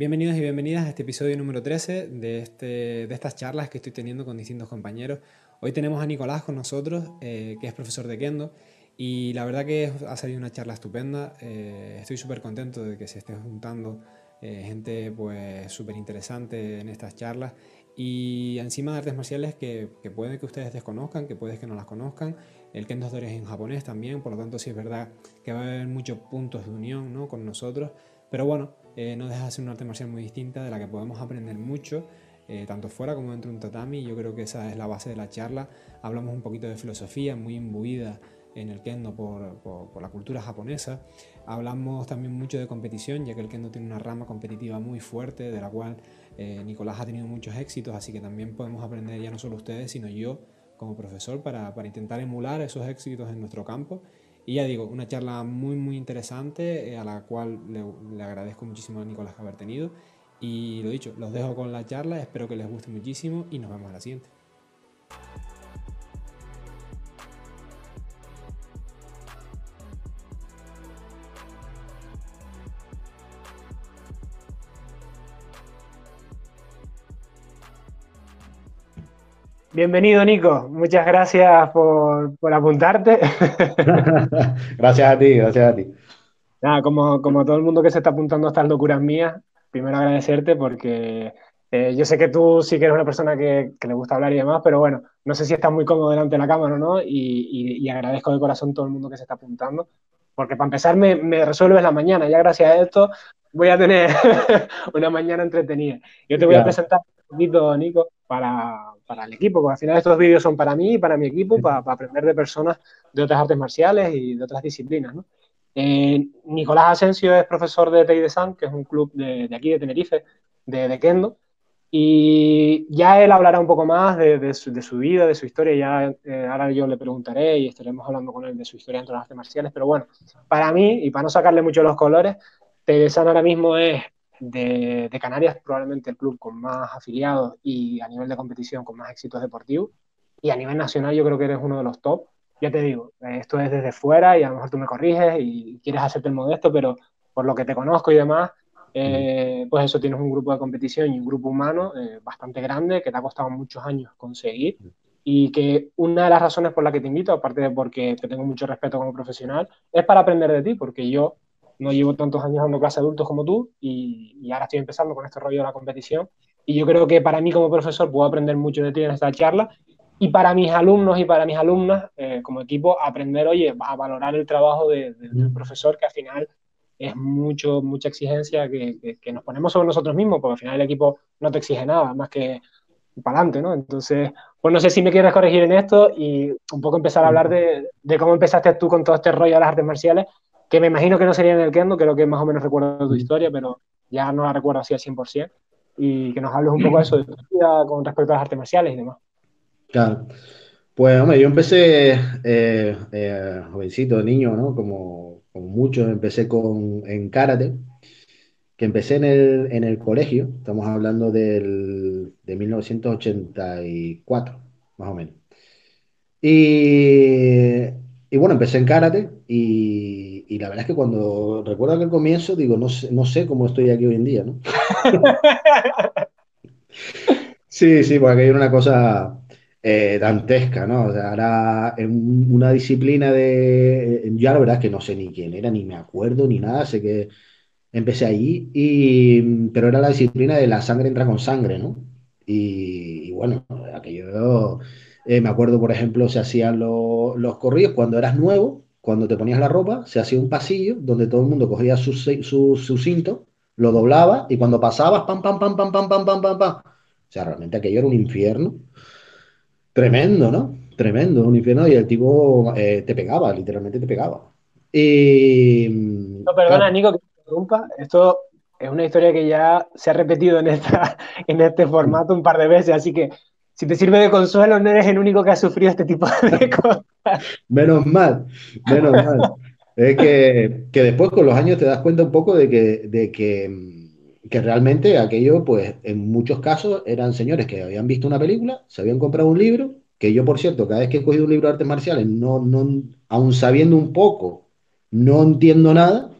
Bienvenidos y bienvenidas a este episodio número 13 de, este, de estas charlas que estoy teniendo con distintos compañeros. Hoy tenemos a Nicolás con nosotros, eh, que es profesor de Kendo, y la verdad que ha salido una charla estupenda. Eh, estoy súper contento de que se esté juntando eh, gente pues súper interesante en estas charlas y encima de artes marciales que, que, puede que ustedes desconozcan, que puede que no las conozcan. El Kendo es de origen japonés también, por lo tanto sí es verdad que va a haber muchos puntos de unión ¿no? con nosotros. Pero bueno, eh, no deja de ser una arte marcial muy distinta de la que podemos aprender mucho, eh, tanto fuera como dentro de un tatami. Yo creo que esa es la base de la charla. Hablamos un poquito de filosofía, muy imbuida en el kendo por, por, la cultura japonesa. Hablamos también mucho de competición, ya que el kendo tiene una rama competitiva muy fuerte, de la cual eh, Nicolás ha tenido muchos éxitos, así que también podemos aprender ya no solo ustedes, sino yo como profesor para intentar emular esos éxitos en nuestro campo y ya digo, una charla muy, muy interesante eh, a la cual le, le, agradezco muchísimo a Nicolás haber tenido. Y lo dicho, los dejo con la charla, espero que les guste muchísimo y nos vemos a la siguiente. Bienvenido, Nico. Muchas gracias por, por apuntarte. gracias a ti, gracias a ti. Nada, como, como todo el mundo que se está apuntando a estas locuras mías, primero agradecerte porque eh, yo sé que tú sí que eres una persona que, que, le gusta hablar y demás, pero bueno, no sé si estás muy cómodo delante de la cámara o no, y, y, y, agradezco de corazón todo el mundo que se está apuntando, porque para empezar me, me resuelves la mañana, ya gracias a esto voy a tener una mañana entretenida. Yo te voy a presentar poquito, Nico, para, para el equipo, porque al final estos vídeos son para mí y para mi equipo, para, para, aprender de personas de otras artes marciales y de otras disciplinas. ¿no? Eh, Nicolás Asensio es profesor de Tei de San, que es un club de, de aquí de Tenerife, de, de, Kendo, y ya él hablará un poco más de, de su, su, vida, de su historia, ya eh, ahora yo le preguntaré y estaremos hablando con él de su historia dentro de las artes marciales, pero bueno, para mí, y para no sacarle mucho los colores, Tei de San ahora mismo es de, de, Canarias, probablemente el club con más afiliados y a nivel de competición con más éxitos deportivos. Y a nivel nacional yo creo que eres uno de los top. Ya te digo, esto es desde fuera y a lo mejor tú me corriges y quieres hacerte el modesto, pero por lo que te conozco y demás, eh, pues eso tienes un grupo de competición y un grupo humano eh, bastante grande que te ha costado muchos años conseguir y que una de las razones por las que te invito, aparte de porque te tengo mucho respeto como profesional, es para aprender de ti, porque yo no llevo tantos años dando clase adultos como tú y, y, ahora estoy empezando con este rollo de la competición. Y yo creo que para mí como profesor puedo aprender mucho de ti en esta charla y para mis alumnos y para mis alumnas eh, como equipo aprender, oye, a valorar el trabajo de, de, del profesor que al final es mucho, mucha exigencia que, que, que, nos ponemos sobre nosotros mismos, porque al final el equipo no te exige nada más que para adelante, ¿no? Entonces, pues no sé si me quieres corregir en esto y un poco empezar a hablar de, de cómo empezaste tú con todo este rollo de las artes marciales que me imagino que no sería en el Kendo, creo que más o menos recuerdo tu historia, pero ya no la recuerdo así al 100%, y que nos hables un poco de eso, de tu vida con respecto a las artes marciales y demás. Claro. Pues, hombre, yo empecé eh, eh, jovencito, niño, ¿no? Como, como muchos, empecé con, en karate, que empecé en el, en el colegio, estamos hablando del, de 1984, más o menos. Y, y bueno, empecé en karate y y la verdad es que cuando recuerdo aquel comienzo, digo, no sé, no sé cómo estoy aquí hoy en día, ¿no? sí, sí, porque hay una cosa eh, dantesca, ¿no? O sea, ahora en una disciplina de. Ya la verdad es que no sé ni quién era, ni me acuerdo, ni nada, sé que empecé allí, y, pero era la disciplina de la sangre entra con sangre, ¿no? Y, y bueno, aquello. Eh, me acuerdo, por ejemplo, se hacían lo, los corridos cuando eras nuevo cuando te ponías la ropa, se hacía un pasillo donde todo el mundo cogía su, su, su cinto, lo doblaba y cuando pasabas, pam, pam, pam, pam, pam, pam, pam, pam, pam. O sea, realmente aquello era un infierno. Tremendo, ¿no? Tremendo, un infierno y el tipo eh, te pegaba, literalmente te pegaba. Y... No, perdona, claro. Nico, que interrumpa. Esto es una historia que ya se ha repetido en, esta, en este formato un par de veces, así que si te sirve de consuelo, no eres el único que ha sufrido este tipo de cosas. menos mal, menos mal. Es que, que, después con los años te das cuenta un poco de que, de que, que, realmente aquello, pues en muchos casos eran señores que habían visto una película, se habían comprado un libro, que yo por cierto, cada vez que he cogido un libro de artes marciales, no, no, aún sabiendo un poco, no entiendo nada,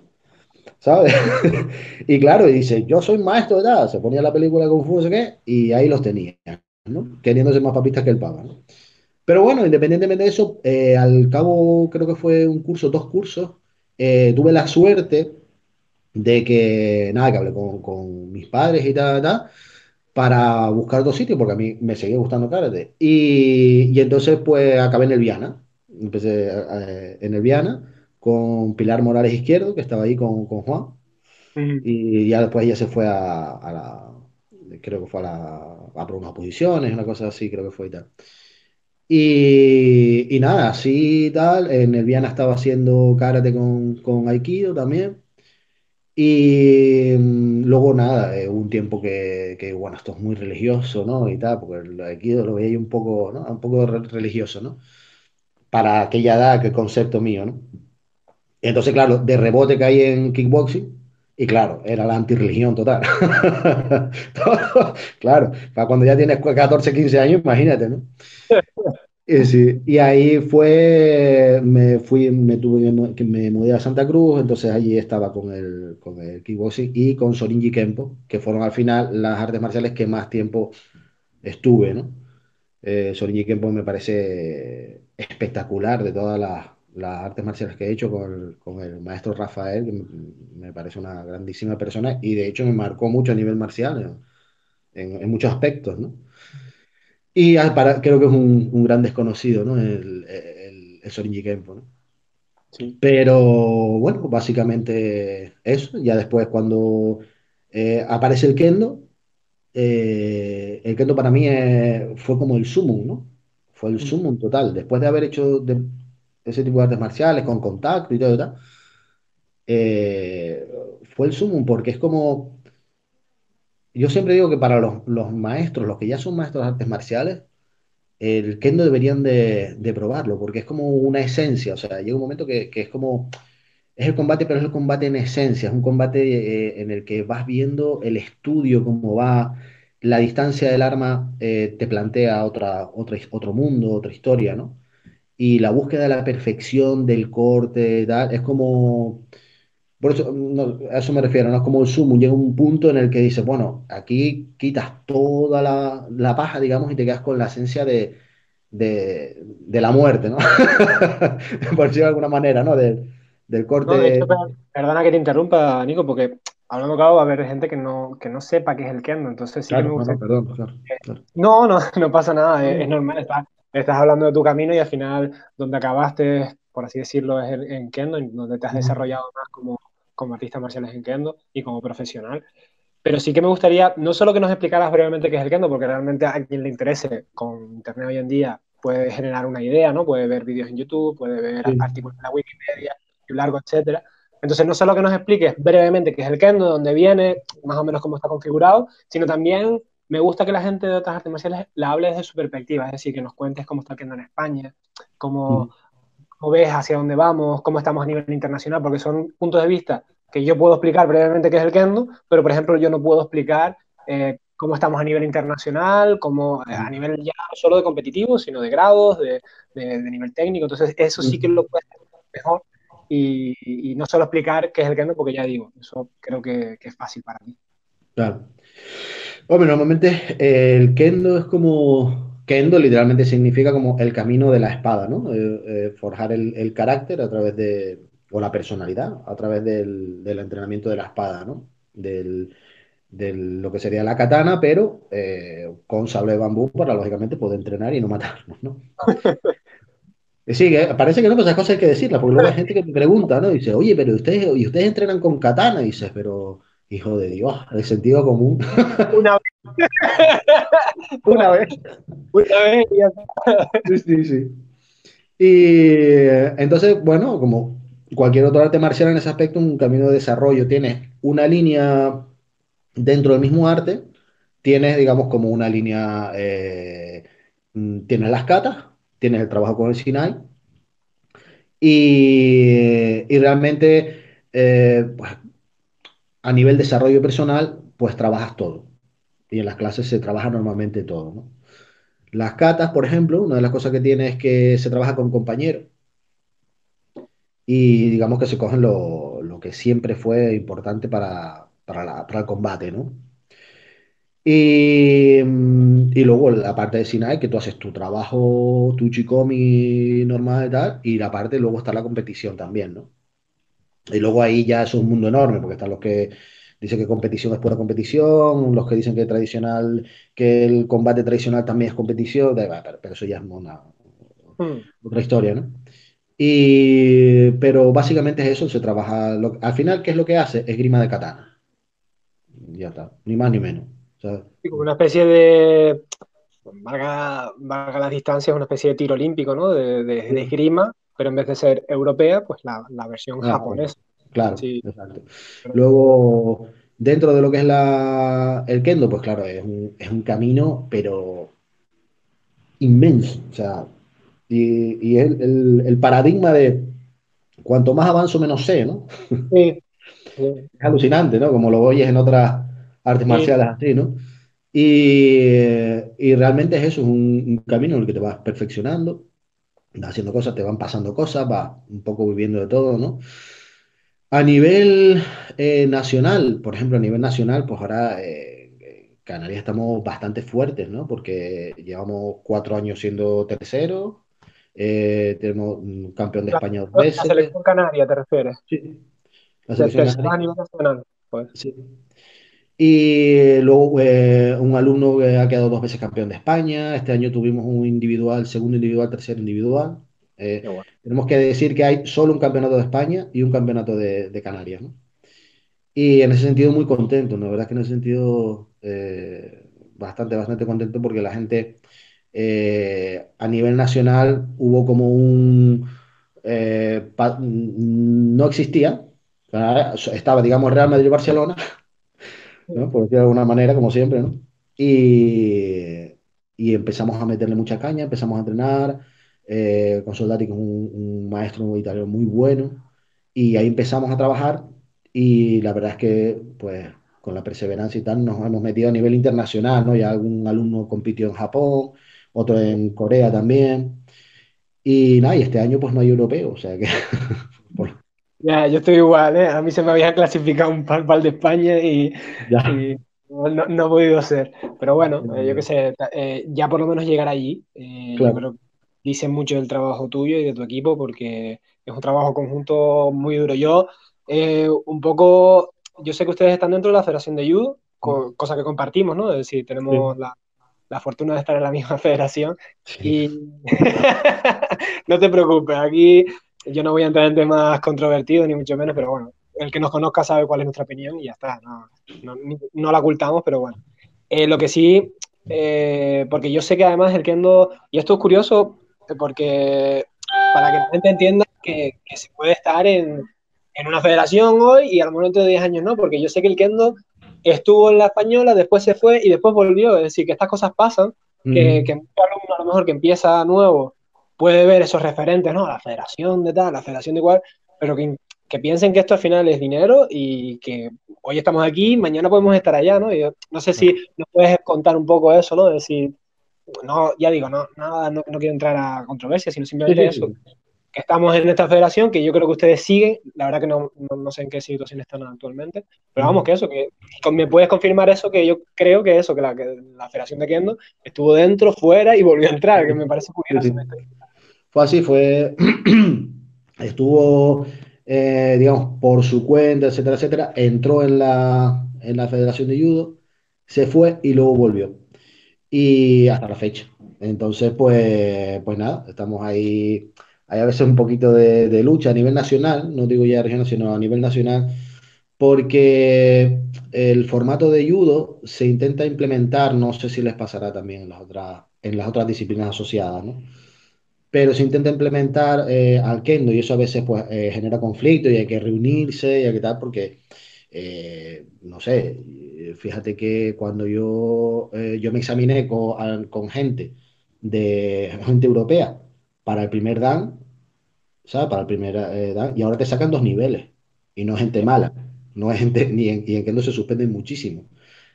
¿sabes? Y claro, y dice, yo soy maestro de edad, se ponía la película con Fu, no sé qué, y ahí los tenía, ¿no? Queriendo ser más papistas que el Papa, ¿no? Pero bueno, independientemente de eso, eh, al cabo creo que fue un curso, dos cursos, eh, tuve la suerte de que, nada, que hablé con, con mis padres y tal, tal, para buscar dos sitios, porque a mí me seguía gustando karate. Y, y entonces pues acabé en el Viana, empecé eh, en el Viana con Pilar Morales Izquierdo, que estaba ahí con, con Juan, y ya después ella se fue a, a la, creo que fue a la, a por unas posiciones, una cosa así, creo que fue y tal. Y, y nada, así y tal, en el Viana estaba haciendo karate con, con Aikido también. Y mm, luego nada, eh, un tiempo que, que, bueno, esto es muy religioso, ¿no? Y tal, porque el Aikido lo veía un poco, ¿no? Un poco re- religioso, ¿no? Para aquella edad, que concepto mío, ¿no? Entonces, claro, de rebote caí en kickboxing y claro, era la antirreligión total. Todo- Claro, para cuando ya tienes 14 15 años, imagínate, ¿no? Y, sí, y ahí fue, me fui, me tuve que que me mudé a Santa Cruz, entonces allí estaba con el, con el kickboxing y con Sorinji Kempo, que fueron al final las artes marciales que más tiempo estuve, ¿no? Eh, Sorinji Kempo me parece espectacular de todas las, las artes marciales que he hecho con el, con el maestro Rafael, que me, me parece una grandísima persona y de hecho me marcó mucho a nivel marcial, en, en muchos aspectos, ¿no? Y para, creo que es un, un gran desconocido, ¿no? El, el, el Sorinji Kempo, ¿no? Sí. Pero bueno, básicamente eso. Ya después cuando eh, aparece el Kendo, eh, el Kendo para mí eh, fue como el sumum, ¿no? Fue el Ujú. sumum total. Después de haber hecho de- ese tipo de artes marciales con contacto y todo, y tal, eh, fue el sumum porque es como, yo siempre digo que para los, los maestros, los que ya son maestros de artes marciales, el kendo deberían de, de probarlo, porque es como una esencia, o sea, llega un momento que, que es como, es el combate, pero es el combate en esencia, es un combate eh, en el que vas viendo el estudio, cómo va, la distancia del arma eh, te plantea otra, otra, otro mundo, otra historia, ¿no? Y la búsqueda de la perfección del corte, tal, es como, por eso, no, a eso me refiero, no es como el sumo, llega un punto en el que dices, bueno, aquí quitas toda la, la paja, digamos, y te quedas con la esencia de, de, de la muerte, ¿no? Por decirlo de alguna manera, ¿no? Del, del No, de hecho, corte. per- perdona que te interrumpa, Nico, porque hablando claro va a haber gente que no, que no sepa qué es el kendo, entonces sí que me Claro, no, no, perdón, claro, claro. No, no, no pasa nada, es, es no, normal, estás, estás hablando de tu camino y al final donde acabaste, por así decirlo, es en, en Kendo, en donde te has desarrollado más como, como artista marciales en Kendo y como profesional. Pero sí que me gustaría, no solo que nos explicaras brevemente qué es el Kendo, porque realmente a quien le interese con Internet hoy en día puede generar una idea, ¿no? Puede ver vídeos en YouTube, puede ver sí, artículos en la Wikipedia, y largo, etcétera. Entonces, no solo que nos expliques brevemente qué es el Kendo, de dónde viene, más o menos cómo está configurado, sino también me gusta que la gente de otras artes marciales la hable desde su perspectiva, es decir, que nos cuentes cómo está el Kendo en España, cómo, mm, cómo ves hacia dónde vamos, cómo estamos a nivel internacional, porque son puntos de vista que yo puedo explicar brevemente qué es el Kendo, pero por ejemplo yo no puedo explicar eh, cómo estamos a nivel internacional, cómo eh, a mm, nivel ya no solo de competitivo, sino de grados, de, de, de nivel técnico. Entonces eso sí que lo puedes hacer mejor y, y, no solo explicar qué es el Kendo, porque ya digo, eso creo que, que es fácil para ti. claro. Hombre, normalmente eh, el kendo es como. Kendo literalmente significa como el camino de la espada, ¿no? Eh, eh, forjar el, el carácter a través de. o la personalidad a través del, del entrenamiento de la espada, ¿no? Del, de lo que sería la katana, pero con sable de bambú para, lógicamente, poder entrenar y no matarnos, ¿no? Sí, parece que no, pues esas cosas hay que decirlas, porque luego hay gente que te pregunta, ¿no? Y dice, oye, pero ustedes, ¿y ustedes entrenan con katana? Y dices, pero, hijo de Dios, el sentido común. Una vez, Una vez. una vez Sí, sí, sí. Y eh, entonces, bueno, como cualquier otro arte marcial en ese aspecto, un camino de desarrollo. Tienes una línea dentro del mismo arte, tienes, digamos, como una línea, eh, mm, tienes las katas, tienes el trabajo con el Sinai, y, y realmente, eh, pues, a nivel desarrollo personal, pues trabajas todo. Y en las clases se trabaja normalmente todo, ¿no? Las catas, por ejemplo, una de las cosas que tiene es que se trabaja con compañeros. y digamos que se cogen lo, lo que siempre fue importante para, para, la- para el combate, ¿no? Y, mm, y luego la parte de Sinai, que tú haces tu trabajo, tu Chikomi normal y tal, y la parte, luego está la competición también, ¿no? Y luego ahí ya es un mundo enorme, porque están los que dicen que competición es pura competición, los que dicen que tradicional, que el combate tradicional también es competición, pero, eso ya es una, Mm. otra historia, ¿no? Y, pero básicamente es eso, se trabaja, lo- al final, ¿qué es lo que hace? Esgrima de katana. Ya está, ni más ni menos. O sea, Sí, como una especie de, valga, valga las distancias, una especie de tiro olímpico, ¿no? De, de- de esgrima, pero en vez de ser europea, pues la, la versión claro, japonesa. claro, Sí, exacto. Luego, dentro de lo que es la, el kendo, pues claro, es un, es un camino, pero inmenso. O sea, y, y es el, el- el paradigma de cuanto más avanzo, menos sé, ¿no? sí, sí, Es alucinante, ¿no? Como lo oyes en otras artes sí. marciales así, ¿no? Y, y realmente es eso, es un, un camino en el que te vas perfeccionando, haciendo cosas, te van pasando cosas, vas un poco viviendo de todo, ¿no? A nivel eh, nacional, por ejemplo, a nivel nacional, pues ahora eh, Canarias estamos bastante fuertes, ¿no? Porque llevamos cuatro años siendo tercero, eh, tenemos un campeón de La, España dos la veces, selección canaria, ¿te refieres? sí, la selección tercera a canaria, nivel nacional. Pues, sí. Y luego eh, un alumno que ha quedado dos veces campeón de España. Este año tuvimos un individual, segundo individual, tercer individual. Eh, bueno. tenemos que decir que hay solo un campeonato de España y un campeonato de, de Canarias, ¿no? Y en ese sentido muy contento, ¿no? La verdad es que en ese sentido eh, bastante, bastante contento porque la gente eh, a nivel nacional hubo como un... eh, no existía, estaba, digamos, Real Madrid-Barcelona ¿no? Por decirlo de alguna manera, como siempre, ¿no? Y, y empezamos a meterle mucha caña, empezamos a entrenar eh, con Soldati, que es un, un maestro italiano muy bueno, y ahí empezamos a trabajar y la verdad es que, pues, con la perseverancia y tal, nos hemos metido a nivel internacional, ¿no? Ya algún alumno compitió en Japón, otro en Corea también, y nada, y este año pues no hay europeo, o sea que... por- Ya, yo estoy igual, ¿eh? A mí se me había clasificado un par par de España y, y no, no- he podido ser. Pero bueno, eh, yo qué sé, eh, ya por lo menos llegar allí, eh, yo claro, creo que dice mucho del trabajo tuyo y de tu equipo porque es un trabajo conjunto muy duro. Yo, eh, un poco, yo sé que ustedes están dentro de la Federación de Judo, co- cosa que compartimos, ¿no? Es decir, tenemos sí, la, la fortuna de estar en la misma federación sí, y no te preocupes, aquí yo no voy a entrar en temas controvertidos, ni mucho menos, pero bueno, el que nos conozca sabe cuál es nuestra opinión y ya está, no, no, no la ocultamos, pero bueno. Eh, lo que sí, eh, porque yo sé que además el Kendo, y esto es curioso, porque para que la gente entienda que, que se puede estar en, en una federación hoy y a lo mejor dentro de 10 años no, porque yo sé que el Kendo estuvo en la española, después se fue y después volvió, es decir, que estas cosas pasan, que, que un alumno a lo mejor que empieza nuevo puede ver esos referentes, ¿no? La federación de tal, la federación de igual, pero que, que piensen que esto al final es dinero y que hoy estamos aquí, mañana podemos estar allá, ¿no? Y yo no sé si nos puedes contar un poco eso, ¿no? decir, no, ya digo, no, nada, no, no quiero entrar a controversia, sino Sí, simplemente sí, eso, sí. que estamos en esta federación, que yo creo que ustedes siguen, la verdad que no, no, no sé en qué situación están actualmente, pero vamos, que eso, que me puedes confirmar eso, que yo creo que eso, que la, que la federación de Kendo estuvo dentro, fuera y volvió a entrar, que me parece curioso. Fue así, fue, estuvo, eh, digamos, por su cuenta, etcétera, etcétera, entró en la, en la Federación de Judo, se fue y luego volvió. Y hasta la fecha. Entonces, pues, pues nada, estamos ahí, hay a veces un poquito de, de lucha a nivel nacional, no digo ya regional, sino a nivel nacional, porque el formato de judo se intenta implementar, no sé si les pasará también en las otras, en las otras disciplinas asociadas, ¿no? Pero se intenta implementar eh, al kendo y eso a veces pues eh, genera conflicto y hay que reunirse y hay que tal porque eh, no sé, eh, fíjate que cuando yo, yo me examiné con, con gente de gente europea para el primer dan, ¿sabes? Para el primer dan, y ahora te sacan dos niveles y no es gente mala, no es gente, ni en, y en kendo se suspenden muchísimo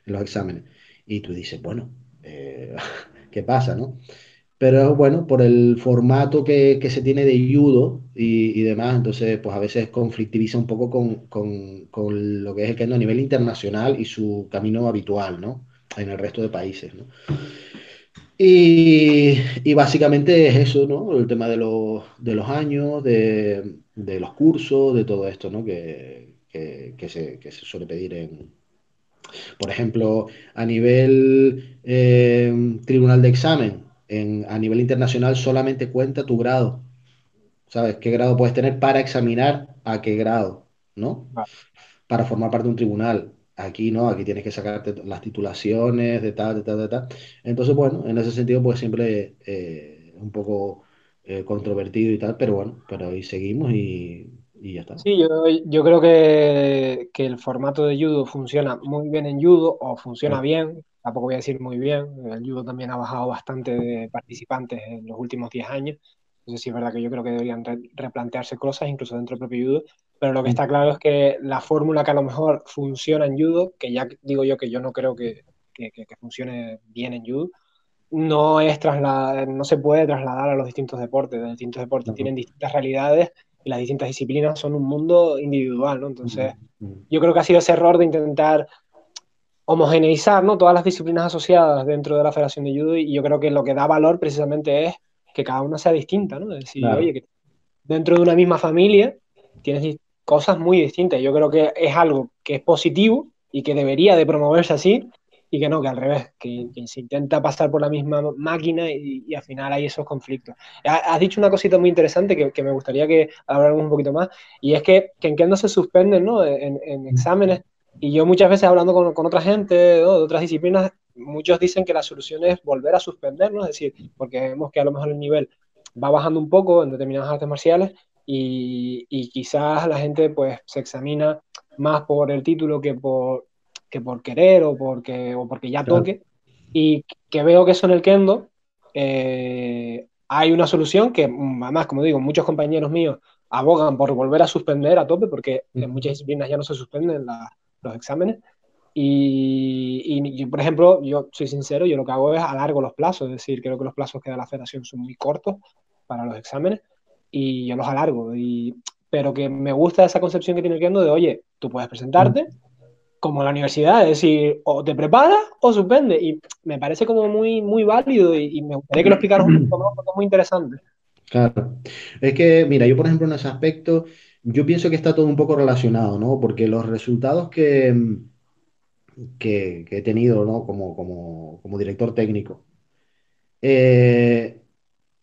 en los exámenes. Y tú dices, bueno, ¿qué pasa, no? Pero bueno, por el formato que, que se tiene de judo y, y demás, entonces pues a veces conflictiviza un poco con, con, con lo que es el kendo a nivel internacional y su camino habitual, ¿no? En el resto de países, ¿no? Y, y básicamente es eso, ¿no? El tema de los, de los años, de, de los cursos, de todo esto, ¿no? Que, que, se, que se suele pedir en, por ejemplo, a nivel eh, tribunal de examen, en, a nivel internacional solamente cuenta tu grado. ¿Sabes? ¿Qué grado puedes tener para examinar a qué grado? ¿No? Para formar parte de un tribunal. Aquí no, aquí tienes que sacarte las titulaciones de tal, de tal, de tal. Entonces, bueno, en ese sentido, pues siempre eh, un poco eh, controvertido y tal, pero bueno, pero ahí seguimos y, y ya está. Sí, yo, yo creo que, que el formato de judo funciona muy bien en judo o funciona bien, tampoco voy a decir muy bien, el judo también ha bajado bastante de participantes en los últimos 10 años, entonces sí es verdad que yo creo que deberían re- replantearse cosas incluso dentro del propio judo, pero lo que está claro es que la fórmula que a lo mejor funciona en judo, que ya digo yo que yo no creo que, que, que- que funcione bien en judo, no es no se puede trasladar a los distintos deportes. Los distintos deportes Claro. tienen distintas realidades y las distintas disciplinas son un mundo individual, ¿no? Entonces, Mm, mm, yo creo que ha sido ese error de intentar homogeneizar, ¿no? Todas las disciplinas asociadas dentro de la Federación de Judo y yo creo que lo que da valor precisamente es que cada una sea distinta, ¿no? Es decir, oye, que dentro de una misma familia tienes cosas muy distintas. Yo creo que es algo que es positivo y que debería de promoverse así y que no, que al revés, que, que se intenta pasar por la misma máquina y, y al final hay esos conflictos. Ha- Has dicho una cosita muy interesante que, que me gustaría que habláramos un poquito más y es que, que en Kendo se suspenden, ¿no? En, en exámenes y yo muchas veces hablando con, con otra gente ¿no? de otras disciplinas, muchos dicen que la solución es volver a suspender, ¿no? Es decir, porque vemos que a lo mejor el nivel va bajando un poco en determinadas artes marciales y, y quizás la gente pues se examina más por el título que por, que por querer o porque, o porque ya Claro. toque. Y que veo que eso en el kendo eh, hay una solución que, mm, además, como digo, muchos compañeros míos abogan por volver a suspender a tope porque en muchas disciplinas ya no se suspenden la- los exámenes. Y, y yo, por ejemplo, yo soy sincero, yo lo que hago es alargo los plazos, es decir, creo que los plazos que da la federación son muy cortos para los exámenes y yo los alargo. Y, pero que me gusta esa concepción que tiene el de, oye, tú puedes presentarte como la universidad, es decir, o te preparas o suspende. Y me parece como muy, muy válido y, y me gustaría que lo explicaras un poquito más porque es muy interesante. Claro. Es que, mira, yo por ejemplo en ese aspecto, yo pienso que está todo un poco relacionado, ¿no? Porque los resultados que, que, que he tenido, ¿no? Como, como, como director técnico, eh,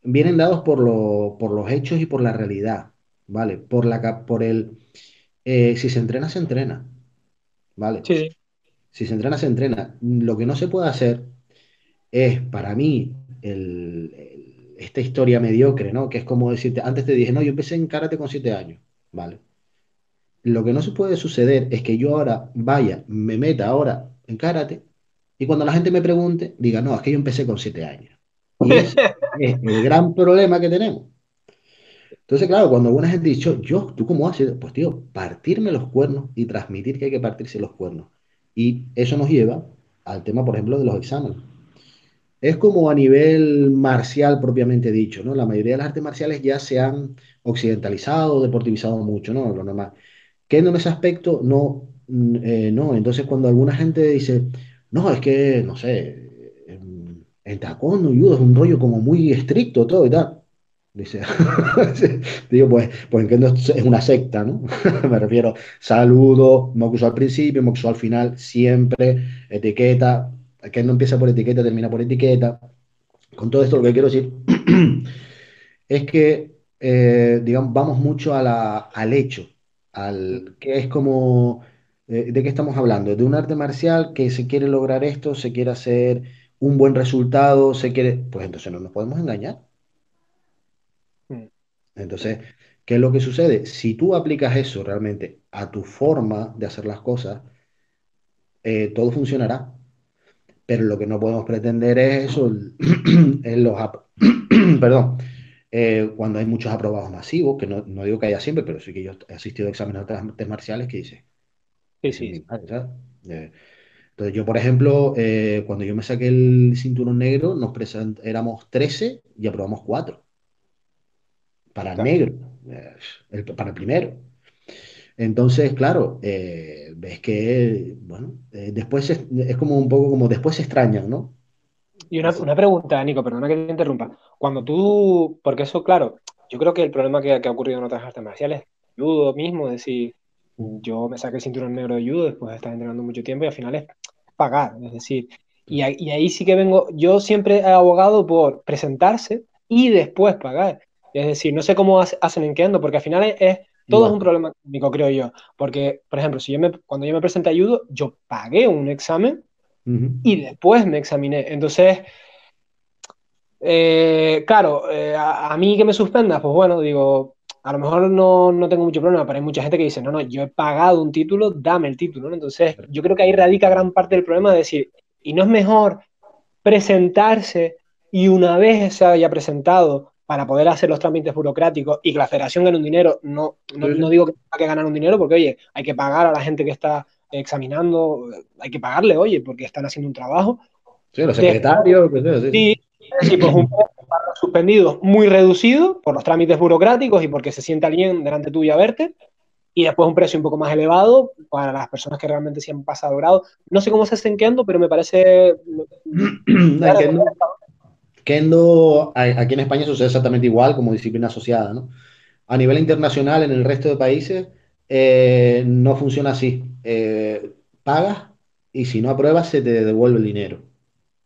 vienen dados por, lo- por los hechos y por la realidad, ¿vale? Por la, por el, eh, si se entrena, se entrena, ¿vale? Sí, sí. Si se entrena, se entrena. Lo que no se puede hacer es, para mí, el- el- esta historia mediocre, ¿no? Que es como decirte, antes te dije, no, yo empecé en karate con siete años, ¿vale? Lo que no se puede suceder es que yo ahora vaya, me meta ahora en karate y cuando la gente me pregunte, diga, no, es que yo empecé con siete años. Y ese es el gran problema que tenemos. Entonces, claro, cuando alguna gente dicho, yo, ¿tú cómo haces? Pues, tío, partirme los cuernos y transmitir que hay que partirse los cuernos. Y eso nos lleva al tema, por ejemplo, de los exámenes. Es como a nivel marcial propiamente dicho, ¿no? La mayoría de las artes marciales ya se han occidentalizado, deportivizado mucho, ¿no? Lo normal. Que en ese aspecto no, eh, no. Entonces, cuando alguna gente dice, no, es que, no sé, en, en taekwondo, judo es un rollo como muy estricto todo y tal. Dice, digo, pues, pues en Kendo es una secta, ¿no? Me refiero, saludo, mokuso al principio, mokuso al final, siempre, etiqueta, Kendo empieza por etiqueta, termina por etiqueta. Con todo esto lo que quiero decir es que, eh, digamos, vamos mucho a la- al hecho, al que es como, eh, ¿de qué estamos hablando? De un arte marcial que se quiere lograr esto, se quiere hacer un buen resultado, se quiere, pues entonces no nos podemos engañar. Mm. Entonces, ¿qué es lo que sucede? Si tú aplicas eso realmente a tu forma de hacer las cosas, eh, todo funcionará. Pero lo que no podemos pretender es eso, en los, perdón, eh, cuando hay muchos aprobados masivos, que no, no digo que haya siempre, pero sí que yo he asistido a exámenes de artes marciales que dice, Sí, "Ese es sí, mi sí. padre", ¿sabes? Eh, Entonces yo, por ejemplo, eh, cuando yo me saqué el cinturón negro, nos present- éramos 13 y aprobamos 4 para el negro, el- para el primero. Entonces, claro, ves que, bueno, después es, es como un poco como después se extrañan, ¿no? Y una, una pregunta, Nico, perdona que te interrumpa. Cuando tú, porque eso, claro, yo creo que el problema que, que ha ocurrido en otras artes marciales, judo mismo, es decir, yo me saqué el cinturón negro de judo después de estar entrenando mucho tiempo y al final es pagar, es decir, y, ahí- y ahí sí que vengo, yo siempre he abogado por presentarse y después pagar. Es decir, no sé cómo hace- hacen en Kendo, porque al final es, es- todo es un problema económico, creo yo. Porque, por ejemplo, si yo me, cuando yo me presenté a judo, yo pagué un examen Y después me examiné. Entonces, eh, claro, eh, a, a mí que me suspendas, pues bueno, digo, a lo mejor no, no tengo mucho problema, pero hay mucha gente que dice, no, no, yo he pagado un título, dame el título, ¿no? Entonces, yo creo que ahí radica gran parte del problema de decir, y no es mejor presentarse y una vez se haya presentado para poder hacer los trámites burocráticos y que la federación gane un dinero, no, no, digo que tenga que ganar un dinero, porque oye, hay que pagar a la gente que está examinando, hay que pagarle, oye, porque están haciendo un trabajo. Sí, los secretarios, pues, sí, sí. Pues un para los suspendidos muy reducido por los trámites burocráticos y porque se siente alguien delante tuyo a verte, y después un precio un poco más elevado para las personas que realmente se han pasado grado. No sé cómo se hace en Kendo, pero me parece... En Kendo, Kendo, aquí en España sucede exactamente igual como disciplina asociada, ¿no? A nivel internacional, en el resto de países, eh, no funciona así. Eh, pagas y si no apruebas, se te devuelve el dinero,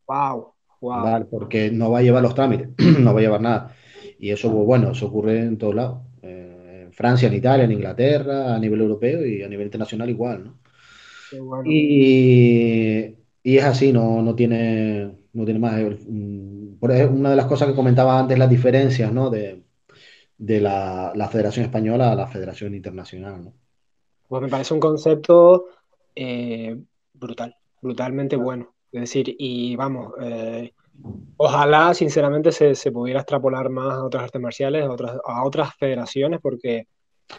Wow, wow. ¿vale? Porque no va a llevar los trámites, no va a llevar nada. Y eso, pues bueno, eso ocurre en todos lados. Eh, en Francia, en Italia, en Inglaterra, a nivel europeo y a nivel internacional igual, ¿no? Qué bueno. Y, y es así, no, no tiene, no tiene más. Mm, Por una de las cosas que comentaba antes, las diferencias, ¿no? de, de la, la Federación Española a la Federación Internacional, ¿no? Pues me parece un concepto eh, brutal, brutalmente bueno. Es decir, y vamos, eh, ojalá sinceramente se, se pudiera extrapolar más a otras artes marciales, a otras, a otras federaciones, porque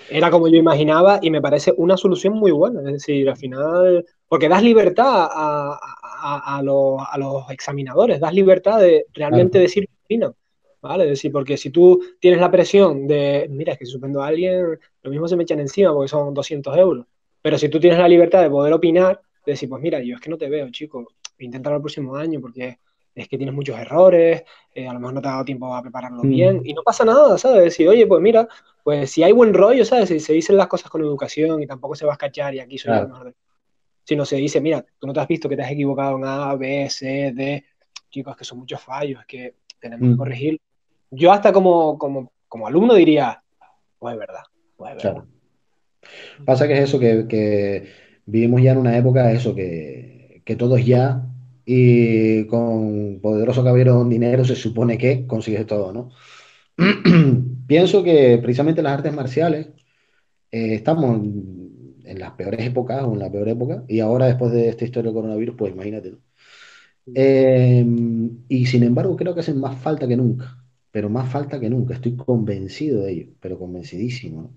era como yo imaginaba y me parece una solución muy buena. Es decir, al final, porque das libertad a, a- a los, a los examinadores, das libertad de realmente Claro. decir qué opinan, ¿vale? Es decir, porque si tú tienes la presión de, mira, es que si suspendo a alguien, lo mismo se me echan encima porque son 200 euros. Pero si tú tienes la libertad de poder opinar, de decir, pues mira, yo es que no te veo, chico, inténtalo el próximo año porque es que tienes muchos errores, eh, a lo mejor no te ha dado tiempo a prepararlo Mm. bien y no pasa nada, ¿sabes? Decir, oye, pues mira, pues si hay buen rollo, ¿sabes? Si se dicen las cosas con educación y tampoco se va a escachar y aquí soy Claro. el mejor. de- Sino se dice, mira, tú no te has visto que te has equivocado en A, B, C, D. Chicos, que son muchos fallos, es que tenemos que Mm. corregir. Yo hasta como, como, como alumno diría, pues es verdad, pues es verdad. Claro. Pasa que es eso, que, que vivimos ya en una época, eso, que, que todo es ya y con poderoso caballero don dinero se supone que consigues todo, ¿no? Pienso que precisamente las artes marciales eh, estamos en, en las peores épocas o en la peor época y ahora después de esta historia del coronavirus, pues imagínate, ¿no? Eh, y sin embargo creo que hacen más falta que nunca, pero más falta que nunca, estoy convencido de ello, pero convencidísimo, ¿no?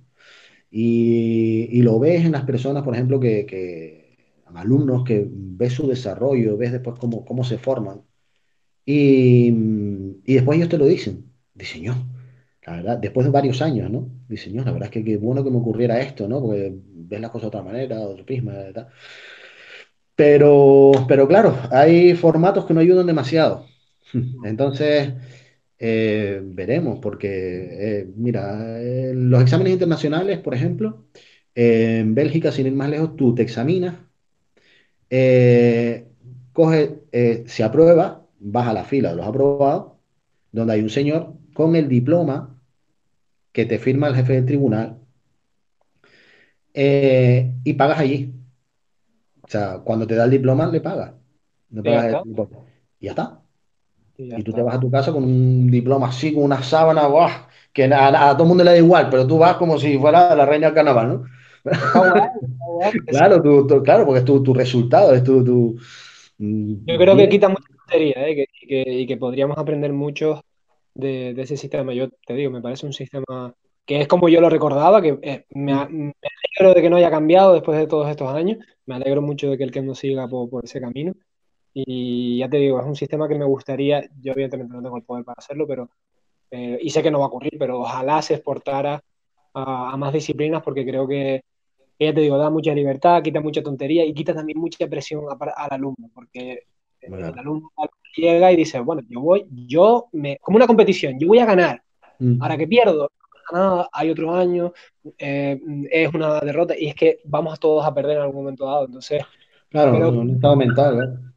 Y, y lo ves en las personas, por ejemplo, que, que alumnos que ves su desarrollo, ves después cómo, cómo se forman y, y después ellos te lo dicen, dicen yo, la verdad, después de varios años, ¿no? Dicen yo, la verdad es que qué bueno que me ocurriera esto, ¿no? Porque ves las cosas de otra manera, de otro prisma, tal. Pero, pero claro, hay formatos que no ayudan demasiado. Entonces, eh, veremos, porque, eh, mira, eh, los exámenes internacionales, por ejemplo, en Bélgica, sin ir más lejos, tú te examinas, coge, se aprueba, vas a la fila de los aprobados, donde hay un señor con el diploma que te firma el jefe del tribunal y pagas allí. O sea, cuando te da el diploma, le pagas. Le pagas el diploma. Y ya está. Y tú te vas a tu casa con un diploma así, con una sábana, ¡buah! que a, a todo el mundo le da igual, pero tú vas como si fuera la reina del carnaval, ¿no? Claro, tú- tú- claro, porque es tu, tu resultado, es tu, tu, mm, Yo creo que quita mucha tontería, ¿eh? Que, que, y que podríamos aprender mucho de, de ese sistema. Yo te digo, me parece un sistema que es como yo lo recordaba, que eh, me, me, alegro de que no haya cambiado después de todos estos años, me alegro mucho de que el Kendo siga por, por, ese camino. Y ya te digo, es un sistema que me gustaría, yo evidentemente no tengo el poder para hacerlo, pero eh, y sé que no va a ocurrir, pero ojalá se exportara a, a más disciplinas porque creo que, ya te digo, da mucha libertad, quita mucha tontería y quita también mucha presión al alumno, porque bueno. el alumno llega y dice, bueno, yo voy, yo me, como una competición, yo voy a ganar, mm. ahora que pierdo, nada, hay otro año, eh, es una derrota y es que vamos todos a perder en algún momento dado, entonces... Claro, un estado mental, ¿eh?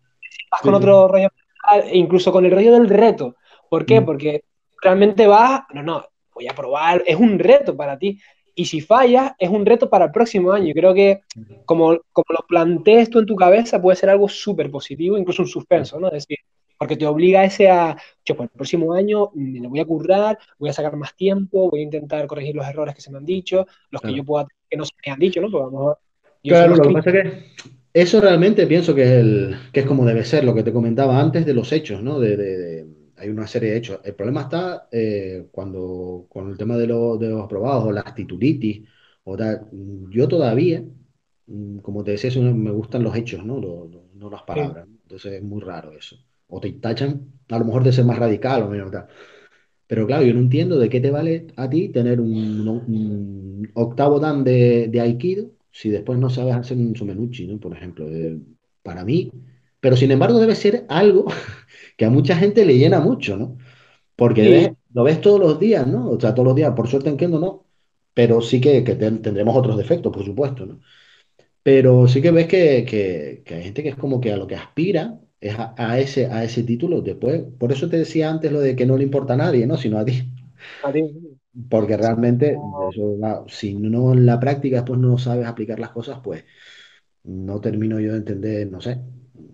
Vas con otro rollo mental, incluso con el rollo del reto. ¿Por qué? Mm. Porque realmente vas, no, no, voy a probar, es un reto para ti. Y si fallas, es un reto para el próximo año. Y creo que como, como lo plantees tú en tu cabeza, puede ser algo súper positivo, incluso un suspenso, ¿no? Es decir, porque te obliga ese a, che, pues el próximo año me lo voy a currar, voy a sacar más tiempo, voy a intentar corregir los errores que se me han dicho, los claro. que yo pueda, que no se me han dicho, ¿no? Porque vamos claro, lo que pasa es que eso realmente pienso que es, el, que es como debe ser, lo que te comentaba antes de los hechos, ¿no? De, de, de hay una serie de hechos. El problema está eh, cuando con el tema de, lo, de, los aprobados o las titulitis. O tal, yo todavía, mm, como te decía, eso me gustan los hechos, no, lo, lo, no las palabras. Sí. Entonces es muy raro eso. O te tachan, a lo mejor de ser más radical o menos tal. Pero claro, yo no entiendo de qué te vale a ti tener un, un octavo dan de, de, Aikido si después no sabes hacer un sumenuchi, ¿no? Por ejemplo, eh, para mí. Pero sin embargo debe ser algo que a mucha gente le llena mucho, ¿no? Porque sí. ves, lo ves todos los días, ¿no? O sea, todos los días, por suerte en Kendo no, pero sí que, que ten, tendremos otros defectos, por supuesto, ¿no? Pero sí que ves que, que, que, hay gente que es como que a lo que aspira es a, a, ese, a ese título después. Por eso te decía antes lo de que no le importa a nadie, ¿no? Sino a ti. A ti. Porque realmente, eso, si no en la práctica después no sabes aplicar las cosas, pues no termino yo de entender, no sé,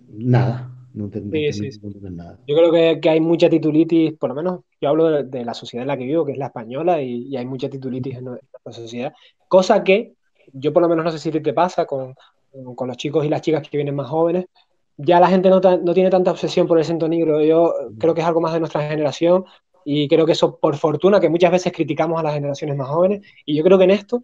nada. No te, sí, sí, sí. nada. Yo creo que, que, hay mucha titulitis, por lo menos yo hablo de, de, la sociedad en la que vivo, que es la española, y, y hay mucha titulitis en nuestra sociedad. Cosa que yo por lo menos no sé si te pasa con, con los chicos y las chicas que vienen más jóvenes. Ya la gente no, no tiene tanta obsesión por el centro negro. Yo creo que es algo más de nuestra generación y creo que eso, por fortuna, que muchas veces criticamos a las generaciones más jóvenes. Y yo creo que en esto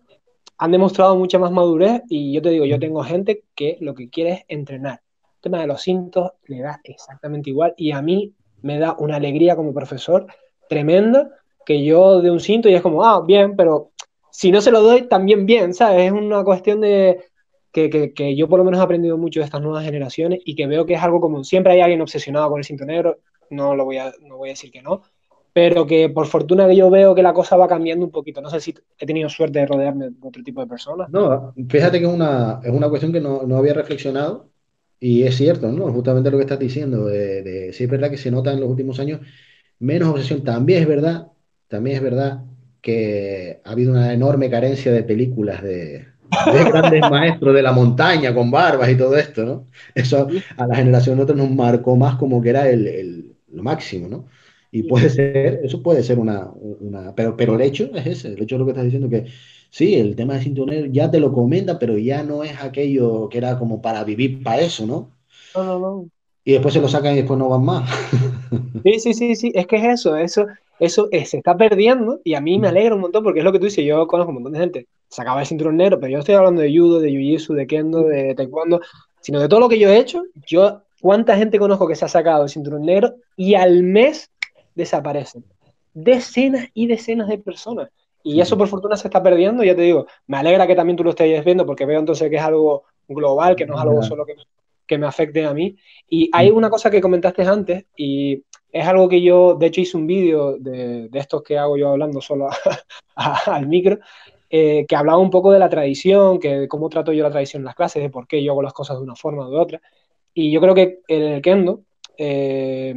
han demostrado mucha más madurez y yo te digo, yo tengo gente que lo que quiere es entrenar tema de los cintos le da exactamente igual y a mí me da una alegría como profesor tremenda que yo de un cinto y es como, ah, bien, pero si no se lo doy, también bien, ¿sabes? Es una cuestión de que, que, que yo por lo menos he aprendido mucho de estas nuevas generaciones y que veo que es algo común. Siempre hay alguien obsesionado con el cinto negro, no, lo voy a, no voy a decir que no, pero que por fortuna que yo veo que la cosa va cambiando un poquito. No sé si he tenido suerte de rodearme de otro tipo de personas. No, fíjate que es una, es una cuestión que no, no había reflexionado y es cierto, ¿no? Justamente lo que estás diciendo, de, de, sí es verdad que se nota en los últimos años menos obsesión. También es verdad, también es verdad que ha habido una enorme carencia de películas de, de grandes maestros de la montaña con barbas y todo esto, ¿no? Eso a la generación de nosotros nos marcó más como que era el, el, lo máximo, ¿no? Y puede ser, eso puede ser una, una pero, pero el hecho es ese, el hecho es lo que estás diciendo, que Sí, el tema de sintonero ya te lo comenta, pero ya no es aquello que era como para vivir para eso, ¿no? No, no, no. Y después se lo sacan y después no van más. Sí, sí, sí, sí, es que es eso, eso, eso es, se está perdiendo y a mí me alegra un montón porque es lo que tú dices, yo conozco un montón de gente, sacaba el cinturón negro, pero yo estoy hablando de judo, de jiu-jitsu, de kendo, de taekwondo, sino de todo lo que yo he hecho, yo, ¿cuánta gente conozco que se ha sacado el cinturón negro y al mes desaparecen? Decenas y decenas de personas. Y eso por fortuna se está perdiendo, ya te digo, me alegra que también tú lo estés viendo porque veo entonces que es algo global, que no es algo solo que, que me afecte a mí. Y hay una cosa que comentaste antes y es algo que yo, de hecho hice un vídeo de, de, estos que hago yo hablando solo a, a, al micro, eh, que hablaba un poco de la tradición, que de cómo trato yo la tradición en las clases, de por qué yo hago las cosas de una forma o de otra. Y yo creo que en el kendo, eh,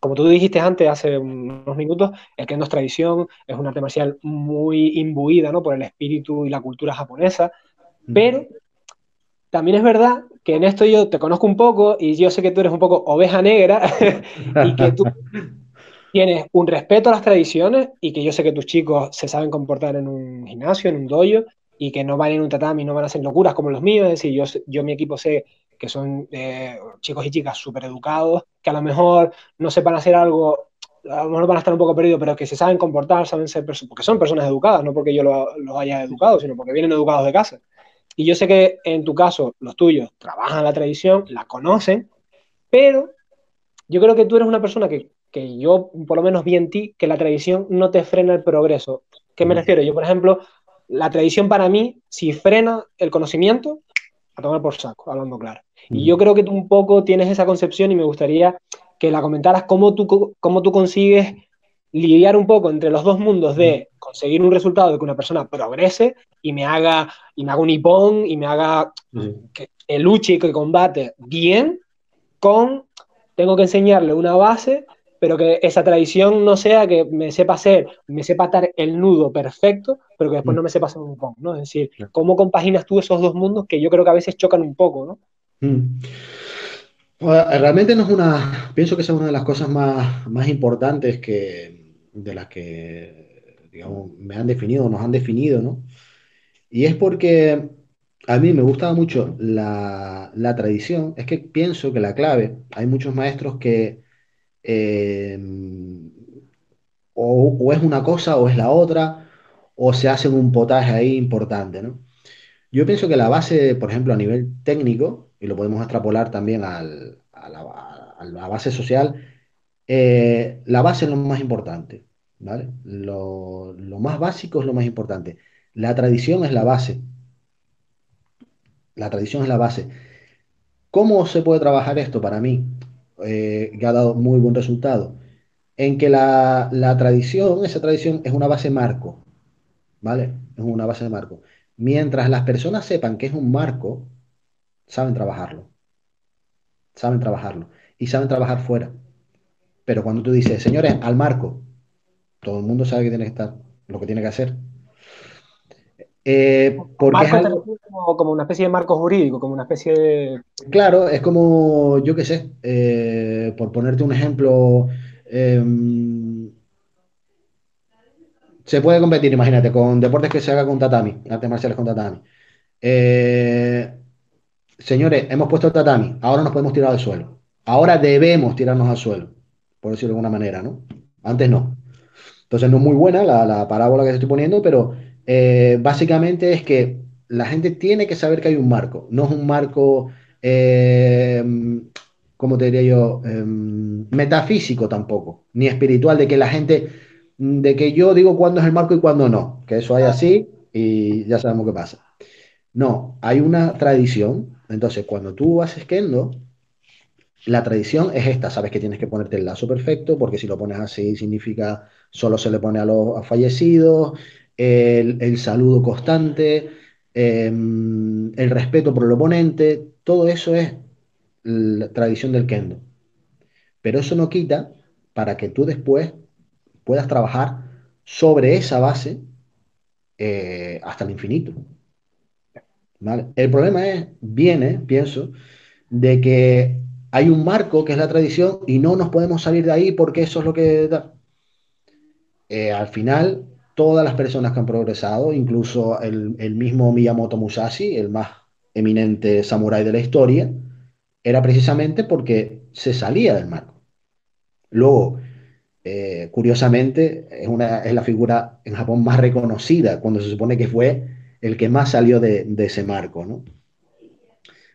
como tú dijiste antes, hace unos minutos, el kendo es tradición, es un arte marcial muy imbuida ¿no? por el espíritu y la cultura japonesa, pero también es verdad que en esto yo te conozco un poco y yo sé que tú eres un poco oveja negra y que tú tienes un respeto a las tradiciones y que yo sé que tus chicos se saben comportar en un gimnasio, en un dojo y que no van en un tatami, no van a hacer locuras como los míos, es decir, yo, yo mi equipo sé que son eh, chicos y chicas súper educados, que a lo mejor no sepan hacer algo a lo mejor van a estar un poco perdidos, pero que se saben comportar, saben ser personas, porque son personas educadas, no porque yo los haya educado, sino porque vienen educados de casa. Y yo sé que en tu caso, los tuyos trabajan la tradición, la conocen, pero yo creo que tú eres una persona que, que yo, por lo menos vi en ti, que la tradición no te frena el progreso. ¿Qué me refiero? Yo, por ejemplo, la tradición para mí, si frena el conocimiento, a tomar por saco, hablando claro. Y yo creo que tú un poco tienes esa concepción y me gustaría que la comentaras cómo tú, cómo tú consigues lidiar un poco entre los dos mundos de conseguir un resultado de que una persona progrese y me haga, y me haga un hipón y me haga que, luche y que combate bien, con tengo que enseñarle una base, pero que esa tradición no sea que me sepa hacer, me sepa atar el nudo perfecto, pero que después no me sepa hacer un hipón, ¿no? Es decir, ¿cómo compaginas tú esos dos mundos que yo creo que a veces chocan un poco, ¿no? Mm. Realmente no es una, pienso que es una de las cosas más, más importantes que, de las que, digamos, me han definido, nos han definido, ¿no? Y es porque a mí me gustaba mucho la, la tradición, es que pienso que la clave, hay muchos maestros que eh, o, es una cosa o es la otra, o se hacen un potaje ahí importante, ¿no? Yo pienso que la base, por ejemplo, a nivel técnico, y lo podemos extrapolar también a, la, base social, eh, la base es lo más importante, ¿vale? Lo, más básico es lo más importante. La tradición es la base. La tradición es la base. ¿Cómo se puede trabajar esto para mí? Eh, que ha dado muy buen resultado. En que la, la tradición, esa tradición es una base marco, ¿vale? Es una base marco. Mientras las personas sepan que es un marco, saben trabajarlo. Saben trabajarlo. Y saben trabajar fuera. Pero cuando tú dices, señores, al marco, todo el mundo sabe que tiene que estar, lo que tiene que hacer. Eh, porque como, una especie de marco jurídico, como una especie de... Claro, es como, yo qué sé, eh, por ponerte un ejemplo, em, se puede competir, imagínate, con deportes que se haga con tatami, artes marciales con tatami. Eh, señores, hemos puesto el tatami, ahora nos podemos tirar al suelo. Ahora debemos tirarnos al suelo, por decirlo de alguna manera, ¿no? Antes no. Entonces no es muy buena la, parábola que estoy poniendo, pero eh, básicamente es que la gente tiene que saber que hay un marco. No es un marco, eh, ¿cómo te diría yo? metafísico tampoco, ni espiritual, de que la gente de que yo digo cuándo es el marco y cuándo no, que eso hay así y ya sabemos qué pasa. No, hay una tradición, entonces cuando tú haces kendo, la tradición es esta, sabes que tienes que ponerte el lazo perfecto, porque si lo pones así significa solo se le pone a los fallecidos, el, saludo constante, em, el respeto por el oponente, todo eso es la tradición del kendo. Pero eso no quita para que tú después puedas trabajar sobre esa base eh, hasta el infinito. El problema es, viene, pienso, de que hay un marco que es la tradición y no nos podemos salir de ahí porque eso es lo que da. Eh, al final, todas las personas que han progresado, incluso el, el, mismo Miyamoto Musashi, el más eminente samurái de la historia, era precisamente porque se salía del marco. Luego, eh, curiosamente, es, una, es la figura en Japón más reconocida, cuando se supone que fue el que más salió de, ese marco, ¿no?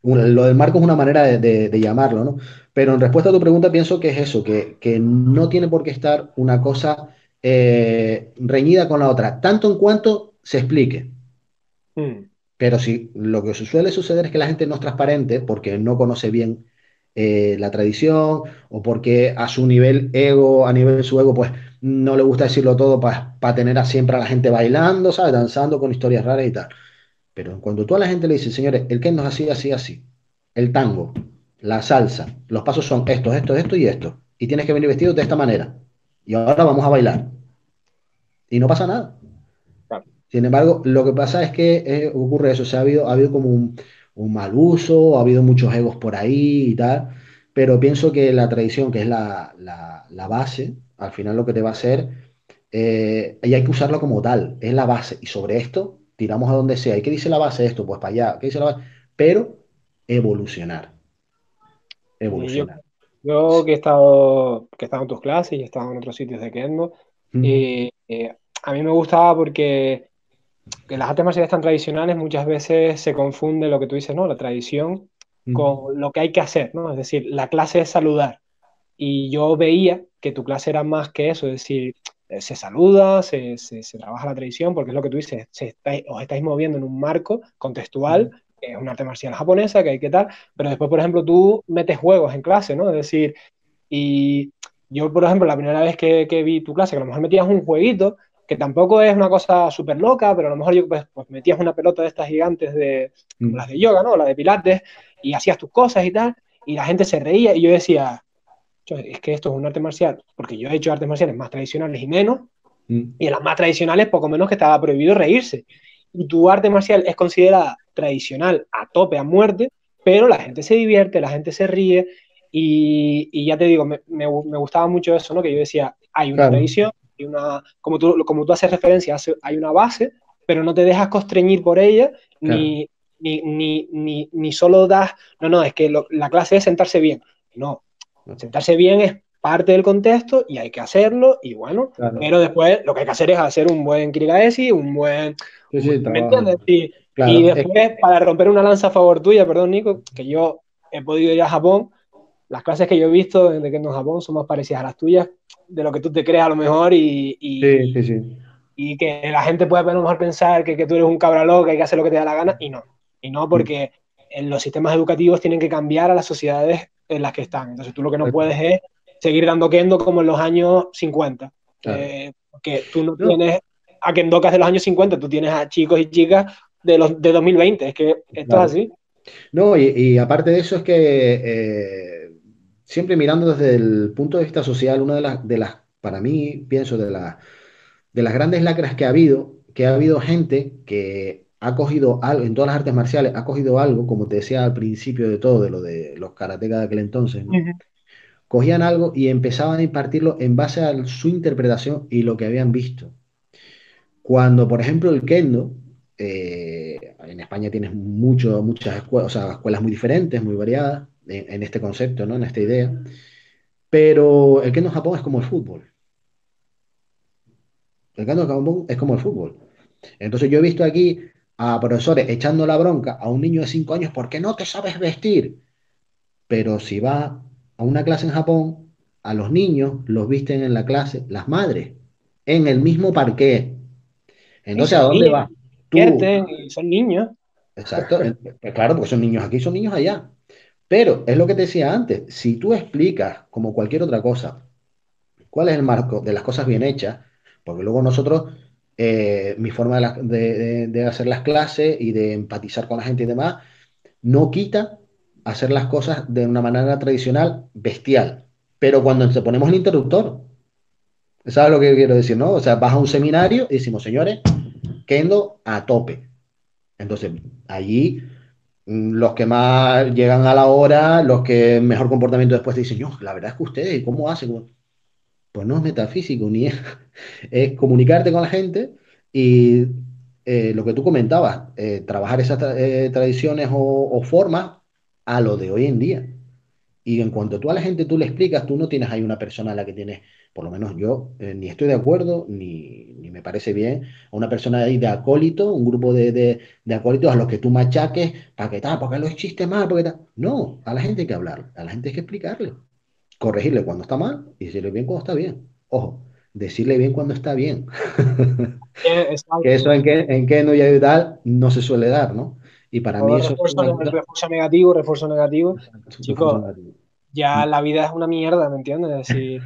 Lo del marco es una manera de, llamarlo, ¿no? Pero en respuesta a tu pregunta pienso que es eso, que, no tiene por qué estar una cosa eh, reñida con la otra, tanto en cuanto se explique. Hmm. Pero si lo que suele suceder es que la gente no es transparente porque no conoce bien eh, la tradición o porque a su nivel ego, a nivel su ego, pues no le gusta decirlo todo para tener a siempre a la gente bailando, ¿sabes? Danzando con historias raras y tal. Pero cuando tú a la gente le dices, señores, el que nos así, así, así, el tango, la salsa, los pasos son estos, estos, esto y esto, y tienes que venir vestido de esta manera, y ahora vamos a bailar. Y no pasa nada. Sin embargo, lo que pasa es que eh, ocurre eso, o sea, ha habido, ha habido como un, un mal uso, ha habido muchos egos por ahí y tal, pero pienso que la tradición, que es la, base, al final lo que te va a hacer, eh, y hay que usarlo como tal, es la base, y sobre esto tiramos a donde sea. ¿Y qué dice la base de esto? Pues para allá, ¿qué dice la base? Pero evolucionar. Evolucionar. Yo que he estado, que he estado en tus clases y he estado en otros sitios de Kendo, Mm, eh, eh, a mí me gustaba porque que las artes marciales tan tradicionales muchas veces se confunde lo que tú dices, ¿no? La tradición mm, con lo que hay que hacer, ¿no? Es decir, la clase es saludar. Y yo veía que tu clase era más que eso, es decir, eh, se saluda, se, se- se trabaja la tradición, porque es lo que tú dices, se estáis- os estáis moviendo en un marco contextual, mm, que es un arte marcial japonesa, que hay que tal, pero después, por ejemplo, tú metes juegos en clase, ¿no? Es decir, y yo, por ejemplo, la primera vez que, que vi tu clase, que a lo mejor metías un jueguito, que tampoco es una cosa súper loca, pero a lo mejor yo pues, pues metías una pelota de estas gigantes de, mm. las de yoga, ¿no? La de pilates, y hacías tus cosas y tal, y la gente se reía, y yo decía, "Cho, es que esto es un arte marcial, porque yo he hecho artes marciales más tradicionales y menos, mm. y en las más tradicionales poco menos que estaba prohibido reírse. Y tu arte marcial es considerada tradicional a tope, a muerte, pero la gente se divierte, la gente se ríe, y, y ya te digo, me, me, me gustaba mucho eso, ¿no? Que yo decía, hay una Claro, tradición, hay una, como, tú, como tú haces referencia, hay una base, pero no te dejas constreñir por ella, claro, ni, ni, ni, ni, ni solo das, no, no, es que lo- la clase es sentarse bien. No, sentarse bien es parte del contexto y hay que hacerlo, y bueno, claro. pero después lo que hay que hacer es hacer un buen Kirikaesi, un buen, Sí, un buen- sí, ¿me trabajo. entiendes? Y, y Claro, es después, para romper una lanza a favor tuya, perdón, Nico, que yo he podido ir a Japón, las clases que yo he visto de que en Japón son más parecidas a las tuyas, de lo que tú te crees a lo mejor, y, sí, y, sí, sí. y que la gente puede a lo mejor pensar que, que tú eres un cabra que hay que hacer lo que te da la gana, y no. Y no Mm, porque en los sistemas educativos tienen que cambiar a las sociedades en las que están. Entonces tú lo que no puedes es seguir dando kendo como en los años 50. Claro. Eh, porque tú no tienes a kendokas de los años 50, tú tienes a chicos y chicas de los de 2020. Es que esto es así. No, y, y aparte de eso es que eh, siempre mirando desde el punto de vista social, una de las, de las, para mí, pienso, de las, de las grandes lacras que ha habido, que ha habido gente que ha cogido algo, en todas las artes marciales, ha cogido algo, como te decía al principio de todo, de lo de los karatecas de aquel entonces. Cogían algo y empezaban a impartirlo en base a su interpretación y lo que habían visto. Cuando, por ejemplo, el kendo, eh, en España tienes mucho, muchas escuelas, o sea, escuelas muy diferentes, muy variadas en, en este concepto, ¿no? En esta idea. Pero el kendo en Japón es como el fútbol. El kendo en Japón es como el fútbol. Entonces yo he visto aquí a profesores echando la bronca a un niño de 5 años porque no te sabes vestir. Pero si va a una clase en Japón, a los niños los visten en la clase las madres, en el mismo parqué. Entonces, ¿a dónde ríen, y son niños. exacto, eh, claro, porque son niños aquí, son niños allá. Pero es lo que te decía antes, si tú explicas, como cualquier otra cosa, cuál es el marco de las cosas bien hechas, porque luego nosotros, eh, mi forma de, la- de- de- de hacer las clases y de empatizar con la gente y demás, no quita hacer las cosas de una manera tradicional, bestial. Pero cuando te ponemos el interruptor, ¿sabes lo que quiero decir, no? O sea, vas a un seminario y decimos, señores, A tope. Entonces, allí mm, los que más llegan a la hora, los que mejor comportamiento después te dicen, yo, la verdad es que ustedes, ¿cómo hacen? Pues no es metafísico, ni es, comunicarte con la gente y eh, lo que tú comentabas, eh, trabajar esas eh, tradiciones o, formas a lo de hoy en día. Y en cuanto tú a la gente tú le explicas, tú no tienes ahí una persona a la que tienes, por lo menos yo, ni estoy de acuerdo, ni me parece bien, a una persona ahí de acólito, un grupo de, de, de acólitos a los que tú machaques, para que tal, porque lo hiciste mal, porque tal. No, a la gente hay que hablar, a la gente hay que explicarle, corregirle cuando está mal y decirle bien cuando está bien. Ojo, decirle bien cuando está bien. Eh, Que eso en que, en que no y tal no se suele dar, ¿no? Y para mí eso es refuerzo, cosa, refuerzo negativo, refuerzo negativo. Chicos, ya la vida es una mierda, ¿me entiendes? Es decir,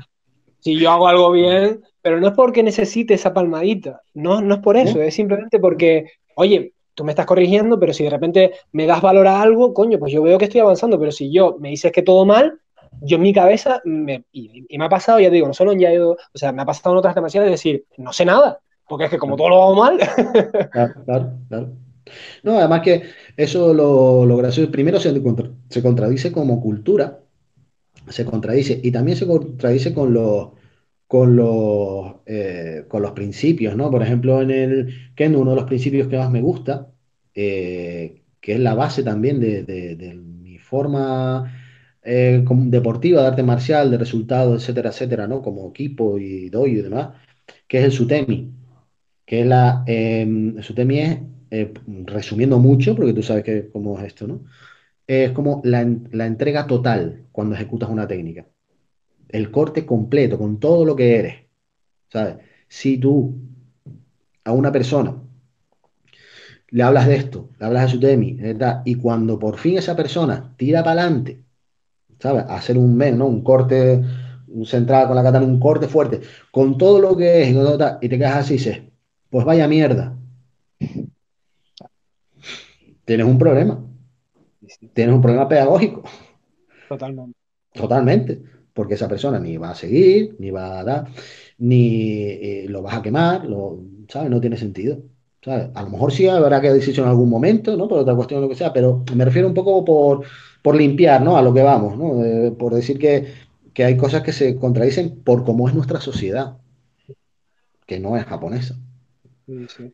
si yo hago algo bien, pero no es porque necesite esa palmadita, no, no es por eso, es simplemente porque, oye, tú me estás corrigiendo, pero si de repente me das valor a algo, coño, pues yo veo que estoy avanzando, pero si yo me dices que todo mal, yo en mi cabeza, me, y, y me ha pasado, ya te digo, no solo en Yaido, o sea, me ha pasado en otras marciales, es decir, no sé nada, porque es que como todo lo hago mal, Claro, claro, claro. No, además que eso lo, lo gracioso, primero se, se contradice como cultura, se contradice y también se contradice con los, con los, eh, con los principios, ¿no? Por ejemplo, en el Kendo, uno de los principios que más me gusta, eh, que es la base también de, de- mi forma eh, deportiva, de arte marcial, de resultados, etcétera, etcétera, ¿no? Como equipo y doyo y demás, que es el Sutemi, que es la, eh, el Sutemi es, resumiendo mucho, porque tú sabes que cómo es esto, ¿no? Es como la, la entrega total cuando ejecutas una técnica. El corte completo, con todo lo que eres, ¿sabes? Si tú a una persona le hablas de esto, le hablas de Sutemi, ¿verdad? Y cuando por fin esa persona tira para adelante, ¿sabes? Hacer un men, ¿no? Un corte, un central con la katana, un corte fuerte, con todo lo que es, y, te quedas así y dices, pues vaya mierda, tienes un problema, tienes un problema pedagógico, totalmente. totalmente, porque esa persona ni va a seguir, ni va a dar, ni eh, lo vas a quemar, lo, ¿sabes? No tiene sentido. ¿sabes? A lo mejor sí habrá que decisión en algún momento, ¿no? Por otra cuestión, lo que sea, pero me refiero un poco por, por limpiar, ¿no? A lo que vamos, ¿no? Eh, por decir que, que hay cosas que se contradicen por cómo es nuestra sociedad, que no es japonesa. Sí, sí.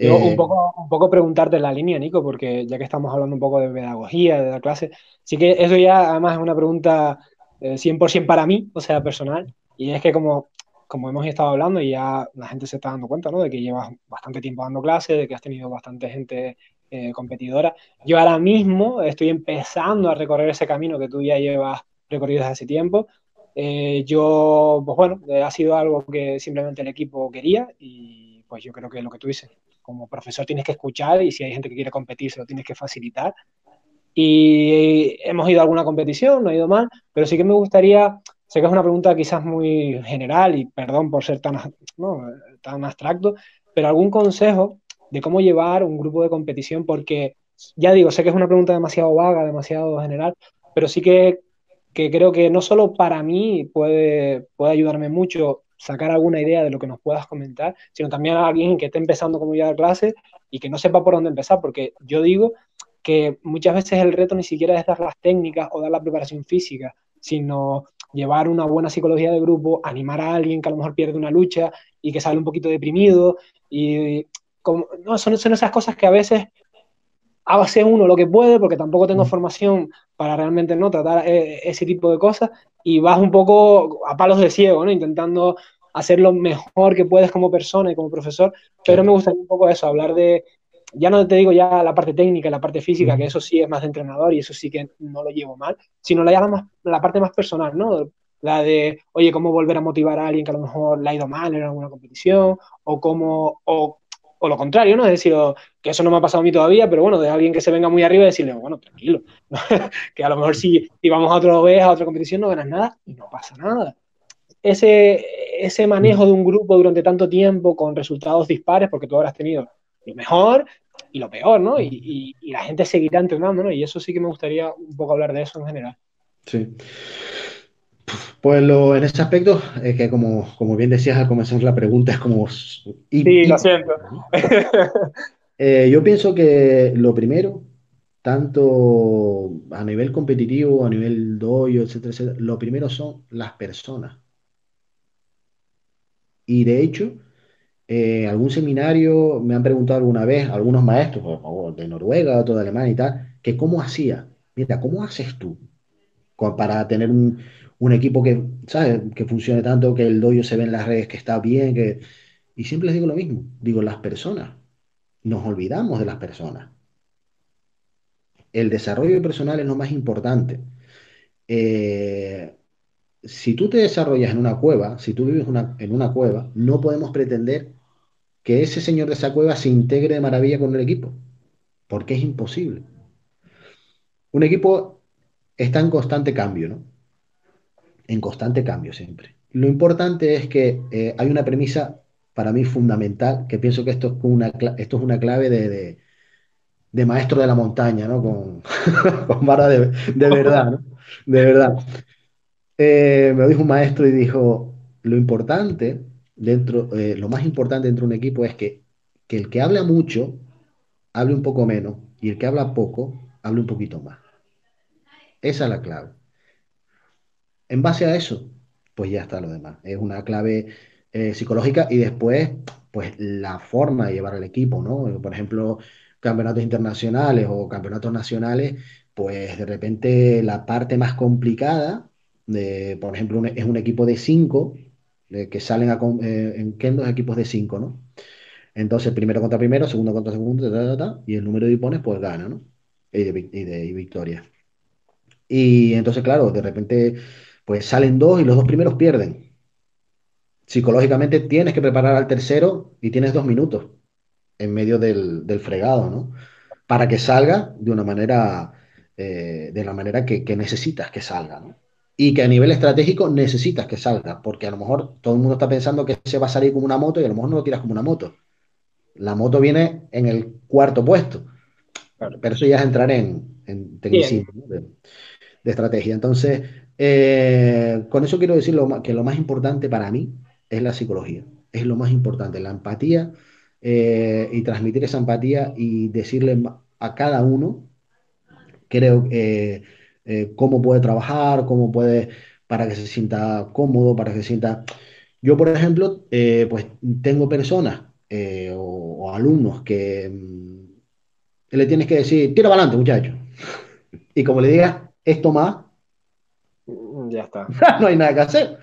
Yo un Eh, poco, un poco preguntarte en la línea, Nico, porque ya que estamos hablando un poco de pedagogía, de la clase, sí que eso ya además es una pregunta eh, 100% para mí, o sea, personal, y es que como, como hemos estado hablando y ya la gente se está dando cuenta, ¿no? De que llevas bastante tiempo dando clases, de que has tenido bastante gente eh, competidora. Yo ahora mismo estoy empezando a recorrer ese camino que tú ya llevas recorrido desde hace tiempo. Eh, yo, pues bueno, eh, ha sido algo que simplemente el equipo quería y pues yo creo que lo que tú dices como profesor tienes que escuchar y si hay gente que quiere competir, se lo tienes que facilitar. Y hemos ido a alguna competición, no ha ido mal, pero sí que me gustaría, sé que es una pregunta quizás muy general y perdón por ser tan, no, tan abstracto, pero algún consejo de cómo llevar un grupo de competición, porque ya digo, sé que es una pregunta demasiado vaga, demasiado general, pero sí que, que creo que no solo para mí puede, puede ayudarme mucho sacar alguna idea de lo que nos puedas comentar, sino también a alguien que esté empezando como ya clase y que no sepa por dónde empezar, porque yo digo que muchas veces el reto ni siquiera es dar las técnicas o dar la preparación física, sino llevar una buena psicología de grupo, animar a alguien que a lo mejor pierde una lucha y que sale un poquito deprimido. Y como, no, son, son esas cosas que a veces hace uno lo que puede, porque tampoco tengo formación para realmente no tratar eh, ese tipo de cosas, y vas un poco a palos de ciego, ¿no? Intentando hacer lo mejor que puedes como persona y como profesor, pero me gustaría un poco eso, hablar de, ya no te digo ya la parte técnica, la parte física, que eso sí es más de entrenador y eso sí que no lo llevo mal, sino la, más, la parte más personal, ¿no? La de, oye, cómo volver a motivar a alguien que a lo mejor le ha ido mal en alguna competición, o cómo, o, o lo contrario, ¿no? Es decir, o, que eso no me ha pasado a mí todavía, pero bueno, de alguien que se venga muy arriba y decirle, bueno, tranquilo, que a lo mejor si, si vamos a otra vez, a otra competición, no ganas nada y no pasa nada. Ese, ese manejo de un grupo durante tanto tiempo con resultados dispares, porque tú habrás tenido lo mejor y lo peor, ¿no? Y, y, y, la gente seguirá entrenando, ¿no? Y eso sí que me gustaría un poco hablar de eso en general. Sí. Pues lo, en ese aspecto, es que como, como bien decías al comenzar la pregunta, es como... Y, sí, lo siento. eh, yo pienso que lo primero, tanto a nivel competitivo, a nivel doyo, etcétera, etcétera, lo primero son las personas. Y de hecho, eh, algún seminario me han preguntado alguna vez, algunos maestros, de Noruega, otro de Alemania y tal, que cómo hacía. Mira, ¿cómo haces tú para tener un, un equipo que, ¿sabes? que funcione tanto, que el doyo se ve en las redes, que está bien, que... Y siempre les digo lo mismo, digo, las personas, nos olvidamos de las personas. El desarrollo personal es lo más importante. Eh, si tú te desarrollas en una cueva, si tú vives una, en una cueva, no podemos pretender que ese señor de esa cueva se integre de maravilla con el equipo, porque es imposible. Un equipo está en constante cambio, ¿no? En constante cambio siempre. Lo importante es que eh, hay una premisa para mí fundamental, que pienso que esto es una, esto es una clave de, de, maestro de la montaña, ¿no? Con, con vara de, verdad, ¿no? De verdad. Eh, me dijo un maestro y dijo, lo importante dentro, eh, lo más importante dentro de un equipo es que, que el que habla mucho hable un poco menos y el que habla poco hable un poquito más. Esa es la clave. En base a eso, pues ya está lo demás. Es una clave eh, psicológica y después, pues la forma de llevar al equipo, ¿no? Por ejemplo, campeonatos internacionales o campeonatos nacionales, pues de repente la parte más complicada, de, por ejemplo, es un equipo de cinco, que salen a, eh, en Kendo equipos de cinco, ¿no? Entonces, primero contra primero, segundo contra segundo, y el número de hipones, pues gana, ¿no? Y de, victoria. Y entonces, claro, de repente, pues salen dos y los dos primeros pierden. Psicológicamente tienes que preparar al tercero y tienes dos minutos en medio del, fregado, ¿no? Para que salga de una manera, eh, de la manera que, que necesitas que salga, ¿no? Y que a nivel estratégico necesitas que salga, porque a lo mejor todo el mundo está pensando que se va a salir como una moto y a lo mejor no lo tiras como una moto. La moto viene en el cuarto puesto, pero eso ya es entrar en, en tecnicismo de, estrategia. Entonces, eh, con eso quiero decir que lo más importante para mí es la psicología, es lo más importante, la empatía eh, y transmitir esa empatía y decirle a cada uno, creo que eh, cómo puede trabajar, cómo puede, para que se sienta cómodo, para que se sienta... Yo, por ejemplo, eh, pues tengo personas eh, o, alumnos que mm, le tienes que decir, tira para adelante, muchacho. Y como le digas, esto más, mm, ya está. no hay nada que hacer.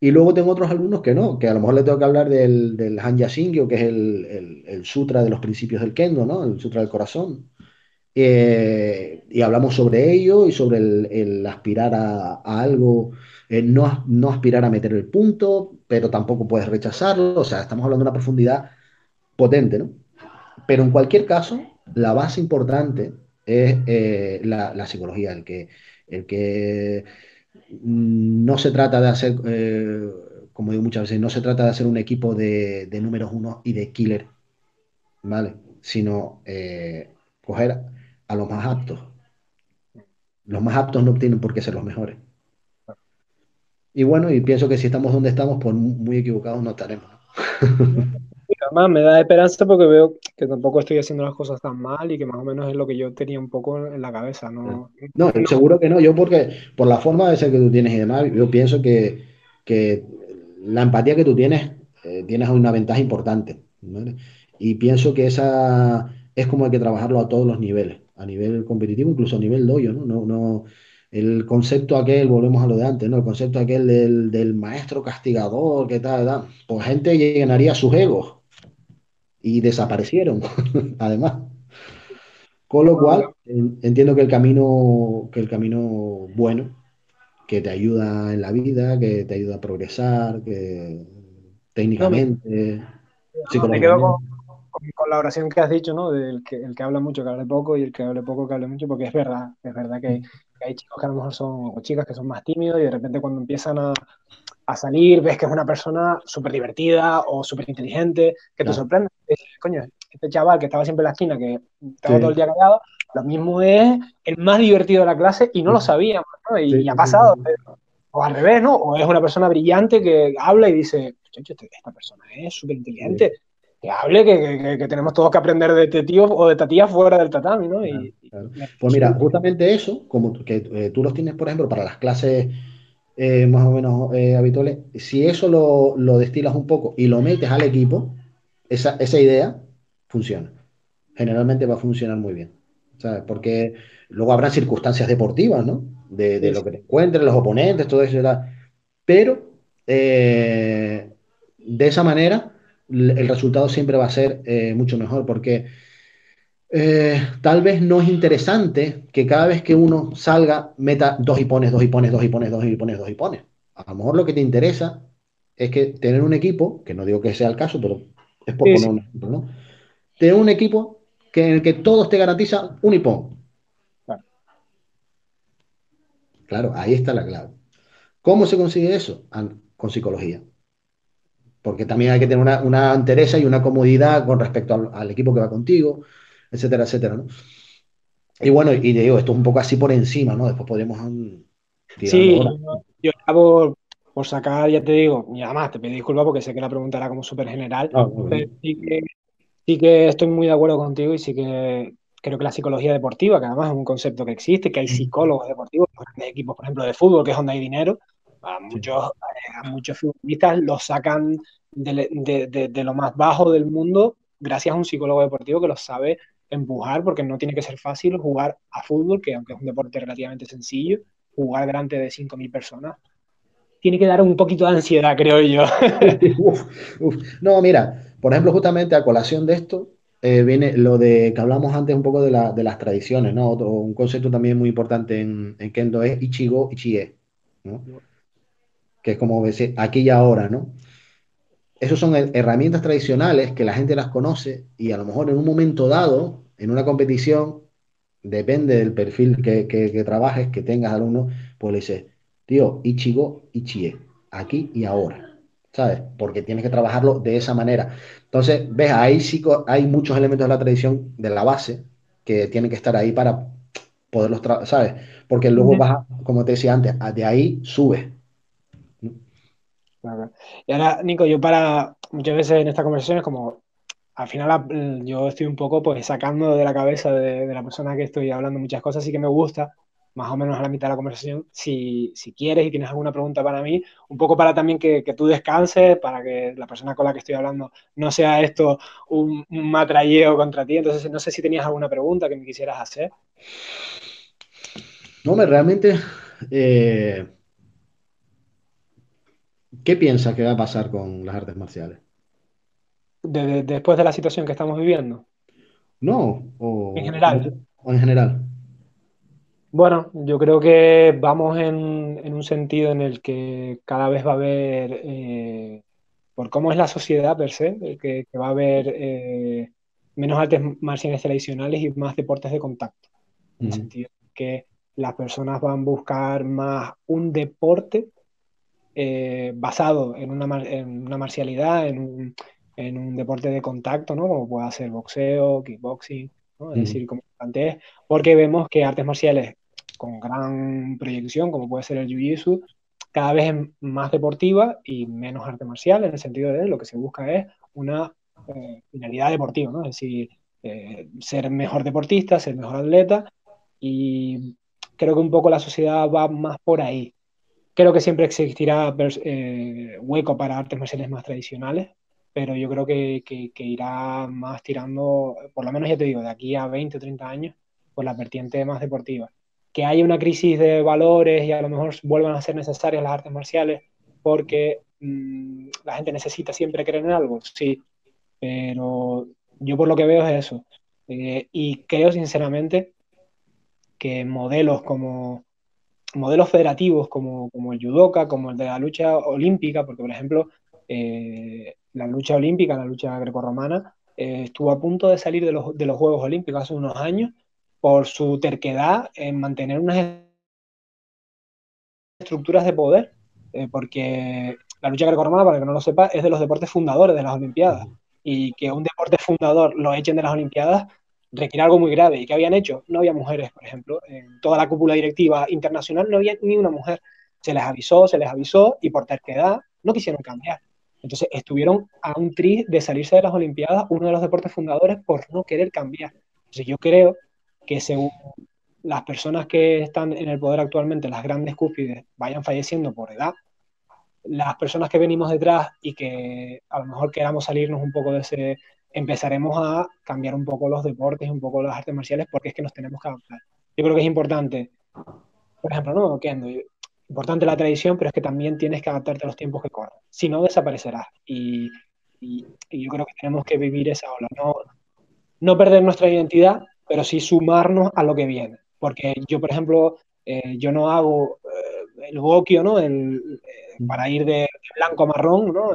Y luego tengo otros alumnos que no, que a lo mejor le tengo que hablar del, del Hanya Shingyo, que es el, el, el, sutra de los principios del Kendo, ¿no? El sutra del corazón. Eh, y hablamos sobre ello y sobre el, aspirar a, algo, eh, no, no aspirar a meter el punto, pero tampoco puedes rechazarlo, o sea, estamos hablando de una profundidad potente, ¿no? Pero en cualquier caso, la base importante es eh, la, psicología, el que, el que no se trata de hacer, como digo muchas veces, no se trata de hacer un equipo de, de números uno y de killer, ¿vale? Sino coger a los más aptos. Los más aptos no tienen por qué ser los mejores. Y bueno, y pienso que si estamos donde estamos, pues muy equivocados no estaremos. además me da esperanza porque veo que tampoco estoy haciendo las cosas tan mal y que más o menos es lo que yo tenía un poco en la cabeza. No, no, seguro que no. Yo porque por la forma de ser que tú tienes y demás, yo pienso que, la empatía que tú tienes, eh, tienes una ventaja importante. Y pienso que esa es como hay que trabajarlo a todos los niveles a nivel competitivo, incluso a nivel doyo, ¿no? No, no, el concepto aquel, volvemos a lo de antes, ¿no? El concepto aquel del, maestro castigador, que tal, tal, pues gente llenaría sus egos y desaparecieron, además. Con lo cual, entiendo que el camino, que el camino bueno, que te ayuda en la vida, que te ayuda a progresar, que técnicamente, psicológicamente con, la oración que has dicho, ¿no? Del que, el que habla mucho, que hable poco, y el que hable poco, que hable mucho, porque es verdad, es verdad que hay, chicos que a lo mejor son, o chicas que son más tímidos, y de repente cuando empiezan a, a salir, ves que es una persona súper divertida o súper inteligente, que te sorprende. Coño, este chaval que estaba siempre en la esquina, que estaba todo el día callado, lo mismo es el más divertido de la clase y no lo sabíamos, ¿no? Y, ha pasado. O al revés, ¿no? O es una persona brillante que habla y dice, este, esta persona es súper inteligente, que hable, que, tenemos todos que aprender de este tío o de esta tía fuera del tatami, ¿no? Y, Pues mira, justamente eso, como que eh, tú los tienes, por ejemplo, para las clases eh, más o menos eh, habituales, si eso lo, destilas un poco y lo metes al equipo, esa, idea funciona. Generalmente va a funcionar muy bien. ¿sabes? Porque luego habrá circunstancias deportivas, ¿no? De, lo que te encuentres, los oponentes, todo eso. Pero de esa manera el resultado siempre va a ser eh, mucho mejor porque eh, tal vez no es interesante que cada vez que uno salga meta dos hipones, dos hipones, dos hipones, dos hipones, dos hipones. A lo mejor lo que te interesa es que tener un equipo, que no digo que sea el caso, pero es por poner un ejemplo, ¿no? Tener un equipo que, en el que todos te garantizan un hipón. Claro, ahí está la clave. ¿Cómo se consigue eso? Con psicología porque también hay que tener una, una entereza y una comodidad con respecto al, equipo que va contigo, etcétera, etcétera, ¿no? Y bueno, y te digo, esto es un poco así por encima, ¿no? Después podremos... Um, sí, yo, acabo por sacar, ya te digo, y además te pido disculpas porque sé que la pregunta era como súper general, ah, pero sí que, sí que estoy muy de acuerdo contigo y sí que creo que la psicología deportiva, que además es un concepto que existe, que hay psicólogos deportivos, grandes equipos, por ejemplo, de fútbol, que es donde hay dinero, a muchos, a muchos futbolistas los sacan de, de, de, lo más bajo del mundo gracias a un psicólogo deportivo que los sabe empujar, porque no tiene que ser fácil jugar a fútbol, que aunque es un deporte relativamente sencillo, jugar delante de 5.000 personas, tiene que dar un poquito de ansiedad, creo yo. No, mira, por ejemplo, justamente a colación de esto, eh, viene lo de que hablamos antes un poco de, las tradiciones, ¿no? un concepto también muy importante en, Kendo es Ichigo Ichie, ¿no? Que es como decir aquí y ahora, ¿no? Esas son herramientas tradicionales que la gente las conoce y a lo mejor en un momento dado, en una competición, depende del perfil que, que, trabajes, que tengas alumno, pues le dices, tío, Ichigo Ichie, aquí y ahora. ¿sabes? Porque tienes que trabajarlo de esa manera. Entonces, ves, ahí sí hay muchos elementos de la tradición, de la base, que tienen que estar ahí para poderlos, ¿sabes? Porque luego vas, como te decía antes, de ahí subes. Y ahora, Nico, yo para muchas veces en esta conversación es como, al final yo estoy un poco pues sacando de la cabeza de, la persona que estoy hablando muchas cosas, y que me gusta, más o menos a la mitad de la conversación, si, si, quieres y tienes alguna pregunta para mí, un poco para también que, que, tú descanses, para que la persona con la que estoy hablando no sea esto un, un contra ti. Entonces, no sé si tenías alguna pregunta que me quisieras hacer. No, me realmente... Eh, ¿Qué piensas que va a pasar con las artes marciales? después de la situación que estamos viviendo. No, o en general. O en general. Bueno, yo creo que vamos en, un sentido en el que cada vez va a haber, eh, por cómo es la sociedad per se, eh, que, va a haber eh, menos artes marciales tradicionales y más deportes de contacto. En el sentido que las personas van a buscar más un deporte basado en una, en una marcialidad, en un, en un, deporte de contacto, ¿no? Como puede ser boxeo, kickboxing, ¿no? Es decir, como antes, porque vemos que artes marciales con gran proyección, como puede ser el Jiu-Jitsu, cada vez es más deportiva y menos arte marcial, en el sentido de lo que se busca es una eh, finalidad deportiva, ¿no? Es decir, eh, ser mejor deportista, ser mejor atleta, y creo que un poco la sociedad va más por ahí. Creo que siempre existirá eh, hueco para artes marciales más tradicionales, pero yo creo que, que, irá más tirando, por lo menos ya te digo, de aquí a 20 o 30 años, por la vertiente más deportiva que haya una crisis de valores y a lo mejor vuelvan a ser necesarias las artes marciales porque mm, la gente necesita siempre creer en algo, sí, pero yo por lo que veo es eso. Eh, y creo sinceramente que modelos como modelos federativos como, como, el judoka, como el de la lucha olímpica, porque por ejemplo eh, la lucha olímpica, la lucha grecorromana, eh, estuvo a punto de salir de los, de los Juegos Olímpicos hace unos años por su terquedad en mantener unas estructuras de poder, eh, porque la lucha grecorromana, para que no lo sepa, es de los deportes fundadores de las Olimpiadas. Y que un deporte fundador lo echen de las Olimpiadas requiere algo muy grave. ¿Y qué habían hecho? No había mujeres, por ejemplo. En toda la cúpula directiva internacional no había ni una mujer. Se les avisó, se les avisó y por terquedad no quisieron cambiar. Entonces estuvieron a un tri de salirse de las Olimpiadas, uno de los deportes fundadores, por no querer cambiar. Entonces yo creo que según las personas que están en el poder actualmente, las grandes cúspides, vayan falleciendo por edad, las personas que venimos detrás y que a lo mejor queramos salirnos un poco de ese, empezaremos a cambiar un poco los deportes, un poco las artes marciales, porque es que nos tenemos que adaptar. Yo creo que es importante, por ejemplo, no, Kendo, importante la tradición, pero es que también tienes que adaptarte a los tiempos que corren. Si no, desaparecerás. Y, y, y, yo creo que tenemos que vivir esa ola, no, no perder nuestra identidad, pero sí sumarnos a lo que viene. Porque yo, por ejemplo, eh, yo no hago eh, el gokio, ¿no? El, eh, para ir de, blanco a marrón, ¿no?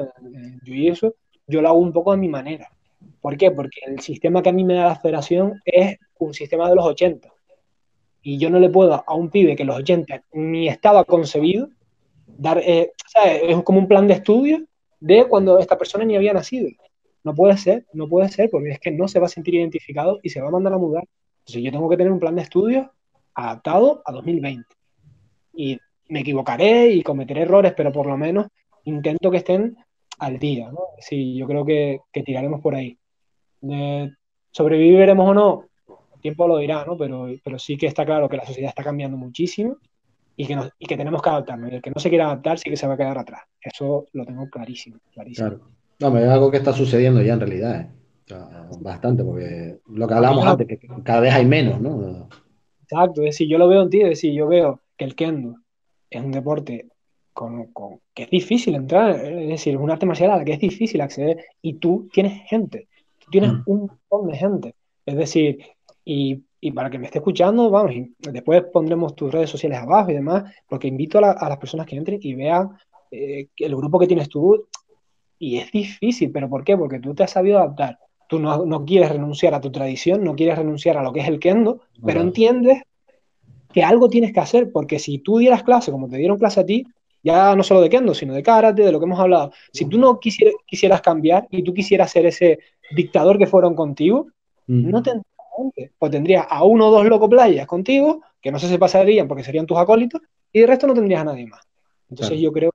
y eso, yo lo hago un poco a mi manera. ¿Por qué? Porque el sistema que a mí me da la federación es un sistema de los 80. Y yo no le puedo a un pibe que los 80 ni estaba concebido dar, es como un plan de estudio de cuando esta persona ni había nacido. No puede ser, no puede ser, porque es que no se va a sentir identificado y se va a mandar a mudar. Entonces yo tengo que tener un plan de estudio adaptado a 2020. Y me equivocaré y cometeré errores, pero por lo menos intento que estén al día. ¿no? Sí, yo creo que, tiraremos por ahí. ¿Sobreviviremos o no? El tiempo lo dirá, ¿no? Pero, pero sí que está claro que la sociedad está cambiando muchísimo y que, y que tenemos que adaptarnos. Y el que no se quiera adaptar sí que se va a quedar atrás. Eso lo tengo clarísimo. clarísimo. Claro. No, es algo que está sucediendo ya en realidad. ¿eh? Bastante, porque lo que hablábamos antes, que cada vez hay menos, ¿no? Exacto, es decir, yo lo veo en ti, es decir, yo veo que el kendo es un deporte con, que es difícil entrar, es decir, es un arte marcial a la que es difícil acceder y tú tienes gente, tú tienes mm. un montón de gente, es decir, y, y, para que me esté escuchando, vamos, después pondremos tus redes sociales abajo y demás, porque invito a, a las personas que entren y vean eh, el grupo que tienes tú, y es difícil, pero ¿por qué? Porque tú te has sabido adaptar tú no, quieres renunciar a tu tradición, no quieres renunciar a lo que es el kendo, pero entiendes que algo tienes que hacer, porque si tú dieras clase como te dieron clase a ti, ya no solo de kendo, sino de karate, de lo que hemos hablado, si tú no quisieras, quisieras cambiar y tú quisieras ser ese dictador que fueron contigo, no tendrías o tendrías a uno o dos loco playas contigo, que no sé si pasarían porque serían tus acólitos, y el resto no tendrías a nadie más. Entonces yo creo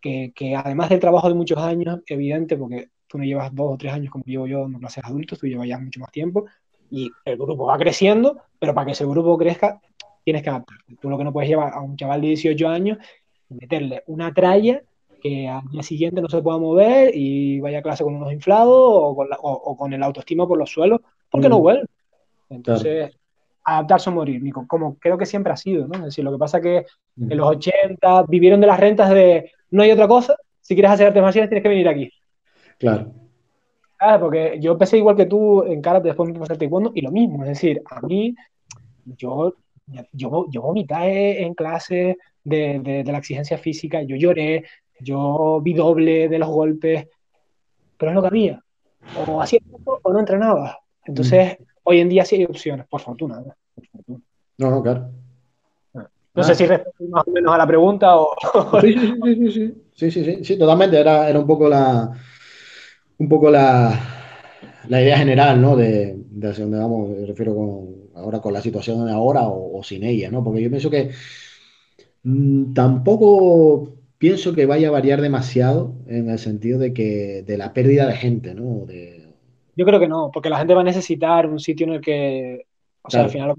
que, que, además del trabajo de muchos años, evidente, porque tú no llevas dos o tres años como llevo yo dando clases adultos, tú llevas ya mucho más tiempo y el grupo va creciendo, pero para que ese grupo crezca tienes que adaptarte. Tú lo que no puedes llevar a un chaval de 18 años y meterle una tralla que al día siguiente no se pueda mover y vaya a clase con unos inflados o con, o, con el autoestima por los suelos porque no mm. vuelve. Entonces, adaptarse o morir, Nico, como creo que siempre ha sido, ¿no? Es decir, lo que pasa es que en los 80 vivieron de las rentas de no hay otra cosa, si quieres hacer artes marciales tienes que venir aquí. Claro. Ah, porque yo empecé igual que tú en karate, después me pasé taekwondo y lo mismo, es decir, a mí, yo, yo, yo vomité en clase de, la exigencia física, yo lloré, yo vi doble de los golpes, pero es lo que había. O hacía o no entrenaba. Entonces, mm. hoy en día sí hay opciones, por fortuna. No, no, claro. No sé si respondí más o menos a la pregunta o... Sí, sí, sí, sí, sí, sí, sí, sí, totalmente. Era, era un poco la, un poco la, idea general, ¿no? De, de hacia dónde vamos, me refiero con, ahora con la situación de ahora o, sin ella, ¿no? Porque yo pienso que mm, tampoco pienso que vaya a variar demasiado en el sentido de que de la pérdida de gente, ¿no? Yo creo que no, porque la gente va a necesitar un sitio en el que, o sea, al final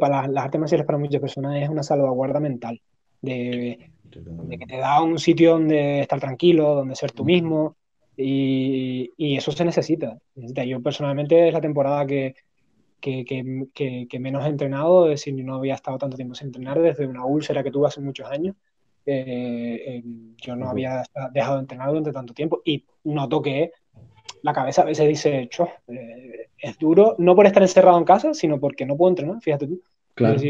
para las, artes marciales para muchas personas es una salvaguarda mental, de, de, que te da un sitio donde estar tranquilo, donde ser tú mismo, y, y, eso se necesita. Yo personalmente es la temporada que, que, que, que, menos he entrenado, es decir, no había estado tanto tiempo sin entrenar desde una úlcera que tuve hace muchos años. Eh, yo no había dejado de entrenar durante tanto tiempo y noto que la cabeza a veces dice, eh, es duro, no por estar encerrado en casa, sino porque no puedo entrenar, fíjate tú. Claro.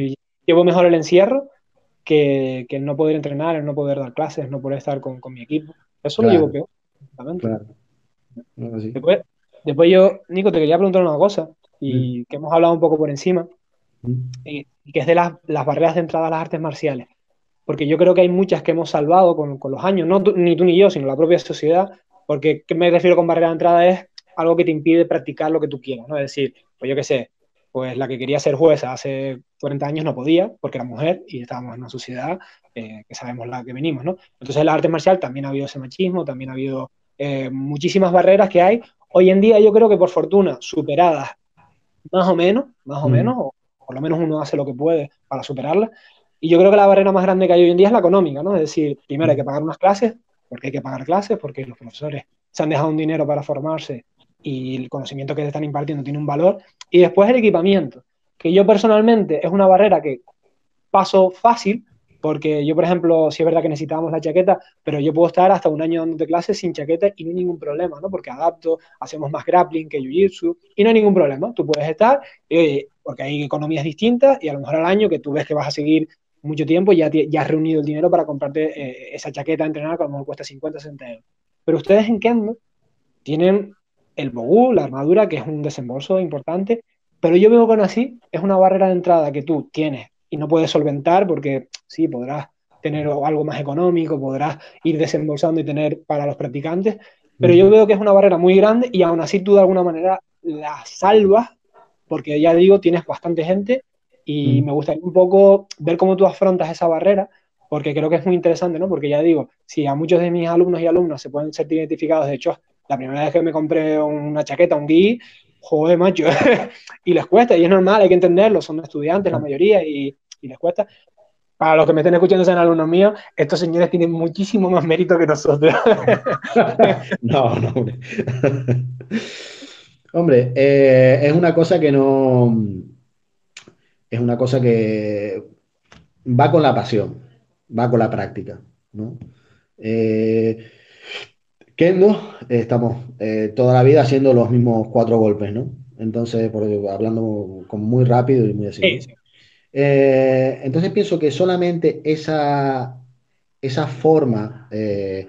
llevo mejor el encierro que, que, el no poder entrenar, el no poder dar clases, no poder estar con, con mi equipo. Eso lo llevo peor. Después, después, yo, Nico, te quería preguntar una cosa, y mm. que hemos hablado un poco por encima, mm. y, que es de las, las, barreras de entrada a las artes marciales. Porque yo creo que hay muchas que hemos salvado con, con los años, no ni tú ni yo, sino la propia sociedad, porque ¿qué me refiero con barrera de entrada? Es algo que te impide practicar lo que tú quieras, ¿no? Es decir, pues yo qué sé, pues la que quería ser jueza hace 40 años no podía porque era mujer y estábamos en una sociedad eh, que sabemos la que venimos, ¿no? Entonces en la arte marcial también ha habido ese machismo, también ha habido eh, muchísimas barreras que hay. Hoy en día yo creo que por fortuna superadas más o menos, más o mm. menos, o por lo menos uno hace lo que puede para superarlas. Y yo creo que la barrera más grande que hay hoy en día es la económica, ¿no? Es decir, primero hay que pagar unas clases, porque hay que pagar clases, porque los profesores se han dejado un dinero para formarse y el conocimiento que te están impartiendo tiene un valor. Y después el equipamiento, que yo personalmente es una barrera que paso fácil, porque yo, por ejemplo, sí es verdad que necesitábamos la chaqueta, pero yo puedo estar hasta un año dando clases sin chaqueta y no hay ningún problema, ¿no? Porque adapto, hacemos más grappling que jiu-jitsu y no hay ningún problema. Tú puedes estar, eh, porque hay economías distintas y a lo mejor al año que tú ves que vas a seguir mucho tiempo, ya, ya has reunido el dinero para comprarte eh, esa chaqueta a entrenar que a lo mejor cuesta 50, 60 euros. Pero ustedes en Kendo tienen el bogú, la armadura, que es un desembolso importante, pero yo veo que así es una barrera de entrada que tú tienes y no puedes solventar porque sí, podrás tener algo más económico, podrás ir desembolsando y tener para los practicantes, pero yo veo que es una barrera muy grande y aún así tú de alguna manera la salvas porque ya digo, tienes bastante gente y me gustaría un poco ver cómo tú afrontas esa barrera porque creo que es muy interesante, ¿no? Porque ya digo, si a muchos de mis alumnos y alumnas se pueden sentir identificados, de hecho, la primera vez que me compré una chaqueta, un gui, joder, macho, y les cuesta, y es normal, hay que entenderlo, son estudiantes la mayoría y, y les cuesta. Para los que me estén escuchando sean alumnos míos, estos señores tienen muchísimo más mérito que nosotros. no, no, Hombre, eh, es una cosa que no. Es una cosa que va con la pasión, va con la práctica, ¿no? Eh, Kendo, eh, estamos eh, toda la vida haciendo los mismos cuatro golpes, ¿no? Entonces, por, hablando como muy rápido y muy así. Sí, sí. Eh, entonces pienso que solamente esa, esa forma, eh,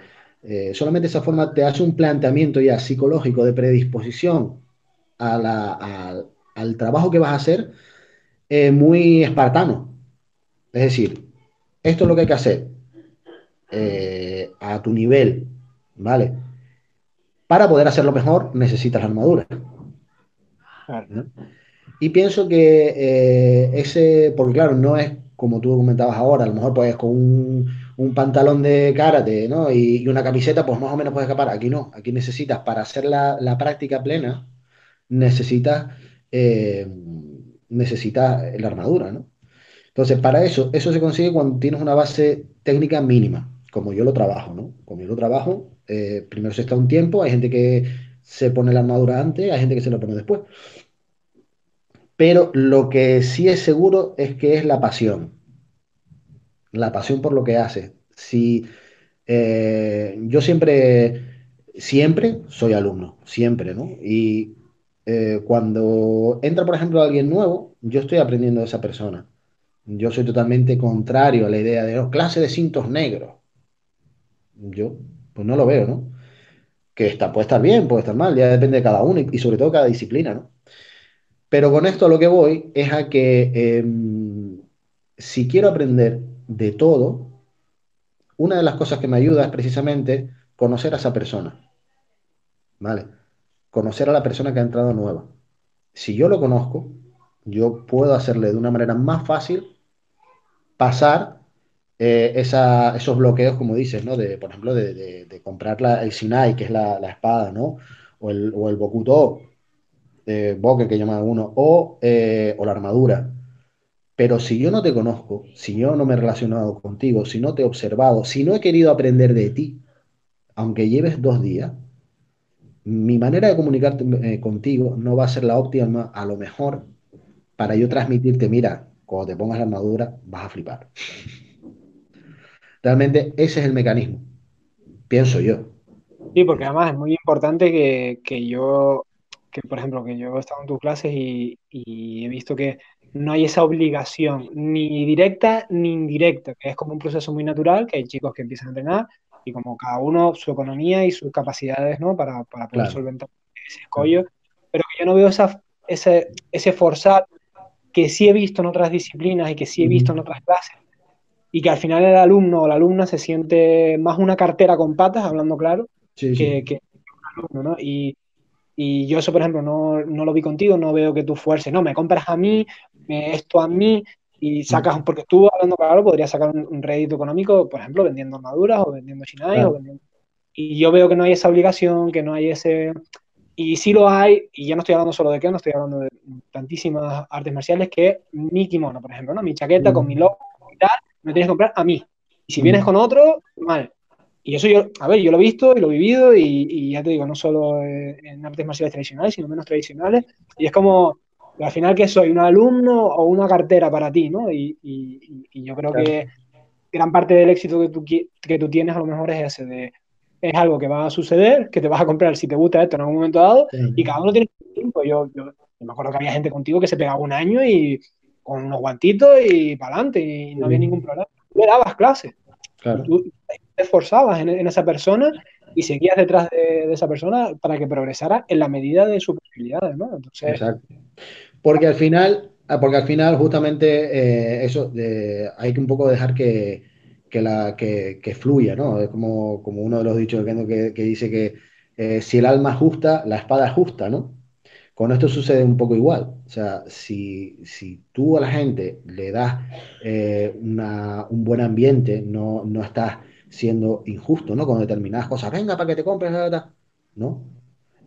solamente esa forma te hace un planteamiento ya psicológico de predisposición a la- al, al trabajo que vas a hacer eh, muy espartano. Es decir, esto es lo que hay que hacer eh, a tu nivel, ¿vale? Para poder hacerlo mejor necesitas la armadura. Claro. ¿no? Y pienso que eh, ese, porque claro, no es como tú comentabas ahora, a lo mejor pues con un, un pantalón de karate, ¿no? Y, y una camiseta, pues más o menos puedes escapar. Aquí no, aquí necesitas, para hacer la, la práctica plena, necesitas, eh, necesitas la armadura, ¿no? Entonces, para eso, eso se consigue cuando tienes una base técnica mínima, como yo lo trabajo, ¿no? Como yo lo trabajo, eh, primero se está un tiempo, hay gente que se pone la armadura antes, hay gente que se la pone después. Pero lo que sí es seguro es que es la pasión, la pasión por lo que haces. Si eh, yo siempre, siempre soy alumno, siempre, ¿no? Y eh, cuando entra, por ejemplo, alguien nuevo, yo estoy aprendiendo de esa persona. Yo soy totalmente contrario a la idea de oh, clase de cintos negros. Yo, pues no lo veo, ¿no? Que está, puede estar bien, puede estar mal, ya depende de cada uno y, sobre todo cada disciplina, ¿no? Pero con esto lo que voy es a que eh, si quiero aprender de todo, una de las cosas que me ayuda es precisamente conocer a esa persona, ¿vale? Conocer a la persona que ha entrado nueva. Si yo lo conozco, yo puedo hacerle de una manera más fácil pasar eh, esa- esos bloqueos, como dices, ¿no? De, por ejemplo, de, de- comprar la- el Sinai, que es la, la espada, ¿no? O el, o el Bokuto, eh, que llaman uno, o, eh, o la armadura. Pero si yo no te conozco, si yo no me he relacionado contigo, si no te he observado, si no he querido aprender de ti, aunque lleves dos días, mi manera de comunicarte eh, contigo no va a ser la óptima, a lo mejor, para yo transmitirte, mira, cuando te pongas la armadura, vas a flipar. Realmente ese es el mecanismo, pienso yo. Sí, porque además es muy importante que, que yo, que por ejemplo, que yo he estado en tus clases y, y he visto que no hay esa obligación ni directa ni indirecta, que es como un proceso muy natural, que hay chicos que empiezan a entrenar y como cada uno su economía y sus capacidades, ¿no? Para, para poder Claro, solventar ese escollo, pero yo no veo esa, ese, ese forzar que sí he visto en otras disciplinas y que sí he visto en otras clases y que al final el alumno o la alumna se siente más una cartera con patas, hablando claro, Sí, que, sí. que un alumno, ¿no? Y, y yo eso, por ejemplo, no, no lo vi contigo, no veo que tú fuerces, no, me compras a mí, me- esto a mí, y sacas, porque tú hablando claro, podrías sacar un, un rédito económico, por ejemplo, vendiendo armaduras o vendiendo shinai o Claro, vendiendo... Y yo veo que no hay esa obligación, que no hay ese... Y sí lo hay, y ya no estoy hablando solo de qué, no estoy hablando de tantísimas artes marciales, que mi kimono, por ejemplo, ¿no? Mi chaqueta con mi Ujú. logo y tal, me tienes que comprar a mí. Y si vienes Ujú. con otro, mal. Y eso yo, a ver, yo lo he visto y lo he vivido y, y ya te digo, no solo eh, en artes marciales tradicionales, sino menos tradicionales. Y es como, al final que soy un alumno o una cartera para ti, ¿no? Y, y- y yo creo Claro, que gran parte del éxito que tú, que tú tienes a lo mejor es ese, de, es algo que va a suceder, que te vas a comprar si te gusta esto en algún momento dado, y sí. cada uno tiene su tiempo. Yo, yo, yo me acuerdo que había gente contigo que se pegaba un año y con unos guantitos y para adelante, y no había Ujú. ningún problema. Tú le dabas clases y Claro, tú te esforzabas en, en esa persona y seguías detrás de, de esa persona para que progresara en la medida de sus posibilidades, ¿no? Entonces, exacto. Porque al final, ah, porque al final justamente eh, eso hay que un poco dejar que, que, la, que, que fluya, ¿no? Es como, como uno de los dichos que, que, dice que eh, si el alma es justa, la espada es justa, ¿no? Con esto sucede un poco igual. O sea, si, si tú a la gente le das eh, una- un buen ambiente, no, no estás siendo injusto, ¿no? Con determinadas cosas, venga para que te compres, ta, ta, ta", ¿no?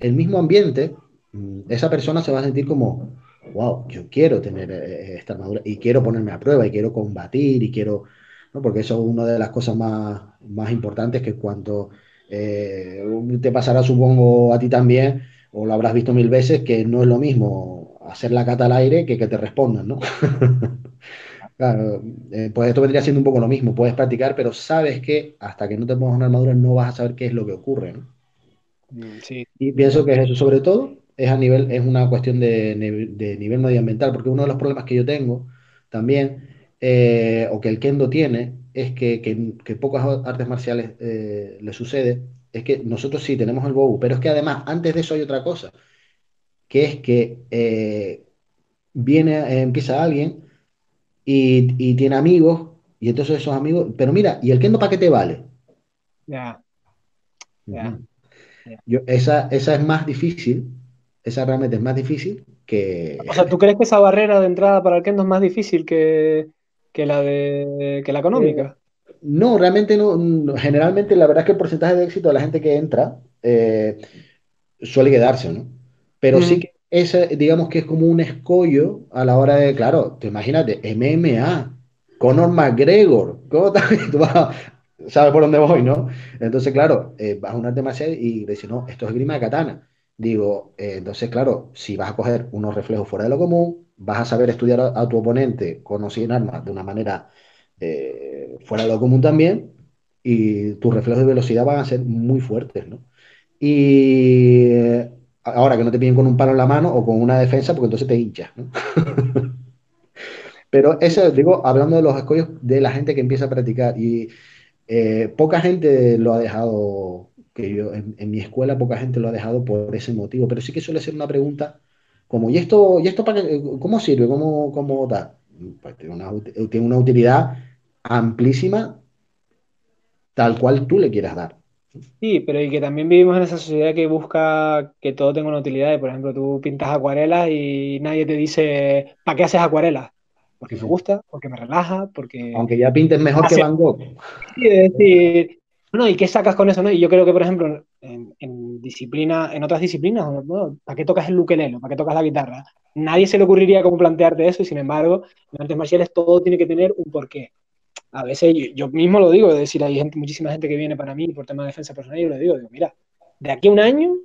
El mismo ambiente, mm, esa persona se va a sentir como, wow, yo quiero tener eh, esta armadura y quiero ponerme a prueba y quiero combatir y quiero, ¿no? Porque eso es una de las cosas más, más importantes que cuando eh, te pasará, supongo, a ti también o lo habrás visto mil veces, que no es lo mismo hacer la cata al aire que que te respondan, ¿no? Claro, eh, pues esto vendría siendo un poco lo mismo, puedes practicar, pero sabes que hasta que no te pongas una armadura no vas a saber qué es lo que ocurre, ¿no? Mm, sí. Y pienso que es eso, sobre todo, es a nivel, es una cuestión de, de nivel medioambiental, porque uno de los problemas que yo tengo también, eh, o que el kendo tiene, es que, que, que pocas artes marciales eh, le sucede, es que nosotros sí tenemos el bow, pero es que además, antes de eso hay otra cosa, que es que eh, viene, empieza alguien y, y tiene amigos, y entonces esos amigos, pero mira, ¿y el kendo para qué te vale? Ya. Yo, esa, esa es más difícil, esa realmente es más difícil O sea, que... ¿tú crees que esa barrera de entrada para el kendo es más difícil que, que la de que la eh, económica? no, realmente no, generalmente la verdad es que el porcentaje de éxito de la gente que entra eh, suele quedarse, ¿no? Pero sí Mm, que ese, digamos que es como un escollo a la hora de, claro, te imagínate, MMA, Conor McGregor, ¿cómo tú vas- sabes por dónde voy, ¿no? Entonces, claro, eh, vas a un arte marcial y dices, no, esto es grima de katana. Digo, eh, entonces, claro, si vas a coger unos reflejos fuera de lo común, vas a saber estudiar a, tu oponente con o sin armas de una manera eh, fuera de lo común también, y tus reflejos de velocidad van a ser muy fuertes, ¿no? Y eh, ahora que no te piden con un palo en la mano o con una defensa, porque entonces te hinchas, ¿no? Pero eso, digo, hablando de los escollos de la gente que empieza a practicar, y poca gente lo ha dejado, que yo, en, en mi escuela poca gente lo ha dejado por ese motivo, pero sí que suele ser una pregunta como, ¿y esto, y esto para qué- cómo sirve? ¿Cómo, cómo da? Pues tiene una, ut- tiene una utilidad amplísima, tal cual tú le quieras dar. Sí, pero y que también vivimos en esa sociedad que busca que todo tenga una utilidad. Y, por ejemplo, tú pintas acuarelas y nadie te dice, ¿para qué haces acuarelas? Porque me gusta, porque me relaja, porque Aunque ya pintes mejor que Van Gogh. Sí, es decir, bueno, ¿y qué sacas con eso, no? Y yo creo que, por ejemplo, en, disciplina, en otras disciplinas, ¿para qué tocas el ukelele? ¿Para qué tocas la guitarra? Nadie se le ocurriría cómo plantearte eso y sin embargo, en artes marciales todo tiene que tener un porqué. A veces yo, mismo lo digo, es decir, hay gente, muchísima gente que viene para mí por tema de defensa personal y yo le digo, digo, mira, de aquí a un año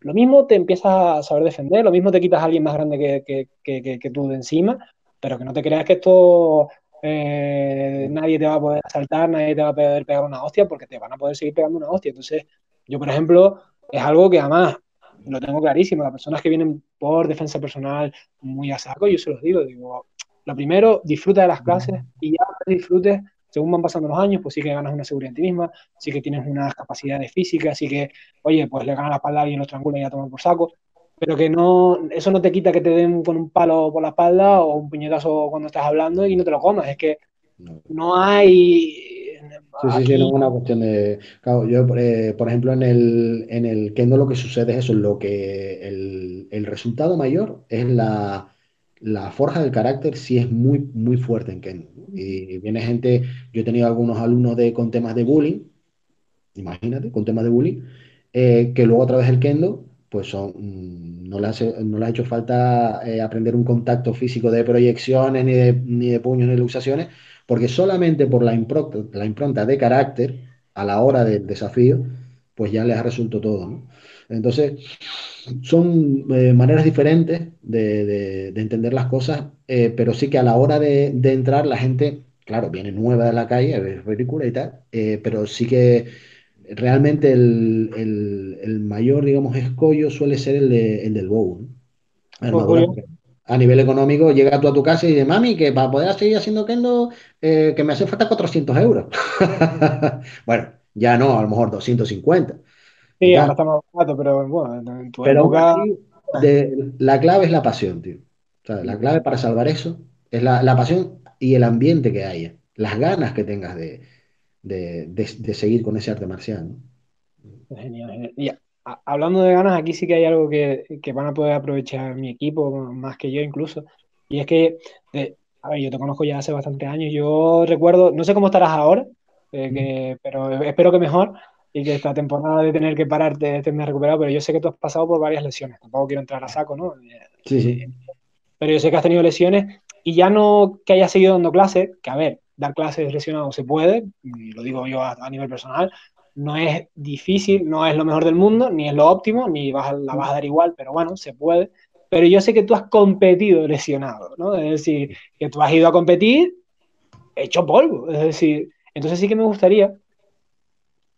lo mismo te empiezas a saber defender, lo mismo te quitas a alguien más grande que, que, que, que tú de encima, pero que no te creas que esto eh, nadie te va a poder asaltar, nadie te va a poder pegar una hostia, porque te van a poder seguir pegando una hostia. Entonces, yo, por ejemplo, es algo que además lo tengo clarísimo, las personas que vienen por defensa personal muy a saco, yo se los digo, digo, lo primero, disfruta de las clases y ya disfrutes, según van pasando los años, pues sí que ganas una seguridad en ti misma, sí que tienes unas capacidades físicas, sí que oye, pues le ganan la espalda a alguien, los y ya toman por saco, pero que no, eso no te quita que te den con un palo por la espalda o un puñetazo cuando estás hablando y no te lo comas, es que No. no hay Sí, sí, sí, no es una cuestión de... Claro, yo, eh, por ejemplo, en el, en el Kendo lo que sucede es eso, lo que el, el resultado mayor es la, la forja del carácter, sí es muy, muy fuerte en Kendo. Y viene gente, yo he tenido algunos alumnos de, con temas de bullying, imagínate, con temas de bullying, eh, que luego a través del Kendo, pues son, mm, no le no le ha hecho falta eh, aprender un contacto físico de proyecciones, ni de, ni de puños, ni de luxaciones, porque solamente por la impronta, la impronta de carácter a la hora del desafío, pues ya les ha resuelto todo. Entonces, son eh, maneras diferentes de, de- de entender las cosas, eh, pero sí que a la hora de, entrar la gente, claro, viene nueva de la calle, es ridícula y tal, pero sí que realmente el, el- el mayor, digamos, escollo suele ser el, de- el del bow, A nivel económico, llega tú a tu casa y dices, mami, que para poder seguir haciendo kendo, eh, que me hacen falta 400 euros. Bueno, ya no, a lo mejor 250 y sí, ahora tal. está más barato, pero bueno, en tu Pero época, de, la clave es la pasión, tío. O sea, la clave para salvar eso es la, la pasión y el ambiente que haya, las ganas que tengas de, de, de- de seguir con ese arte marcial, ¿no? genial, genial. Y a- hablando de ganas, aquí sí que hay algo que, que van a poder aprovechar mi equipo, más que yo incluso, y es que, eh, a ver, yo te conozco ya hace bastantes años, yo recuerdo, no sé cómo estarás ahora, eh, que- pero espero que mejor, y que esta temporada de tener que pararte estés más recuperado, pero yo sé que tú has pasado por varias lesiones, tampoco quiero entrar a saco, ¿no? Sí, sí. pero yo sé que has tenido lesiones y ya no que hayas seguido dando clases, que a ver, dar clases lesionado se puede, lo digo yo a, a nivel personal, no es difícil, no es lo mejor del mundo, ni es lo óptimo, ni vas la vas a dar igual, pero bueno, se puede. Pero yo sé que tú has competido lesionado, ¿no? Es decir, que tú has ido a competir hecho polvo. Es decir, entonces sí que me gustaría,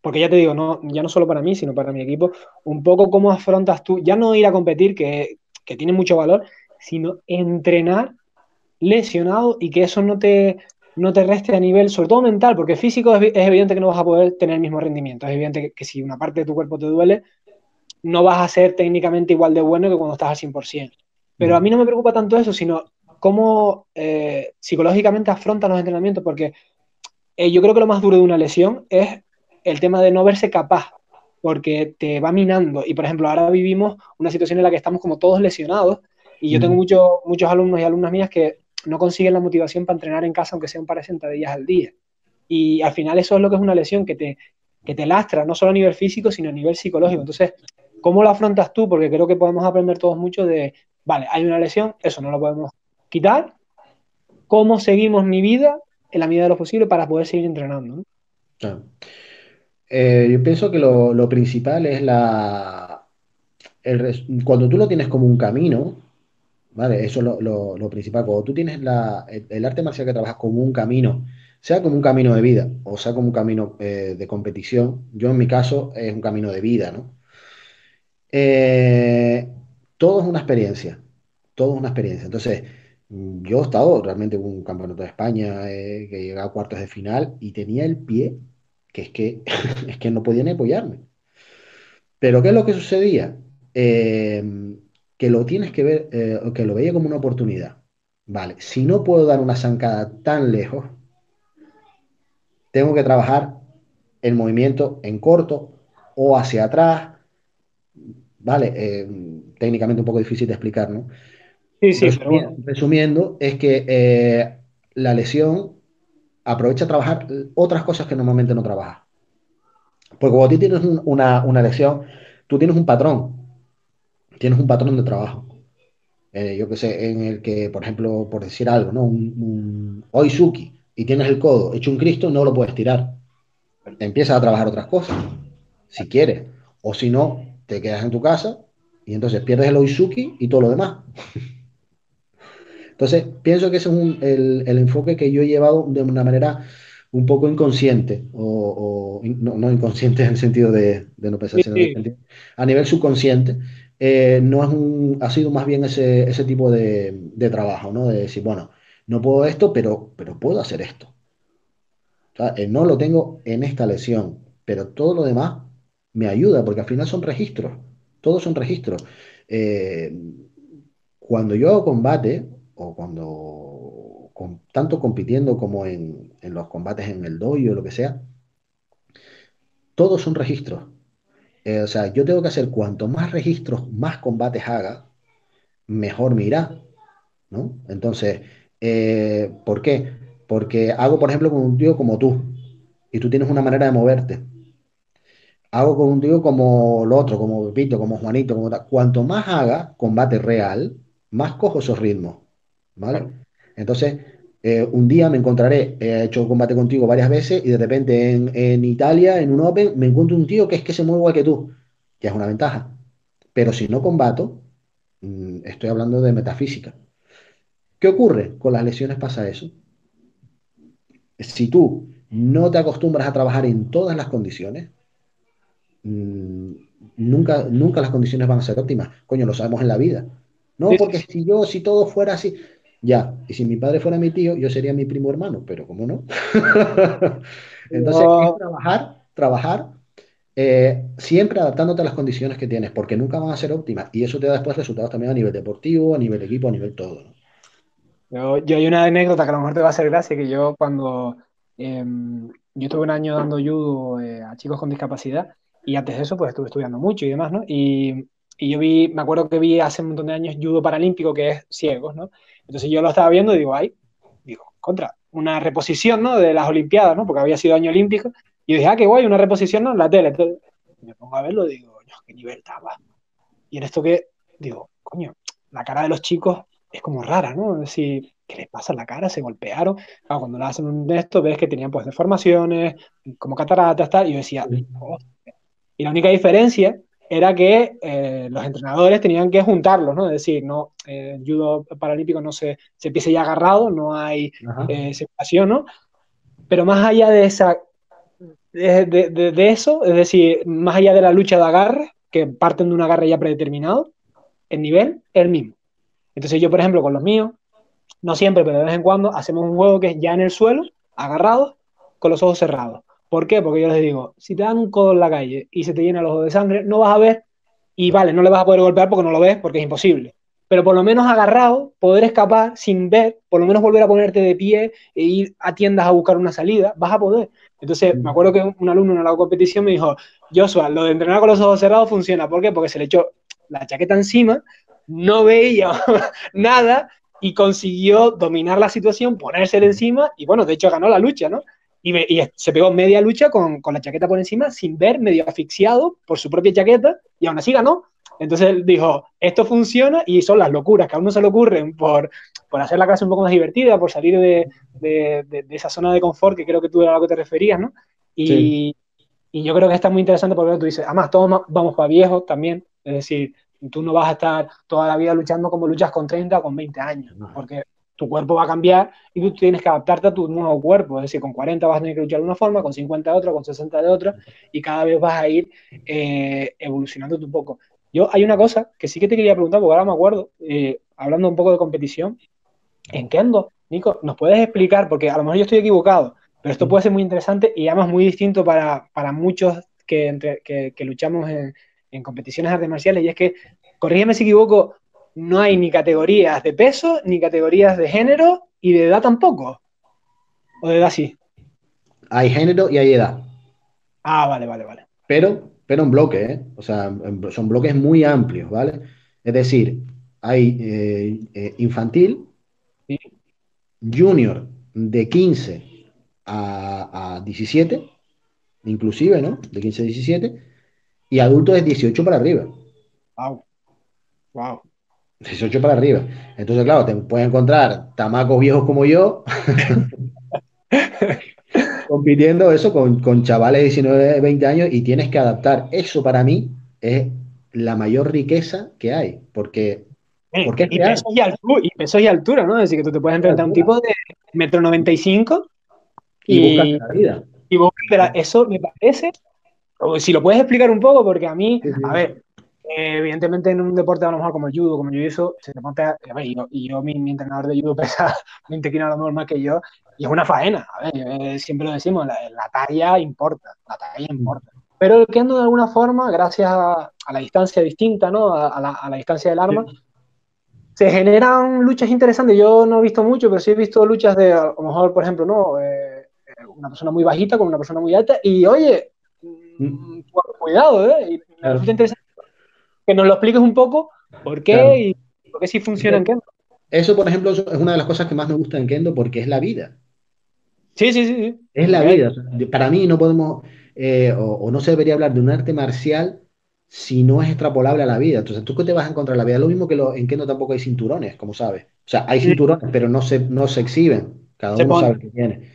porque ya te digo, no, ya no solo para mí, sino para mi equipo, un poco cómo afrontas tú, ya no ir a competir, que, que tiene mucho valor, sino entrenar lesionado y que eso no te, no te reste a nivel, sobre todo mental, porque físico es, evidente que no vas a poder tener el mismo rendimiento. Es evidente que, si una parte de tu cuerpo te duele, no vas a ser técnicamente igual de bueno que cuando estás al 100%. Pero a mí no me preocupa tanto eso, sino cómo eh, psicológicamente afrontan los entrenamientos, porque eh, yo creo que lo más duro de una lesión es el tema de no verse capaz, porque te va minando. Y por ejemplo, ahora vivimos una situación en la que estamos como todos lesionados, y yo tengo muchos muchos alumnos y alumnas mías que no consiguen la motivación para entrenar en casa, aunque sea un par de sentadillas al día. Y al final eso es lo que es una lesión que te, que te lastra, no solo a nivel físico, sino a nivel psicológico. Entonces, ¿cómo lo afrontas tú? Porque creo que podemos aprender todos mucho de, vale, hay una lesión, eso no lo podemos quitar. ¿Cómo seguimos mi vida en la medida de lo posible para poder seguir entrenando? Eh, yo pienso que lo, principal es la... cuando tú lo tienes como un camino, ¿vale? Eso es lo, principal. Cuando tú tienes el, arte marcial que trabajas como un camino, sea como un camino de vida o sea como un camino eh, de competición, yo en mi caso es un camino de vida, ¿no? Eh, todo es una experiencia, todo es una experiencia. Entonces, yo he estado realmente en un campeonato de España eh, que llegaba a cuartos de final y tenía el pie que es que, es que no podía ni apoyarme. Pero ¿qué es lo que sucedía? Que lo tienes que ver, eh, que lo veía como una oportunidad. Vale, si no puedo dar una zancada tan lejos, tengo que trabajar el movimiento en corto o hacia atrás. Vale, eh, técnicamente un poco difícil de explicar, ¿no? Sí, sí, resumiendo, resumiendo es que eh, la lesión aprovecha a trabajar otras cosas que normalmente no trabaja. Porque cuando tú tienes una, una lesión, tú tienes un patrón tienes un patrón de trabajo. Eh, yo que sé, en el que, por ejemplo, por decir algo, ¿no? Un, Oizuki y tienes el codo hecho un Cristo, no lo puedes tirar. Empiezas a trabajar otras cosas, si quieres. O si no, te quedas en tu casa y entonces pierdes el Oizuki y todo lo demás. Entonces, pienso que ese es el, enfoque que yo he llevado de una manera un poco inconsciente, o, no, inconsciente en el sentido de, no pensar, sino a nivel subconsciente, eh, no es un, ha sido más bien ese, tipo de, trabajo, ¿no? De decir, bueno, no puedo esto, pero, pero puedo hacer esto. Eh, no lo tengo en esta lesión, pero todo lo demás me ayuda, porque al final son registros, todos son registros. Eh, cuando yo hago combate, o cuando, tanto compitiendo como en, en los combates en el dojo o lo que sea, todos son registros. Eh, o sea, yo tengo que hacer cuanto más registros, más combates haga, mejor me irá, ¿no? Entonces, eh, ¿por qué? Porque hago, por ejemplo, con un tío como tú, y tú tienes una manera de moverte. Hago con un tío como el otro, como Pepito, como Juanito, como Cuanto más haga combate real, más cojo esos ritmos, ¿vale? Entonces, eh, un día me encontraré, he hecho combate contigo varias veces y de repente en, Italia, en un Open, me encuentro un tío que es que se mueve igual que tú, que es una ventaja. Pero si no combato, mm, estoy hablando de metafísica. ¿Qué ocurre? Con las lesiones pasa eso. Si tú no te acostumbras a trabajar en todas las condiciones, mm, nunca, nunca las condiciones van a ser óptimas. Coño, lo sabemos en la vida. No, porque si yo, si todo fuera así, ya, y si mi padre fuera mi tío, yo sería mi primo hermano, pero ¿cómo no? Entonces, trabajar, trabajar, eh, siempre adaptándote a las condiciones que tienes, porque nunca van a ser óptimas. Y eso te da después resultados también a nivel deportivo, a nivel equipo, a nivel todo. Yo, yo, hay una anécdota que a lo mejor te va a hacer gracia, que yo cuando em, yo estuve un año dando judo eh, a chicos con discapacidad, y antes de eso pues estuve estudiando mucho y demás, ¿no? Y, y yo vi, me acuerdo que vi hace un montón de años judo paralímpico, que es ciegos, ¿no? Entonces yo lo estaba viendo y digo, ay, digo, contra, una reposición, ¿no? De las Olimpiadas, ¿no? Porque había sido año olímpico. Y yo dije, ah, qué guay, una reposición, ¿no? En la tele. Entonces, me pongo a verlo y digo, coño, qué nivel estaba. Y en esto que, digo, coño, la cara de los chicos es como rara, ¿no? Es decir, ¿qué les pasa en la cara? Se golpearon. cuando lo hacen un esto, ves que tenían pues deformaciones, como cataratas, tal, y yo decía, y la única diferencia era que eh, los entrenadores tenían que juntarlos, ¿no? Es decir, no, eh, el judo paralímpico no se, se empieza ya agarrado, no hay eh, separación, ¿no? Pero más allá de esa, de, de, de, eso, es decir, más allá de la lucha de agarre, que parten de un agarre ya predeterminado, el nivel es el mismo. Entonces yo, por ejemplo, con los míos, no siempre, pero de vez en cuando, hacemos un juego que es ya en el suelo, agarrado, con los ojos cerrados. ¿Por qué? Porque yo les digo, si te dan un codo en la calle y se te llena el ojo de sangre, no vas a ver, y vale, no le vas a poder golpear porque no lo ves, porque es imposible. Pero por lo menos agarrado, poder escapar sin ver, por lo menos volver a ponerte de pie e ir a tiendas a buscar una salida, vas a poder. Entonces, me acuerdo que un alumno en la competición me dijo, Joshua, lo de entrenar con los ojos cerrados funciona. ¿Por qué? Porque se le echó la chaqueta encima, no veía nada y consiguió dominar la situación, ponérsela encima y bueno, de hecho ganó la lucha, ¿no? Y, se pegó media lucha con, con, la chaqueta por encima sin ver, medio asfixiado por su propia chaqueta y aún así ganó. Entonces él dijo, esto funciona y son las locuras que a uno se le ocurren por, por hacer la clase un poco más divertida, por salir de, de, de, esa zona de confort que creo que tú era a lo que te referías, ¿no? Y, y yo creo que está muy interesante porque tú dices, además todos vamos para viejos también, es decir, tú no vas a estar toda la vida luchando como luchas con 30 o con 20 años, porque tu cuerpo va a cambiar y tú tienes que adaptarte a tu nuevo cuerpo. Es decir, con 40 vas a tener que luchar de una forma, con 50 de otra, con 60 de otra, y cada vez vas a ir eh, evolucionando un poco. Yo hay una cosa que sí que te quería preguntar, porque ahora me acuerdo, eh, hablando un poco de competición, en Kendo, Nico, ¿nos puedes explicar? Porque a lo mejor yo estoy equivocado, pero esto puede ser muy interesante y además muy distinto para, para muchos que, entre, que, que luchamos en, en competiciones artes marciales, y es que, corrígeme si equivoco, no hay ni categorías de peso, ni categorías de género, y de edad tampoco. ¿O de edad sí? Hay género y hay edad. Ah, vale, vale, vale. Pero, pero en bloque, ¿eh? O sea, son bloques muy amplios, ¿vale? Es decir, hay eh, eh, infantil, junior de 15 a, a 17, inclusive, ¿no? De 15 a 17, y adultos es 18 para arriba. Wow. Wow. 18 para arriba. Entonces, claro, te puedes encontrar tamacos viejos como yo compitiendo eso con, con, chavales de 19, 20 años y tienes que adaptar. Eso para mí es la mayor riqueza que hay, porque, porque es y, peso y, altura, y, peso y, altura, ¿no? Es decir, que tú te puedes enfrentar a un tipo de metro 95 y, y la vida. Y eso me parece si lo puedes explicar un poco, porque a mí, a ver, eh, evidentemente en un deporte a lo mejor como el judo, como el jiu se te monta, a ver, y yo, y yo mi, entrenador de judo pesa 20 kilos a lo mejor más que yo, y es una faena, a ver, eh, siempre lo decimos, la, talla importa, la talla importa. Pero el kendo de alguna forma, gracias a, la distancia distinta, ¿no? A, la, la, distancia del arma, se generan luchas interesantes. Yo no he visto mucho, pero sí he visto luchas de, a lo mejor, por ejemplo, ¿no? Eh, una persona muy bajita con una persona muy alta, y oye, Mm, cuidado, ¿eh? Y me resulta interesante que nos lo expliques un poco por qué y por qué sí funciona en Kendo. Eso, por ejemplo, es una de las cosas que más me gusta en Kendo porque es la vida. Sí, sí, sí. Es la vida. Para mí no podemos, eh, o, no se debería hablar de un arte marcial si no es extrapolable a la vida. Entonces, ¿tú qué te vas a encontrar en la vida? Lo mismo que lo, en Kendo tampoco hay cinturones, como sabes. O sea, hay cinturones, pero no se, no se exhiben. Cada uno sabe qué tiene.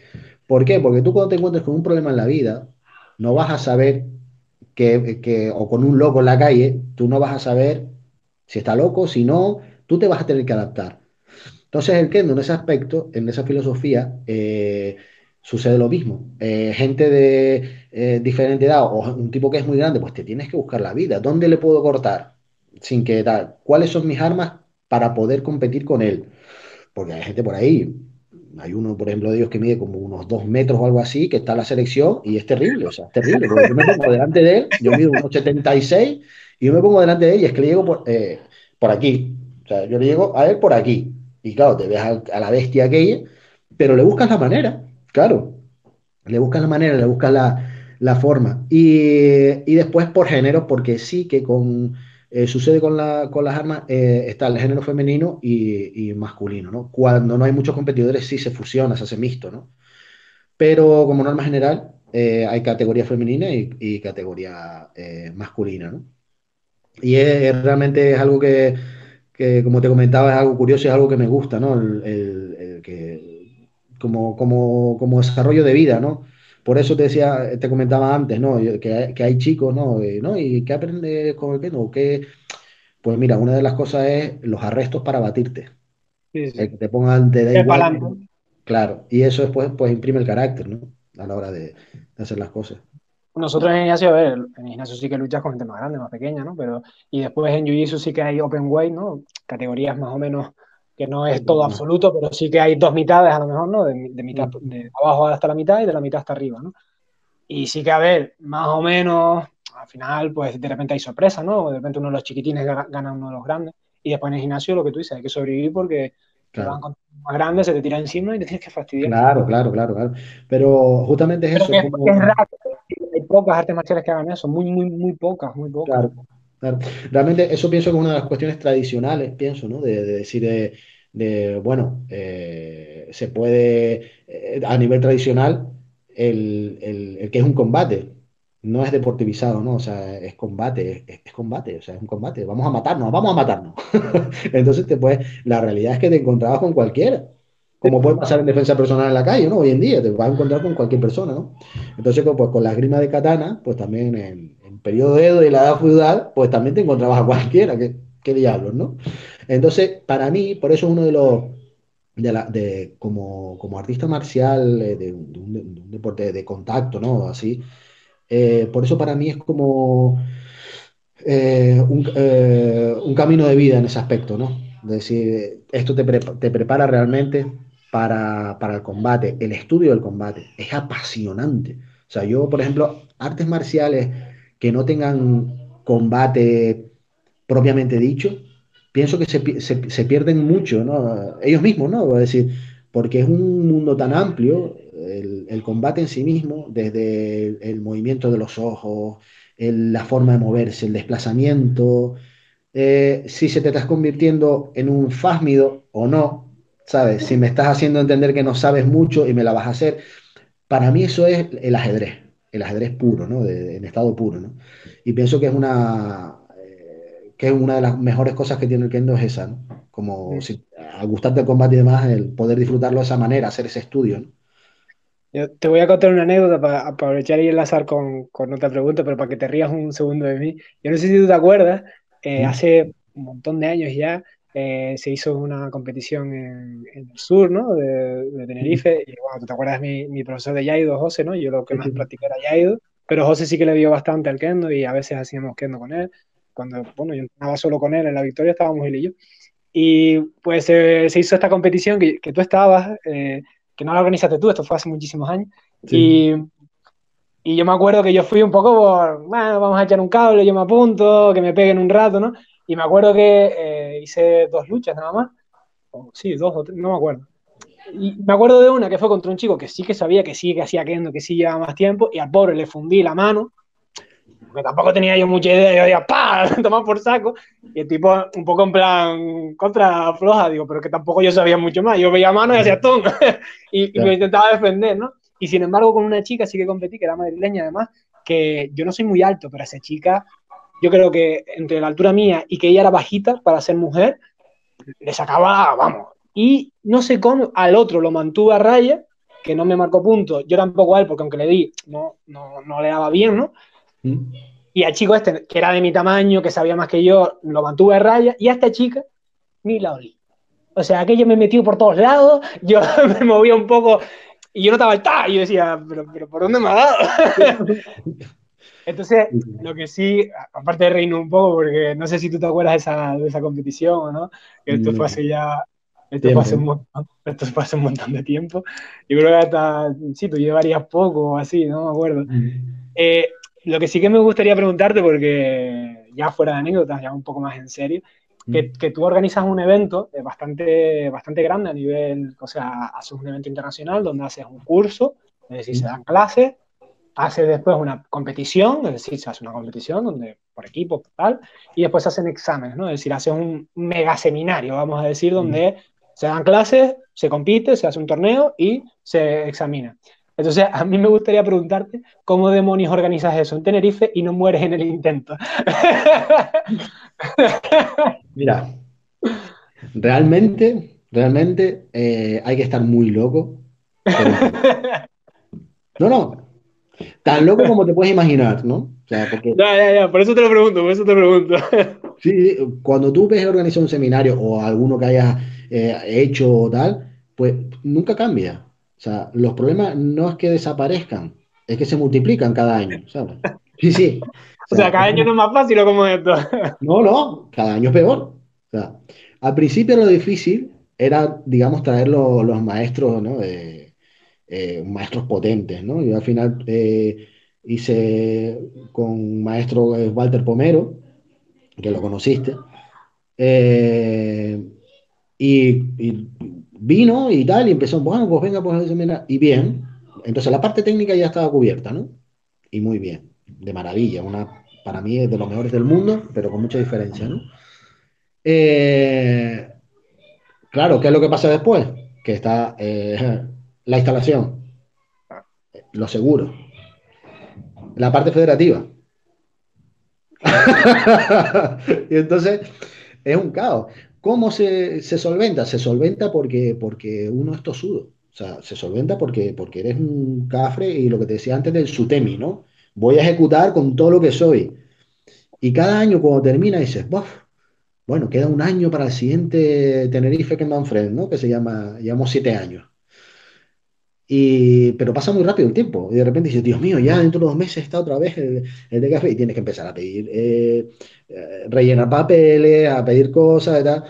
¿Por qué? Porque tú cuando te encuentres con un problema en la vida, no vas a saber que, o con un loco en la calle, tú no vas a saber si está loco, si no, tú te vas a tener que adaptar. Entonces el kendo en ese aspecto, en esa filosofía, eh, sucede lo mismo. Eh, gente de eh, diferente edad o un tipo que es muy grande, pues te tienes que buscar la vida. ¿Dónde le puedo cortar? Sin que tal. ¿Cuáles son mis armas para poder competir con él? Porque hay gente por ahí, hay uno, por ejemplo, de ellos que mide como unos dos metros o algo así, que está la selección y es terrible, o sea, es terrible. Yo me pongo delante de él, yo mido unos 76 y yo me pongo delante de él y es que le llego por, eh, por aquí. O sea, yo le llego a él por aquí. Y claro, te ves a, la bestia aquella, pero le buscas la manera, claro. Le buscas la manera, le buscas la, la forma. Y, y después por género, porque sí que con eh, sucede con, la, con, las armas, eh, está el género femenino y, y, masculino, ¿no? Cuando no hay muchos competidores sí se fusiona, se hace mixto, ¿no? Pero como norma general, eh, hay categoría femenina y, y categoría masculina, ¿no? Y es, realmente es algo que, que, como te comentaba, es algo curioso es algo que me gusta, ¿no? El, el- el que, como, como, como desarrollo de vida, ¿no? Por eso te decía, te comentaba antes, ¿no? Que, que hay chicos, ¿no? ¿no? ¿Y qué aprendes con el piano? ¿Qué? Pues mira, una de las cosas es los arrestos para batirte. Sí, El sí. que te pongan, te da igual. Claro, y eso después pues imprime el carácter, ¿no? A la hora de, de hacer las cosas. Nosotros en gimnasio, a ver, en gimnasio sí que luchas con gente más grande, más pequeña, ¿no? Pero, y después en Jiu-Jitsu sí que hay open weight, ¿no? Categorías más o menos que no es todo absoluto, pero sí que hay dos mitades a lo mejor, ¿no? De, de mitad, de abajo hasta la mitad y de la mitad hasta arriba, ¿no? Y sí que, a ver, más o menos, al final, pues de repente hay sorpresas, ¿no? De repente uno de los chiquitines gana, uno de los grandes. Y después en el gimnasio lo que tú dices, hay que sobrevivir porque te van Claro, con más grandes, se te tira encima y te tienes que fastidiar. claro, claro, claro, claro. Pero justamente es Pero eso, que es es, como, que es raro, hay pocas artes marciales que hagan eso, muy, muy, muy pocas, muy pocas. claro, Realmente eso pienso que es una de las cuestiones tradicionales, pienso, ¿no? De, de decir, de, de, bueno, eh, se puede, eh, a nivel tradicional, el, el- el que es un combate, no es deportivizado, ¿no? O sea, es combate, es, es combate, o sea, es un combate, vamos a matarnos, vamos a matarnos. Entonces, te puedes, la realidad es que te encontrabas con cualquiera, como puede pasar en defensa personal en la calle, ¿no? Hoy en día te vas a encontrar con cualquier persona, ¿no? Entonces, pues con la esgrima de katana, pues también periodo Edo y la edad feudal, pues también te encontrabas a cualquiera, qué, diablos, ¿no? Entonces, para mí, por eso es uno de los, de la, de, como, como artista marcial, eh, de, un, de un- de un deporte de contacto, ¿no? Así, eh, por eso para mí es como eh, un, un camino de vida en ese aspecto, ¿no? Es decir, esto te, te prepara realmente para, para el combate, el estudio del combate. Es apasionante. O sea, yo, por ejemplo, artes marciales que no tengan combate propiamente dicho, pienso que se, se- pierden mucho, ¿no? Ellos mismos, ¿no? Decir, porque es un mundo tan amplio, el, combate en sí mismo, desde el, movimiento de los ojos, la forma de moverse, el desplazamiento, eh, si se te estás convirtiendo en un fásmido o no, ¿sabes? Si me estás haciendo entender que no sabes mucho y me la vas a hacer, para mí eso es el ajedrez, el ajedrez puro, ¿no? De- de- en estado puro, ¿no? Y pienso que es una, eh, que es una de las mejores cosas que tiene el kendo es esa, ¿no? Como Sí. si, al gustarte el combate y demás, el poder disfrutarlo de esa manera, hacer ese estudio, ¿no? Yo te voy a contar una anécdota para aprovechar y enlazar con, con otra pregunta, pero para que te rías un segundo de mí. Yo no sé si tú te acuerdas, eh, ¿Mm? hace un montón de años ya eh, se hizo una competición en, en el sur, ¿no? De, de Tenerife. Y bueno, tú te acuerdas mi, mi profesor de Yaido, José, ¿no? Yo lo que más practiqué era Yaido, pero José sí que le dio bastante al kendo y a veces hacíamos kendo con él. Cuando, bueno, yo entrenaba solo con él en la Victoria, estábamos él y yo. Y pues eh, se hizo esta competición que, que tú estabas, eh, que no la organizaste tú, esto fue hace muchísimos años. Sí. Y, y yo me acuerdo que yo fui un poco por, bueno, vamos a echar un cable, yo me apunto, que me peguen un rato, ¿no? Y me acuerdo que eh, hice dos luchas nada más, o sí, dos o tres, no me acuerdo. Y me acuerdo de una que fue contra un chico que sí que sabía que sí, que hacía kendo, que sí llevaba más tiempo, y al pobre le fundí la mano, porque tampoco tenía yo mucha idea, yo decía, ¡pa! Tomar por saco, y el tipo un poco en plan contra floja, digo, pero que tampoco yo sabía mucho más, yo veía mano y hacía ¡tum! y, y me intentaba defender, ¿no? Y sin embargo con una chica sí que competí, que era madrileña además, que yo no soy muy alto, pero esa chica, yo creo que entre la altura mía y que ella era bajita para ser mujer, le sacaba, vamos. Y no sé cómo, al otro lo mantuve a raya, que no me marcó punto, yo tampoco a él, porque aunque le di, no, no, no le daba bien, ¿no? ¿Mm? Y al chico este, que era de mi tamaño, que sabía más que yo, lo mantuve a raya, y a esta chica ni la olí. O sea, aquello me metió por todos lados, yo me movía un poco, y yo notaba el ta, y yo decía, pero, pero ¿por dónde me ha dado? Entonces, lo que sí, aparte de reírme un poco, porque no sé si tú te acuerdas de esa, de esa competición o no, que esto fue hace ya, esto fue hace, un montón, esto fue hace un montón de tiempo. Yo creo que hasta, sí, tú llevarías poco o así, no me acuerdo. Eh, lo que sí que me gustaría preguntarte, porque ya fuera de anécdotas, ya un poco más en serio, que, que tú organizas un evento eh, bastante, bastante grande a nivel, o sea, haces un evento internacional donde haces un curso, es decir, se dan clases, haces después una competición, es decir, se hace una competición donde por equipo, tal, y después se hacen exámenes, ¿no? Es decir, haces un mega seminario, vamos a decir, donde se dan clases, se compite, se hace un torneo y se examina. Entonces, a mí me gustaría preguntarte cómo demonios organizas eso en Tenerife y no mueres en el intento. Mira, Realmente, realmente eh, hay que estar muy loco. Pero no, no, tan loco como te puedes imaginar, ¿no? O sea, porque Ya, ya, ya, por eso te lo pregunto, por eso te lo pregunto. sí, cuando tú ves organizar un seminario o alguno que hayas eh, hecho o tal, pues nunca cambia. O sea, los problemas no es que desaparezcan, es que se multiplican cada año, ¿sabes? Sí, sí. O O sea, cada año no es más fácil o como esto. no, no, cada año es peor. O sea, al principio lo difícil era, digamos, traer lo- los maestros, ¿no? Eh, maestros potentes, ¿no? Yo al final eh, hice con maestro eh, Walter Pomero, que lo conociste, eh, y, y vino y tal, y empezó, bueno, pues venga, pues mira, y bien. Entonces la parte técnica ya estaba cubierta, ¿no? Y muy bien, de maravilla, una, para mí es de los mejores del mundo, pero con mucha diferencia, ¿no? Eh, claro, ¿qué es lo que pasa después? Que está la instalación, los seguros, la parte federativa. Y entonces es un caos. ¿Cómo se, se solventa? Se solventa porque, porque uno es tosudo. O sea, se solventa porque, porque eres un cafre y lo que te decía antes del sutemi, ¿no? Voy a ejecutar con todo lo que soy. Y cada año cuando termina dices, "Buf, bueno, queda un año para el siguiente Tenerife que Manfred, ¿no? Que se llama, llevamos siete años. Y, pero pasa muy rápido el tiempo. Y de repente dices, Dios mío, ya dentro de dos meses está otra vez el, el de café y tienes que empezar a pedir, eh, eh, rellenar papeles, a pedir cosas y tal.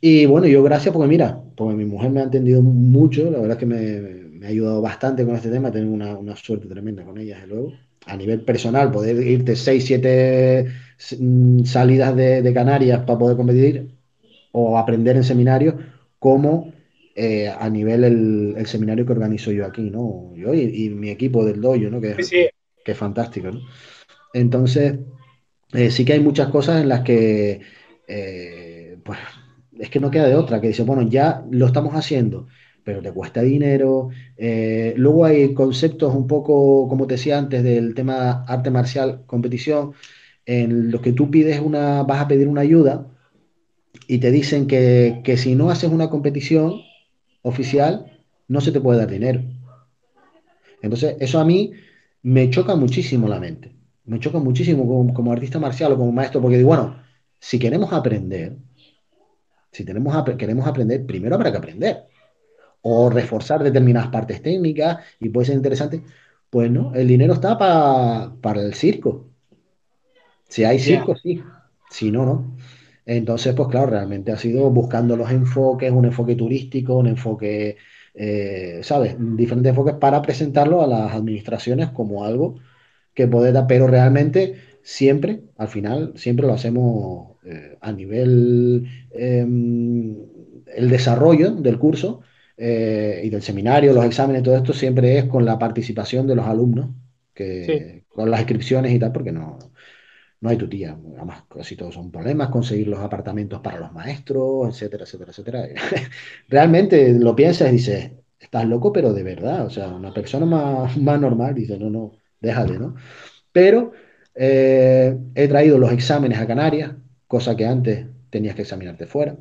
Y bueno, yo gracias porque mira, porque mi mujer me ha entendido mucho, la verdad es que me, me ha ayudado bastante con este tema, tengo una, una suerte tremenda con ella, desde luego. A nivel personal, poder irte seis, siete mm, salidas de, de Canarias para poder competir o aprender en seminarios, como eh, a nivel el, el seminario que organizo yo aquí, ¿no? Yo y, y mi equipo del dojo, ¿no? Que, Sí, sí, que, es fantástico, ¿no? Entonces, eh, sí que hay muchas cosas en las que, eh, pues, es que no queda de otra, que dice, bueno, ya lo estamos haciendo, pero te cuesta dinero. Eh, luego hay conceptos un poco, como te decía antes, del tema arte marcial, competición, en los que tú pides una, vas a pedir una ayuda y te dicen que, que si no haces una competición oficial, no se te puede dar dinero. Entonces, eso a mí me choca muchísimo la mente. Me choca muchísimo como, como artista marcial o como maestro, porque digo, bueno, si queremos aprender, si tenemos, queremos aprender, primero habrá que aprender. O reforzar determinadas partes técnicas y puede ser interesante. Pues no, el dinero está pa- para el circo. Si hay circo, sí. Si no, no. Entonces, pues claro, realmente ha sido buscando los enfoques, un enfoque turístico, un enfoque, eh, ¿sabes? Diferentes enfoques para presentarlo a las administraciones como algo que puede dar, pero realmente siempre, al final, siempre lo hacemos eh, a nivel, eh, el desarrollo del curso eh, y del seminario, los exámenes, todo esto siempre es con la participación de los alumnos, Sí, que, con las inscripciones y tal, porque no, no hay tutía, además casi todos son problemas, conseguir los apartamentos para los maestros, etcétera, etcétera, etcétera. Realmente lo piensas y dices, estás loco, pero de verdad, o sea, una persona más, más normal dice, no, no, déjate, ¿no? Pero eh, he traído los exámenes a Canarias, cosa que antes tenías que examinarte fuera.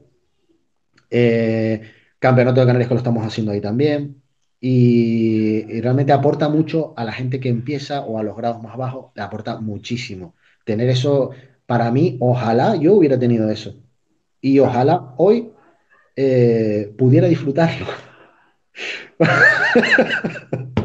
Eh, Campeonato de Canarias que lo estamos haciendo ahí también. Y, y realmente aporta mucho a la gente que empieza o a los grados más bajos, le aporta muchísimo. Tener eso, para mí, ojalá yo hubiera tenido eso. Y ojalá hoy eh, pudiera disfrutarlo.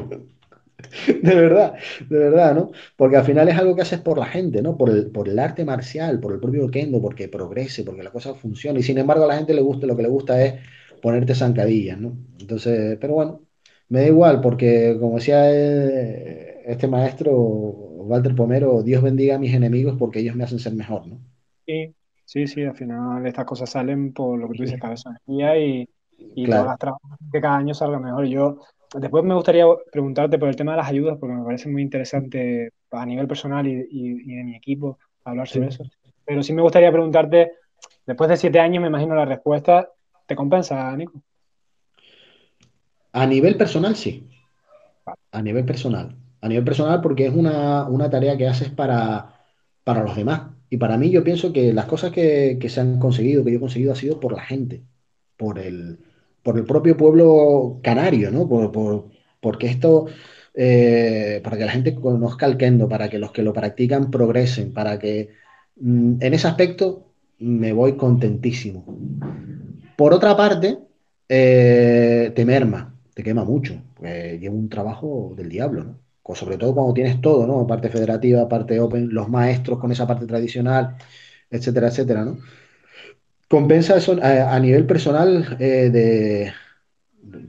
De verdad, de verdad, ¿no? Porque al final es algo que haces por la gente, ¿no? Por el, por el arte marcial, por el propio kendo, porque progrese, porque la cosa funcione. Y sin embargo a la gente le gusta, lo que le gusta es ponerte zancadillas, ¿no? Entonces, pero bueno, me da igual, porque como decía eh, este maestro, Walter Pomero, Dios bendiga a mis enemigos porque ellos me hacen ser mejor, ¿no? Sí, sí, sí, al final estas cosas salen por lo que tú dices, cabeza energía y, y todas Claro, las trabajas que cada año salga mejor. Yo después me gustaría preguntarte por el tema de las ayudas, porque me parece muy interesante a nivel personal y, y- y de mi equipo hablar sobre sí. eso. Pero sí me gustaría preguntarte, después de siete años, me imagino la respuesta, ¿te compensa, Nico? A nivel personal, sí. A nivel personal. A nivel personal porque es una, una tarea que haces para, para los demás Y para mí yo pienso que las cosas que, que se han conseguido, que yo he conseguido, ha sido por la gente, por el, por el propio pueblo canario, ¿no? Por, por- porque esto, eh, para que la gente conozca el kendo, para que los que lo practican progresen, para que mm, en ese aspecto me voy contentísimo. Por otra parte, eh, te merma, te quema mucho, pues lleva un trabajo del diablo, ¿no? Sobre todo cuando tienes todo, ¿no? Parte federativa, parte open, los maestros con esa parte tradicional, etcétera, etcétera, ¿no? Compensa eso a, a nivel personal eh,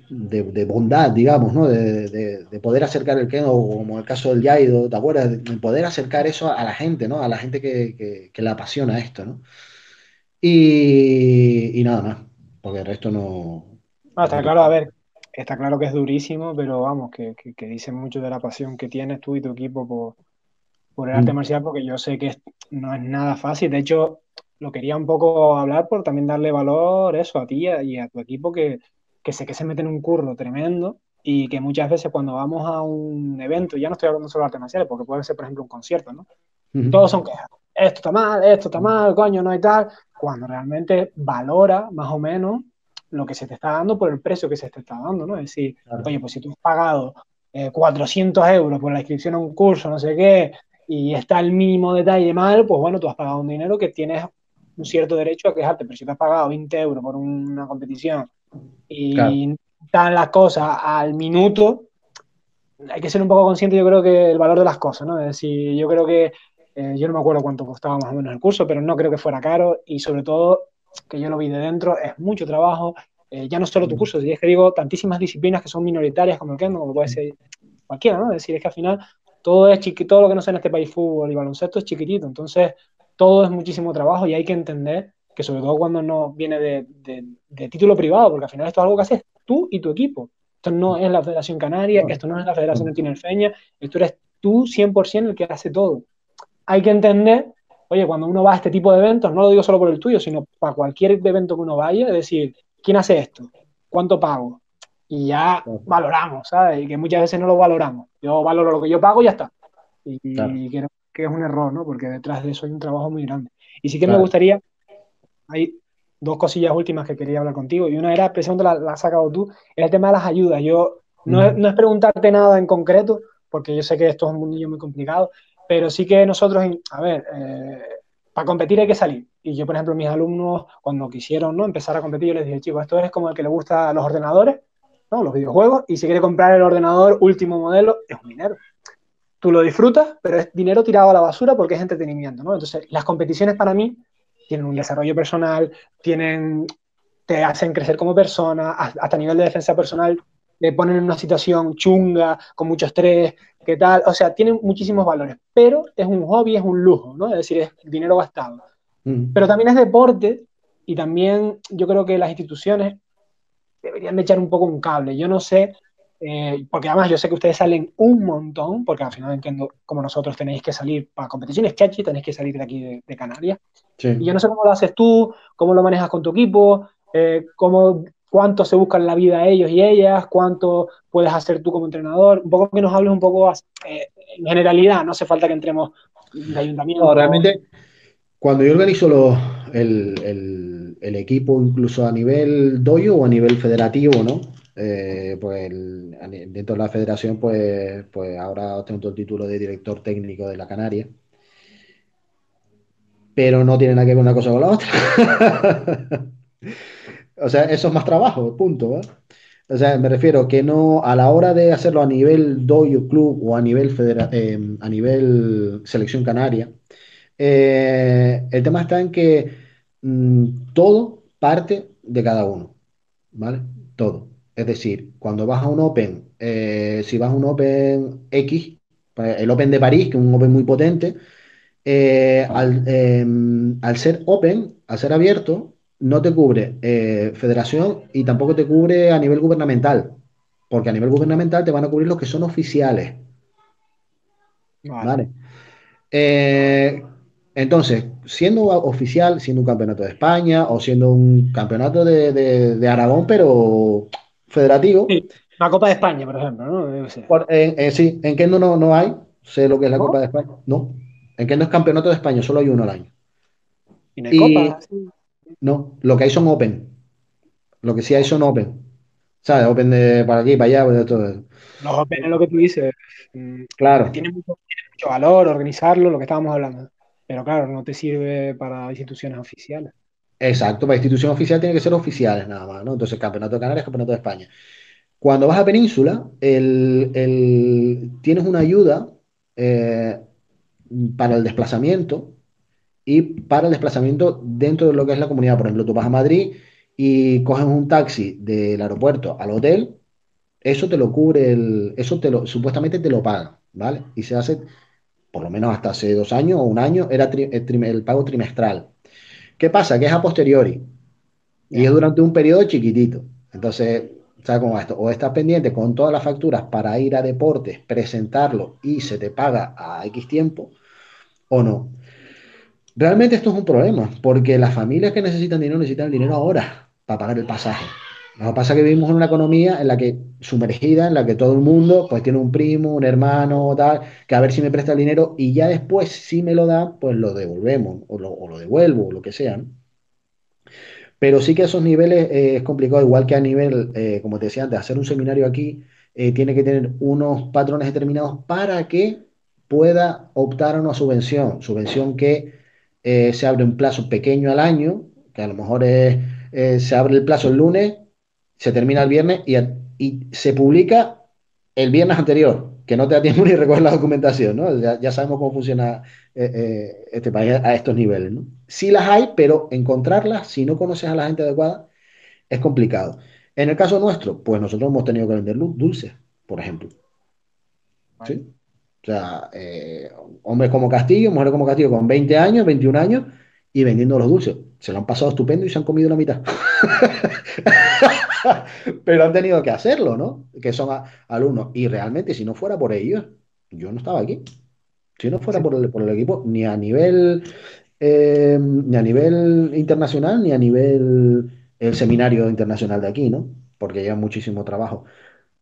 de, de, bondad, digamos, ¿no? De, de- de poder acercar el Keno, como el caso del Yaido, ¿te acuerdas? De poder acercar eso a la gente, ¿no? A la gente que, que, que apasiona esto, ¿no? Y, y nada más, porque el resto no... No, está claro, a ver, está claro que es durísimo, pero vamos, que, que, que dice mucho de la pasión que tienes tú y tu equipo por, por el arte Mm, marcial, porque yo sé que no es nada fácil. De hecho, lo quería un poco hablar por también darle valor eso a ti y a, tu equipo, que, que sé que se meten un curro tremendo y que muchas veces cuando vamos a un evento, ya no estoy hablando solo de artes marciales, porque puede ser, por ejemplo, un concierto, ¿no? Todos son quejas. Esto está mal, esto está mal, coño, no hay tal. Cuando realmente valora más o menos lo que se te está dando por el precio que se te está dando, ¿no? Es decir, claro, oye, pues si tú has pagado eh, 400 euros por la inscripción a un curso, no sé qué, y está el mínimo detalle mal, pues bueno, tú has pagado un dinero que tienes un cierto derecho a quejarte, pero si tú has pagado 20 euros por una competición claro, y están las cosas al minuto, hay que ser un poco consciente, yo creo que el valor de las cosas, ¿no? Es decir, yo creo que, eh, yo no me acuerdo cuánto costaba más o menos el curso, pero no creo que fuera caro y sobre todo, que yo lo vi de dentro, es mucho trabajo, eh, ya no solo tu curso, si es que digo, tantísimas disciplinas que son minoritarias como el kendo, como puede ser cualquiera, ¿no? Es decir, es que al final todo es chiqui, todo lo que no sea en este país fútbol y baloncesto es chiquitito, entonces todo es muchísimo trabajo y hay que entender que sobre todo cuando no viene de, de, de título privado, porque al final esto es algo que haces tú y tu equipo. Esto no es la Federación Canaria, esto no es la Federación Tinerfeña, esto eres tú 100% el que hace todo. Hay que entender, oye, cuando uno va a este tipo de eventos, no lo digo solo por el tuyo, sino para cualquier evento que uno vaya, es decir, ¿quién hace esto? ¿Cuánto pago? Y ya claro, valoramos, ¿sabes? Y que muchas veces no lo valoramos. Yo valoro lo que yo pago y ya está. Y, claro, y creo que es un error, ¿no? Porque detrás de eso hay un trabajo muy grande. Y sí que me gustaría, hay dos cosillas últimas que quería hablar contigo. Y una era, precisamente la, la has sacado tú, era el tema de las ayudas. Yo no es, no es preguntarte nada en concreto, porque yo sé que esto es un mundillo muy complicado, pero sí que nosotros, a ver, eh, para competir hay que salir. Y yo, por ejemplo, mis alumnos, cuando quisieron ¿no? empezar a competir, yo les dije, chicos, esto es como el que le gusta los ordenadores, ¿no? los videojuegos, y si quiere comprar el ordenador último modelo, es un dinero. Tú lo disfrutas, pero es dinero tirado a la basura porque es entretenimiento, ¿no? Entonces, las competiciones para mí tienen un desarrollo personal, tienen, te hacen crecer como persona, hasta a nivel de defensa personal, te ponen en una situación chunga, con mucho estrés, ¿qué tal? O sea, tienen muchísimos valores, pero es un hobby, es un lujo, ¿no? Es decir, es dinero gastado. ujú, Pero también es deporte y también yo creo que las instituciones deberían de echar un poco un cable. Yo no sé, eh, porque además yo sé que ustedes salen un montón, porque al final entiendo como nosotros tenéis que salir para competiciones chachi, tenéis que salir de aquí de, de Canarias. sí. Y yo no sé cómo lo haces tú, cómo lo manejas con tu equipo, eh, cómo, cuánto se buscan la vida ellos y ellas, cuánto puedes hacer tú como entrenador. Un poco que nos hables un poco eh, en generalidad, no hace falta que entremos de No, ayuntamiento. realmente, cuando yo organizo el, equipo, incluso a nivel doyo o a nivel federativo, ¿no? Eh, pues dentro de la federación, pues, pues ahora ostento el título de director técnico de la Canaria, pero no tiene nada que ver una cosa con la otra. O sea, eso es más trabajo, punto, ¿eh? O sea, me refiero que no, a la hora de hacerlo a nivel doyo club o a nivel federa- eh, a nivel selección canaria, eh, el tema está en que mm, todo parte de cada uno, ¿vale? Todo. Es decir, cuando vas a un Open, eh, si vas a un Open X, pues, el Open de París, que es un Open muy potente, al, eh, al ser Open, al ser abierto, no te cubre eh, federación y tampoco te cubre a nivel gubernamental, porque a nivel gubernamental te van a cubrir los que son oficiales, Vale. ¿vale? Eh, entonces, siendo oficial, siendo un campeonato de España o siendo un campeonato de, de- de Aragón, pero federativo, Sí, la Copa de España, por ejemplo, ¿no? Por- en- en- sí, en Kendo no, no hay, sé lo que es la ¿No? Copa de España, no, en Kendo es campeonato de España, solo hay uno al año. ¿Y no hay copas? No, lo que hay son open. Lo que sí hay son open. ¿Sabes? Open de para aquí, para allá, de todo eso. Los open es lo que tú dices. mm, Claro, Tiene mucho, tiene mucho valor organizarlo, lo que estábamos hablando. Pero claro, no te sirve para instituciones oficiales. exacto. Para institución oficial tiene que ser oficiales nada más, ¿no? Entonces, Campeonato de Canarias, Campeonato de España. Cuando vas a Península, el- el- tienes una ayuda eh, para el desplazamiento y para el desplazamiento dentro de lo que es la comunidad. Por ejemplo, tú vas a Madrid y coges un taxi del aeropuerto al hotel, eso te lo cubre el, eso te lo, supuestamente te lo paga, ¿vale? Y se hace, por lo menos hasta hace dos años o un año, era tri- el, trim- el pago trimestral. ¿Qué pasa? Que es a posteriori y es durante un periodo chiquitito. Entonces, ¿sabes cómo va esto? O estás pendiente con todas las facturas para ir a deportes, presentarlo y se te paga a X tiempo o no. Realmente esto es un problema, porque las familias que necesitan dinero necesitan el dinero ahora para pagar el pasaje. Lo que pasa es que vivimos en una economía en la que sumergida, en la que todo el mundo pues tiene un primo, un hermano, tal, que a ver si me presta el dinero y ya después si me lo da, pues lo devolvemos o lo, devuelvo o lo que sea. Pero sí que a esos niveles eh, es complicado, igual que a nivel, eh, como te decía antes, hacer un seminario aquí eh, tiene que tener unos patrones determinados para que pueda optar a una subvención. Subvención que eh, se abre un plazo pequeño al año, que a lo mejor es, eh, se abre el plazo el lunes, se termina el viernes y, y se publica el viernes anterior, que no te da tiempo ni recoger la documentación, ¿no? Ya, ya sabemos cómo funciona eh, este país a estos niveles, ¿no? Sí las hay, pero encontrarlas, si no conoces a la gente adecuada, es complicado. En el caso nuestro, pues nosotros hemos tenido que vender dulces, por ejemplo, vale. ¿sí? O sea, eh, hombres como Castillo, mujeres como Castillo con 20 años, 21 años y vendiendo los dulces. Se lo han pasado estupendo y se han comido la mitad. Pero han tenido que hacerlo, ¿no? Que son a- alumnos. Y realmente, si no fuera por ellos, yo no estaba aquí. Si no fuera Sí, por el, por el equipo, ni a nivel, eh, ni a nivel internacional, ni a nivel el seminario internacional de aquí, ¿no? Porque lleva muchísimo trabajo.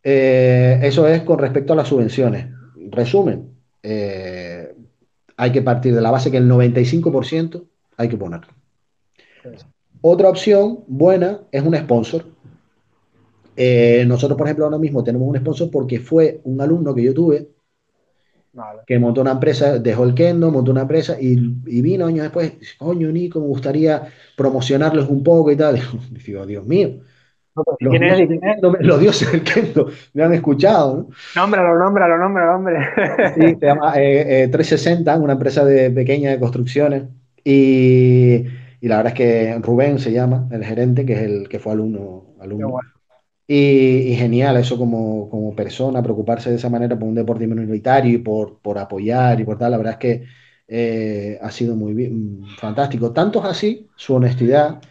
Eh, eso es con respecto a las subvenciones. Resumen, eh, hay que partir de la base que el 95% hay que poner. pues, Otra opción buena es un sponsor. Eh, nosotros, por ejemplo, ahora mismo tenemos un sponsor porque fue un alumno que yo tuve vale. que montó una empresa, dejó el kendo, montó una empresa y, y vino años después, coño, Nico, me gustaría promocionarlos un poco y tal. Digo, Dios mío, los ¿Quién es? dioses ¿Y del quién es? kendo, me- los dioses del kendo me han escuchado, ¿no? Nómbralo, nómbralo, nómbralo, hombre. Sí, se llama eh, eh, 360, una empresa de, pequeña de construcciones. Y, y la verdad es que Rubén se llama, el gerente, que es el que fue alumno, alumno. Y, y genial eso como, como persona, preocuparse de esa manera por un deporte minoritario y por, por apoyar y por tal. La verdad es que eh, ha sido muy bien, fantástico. Tanto es así, su honestidad,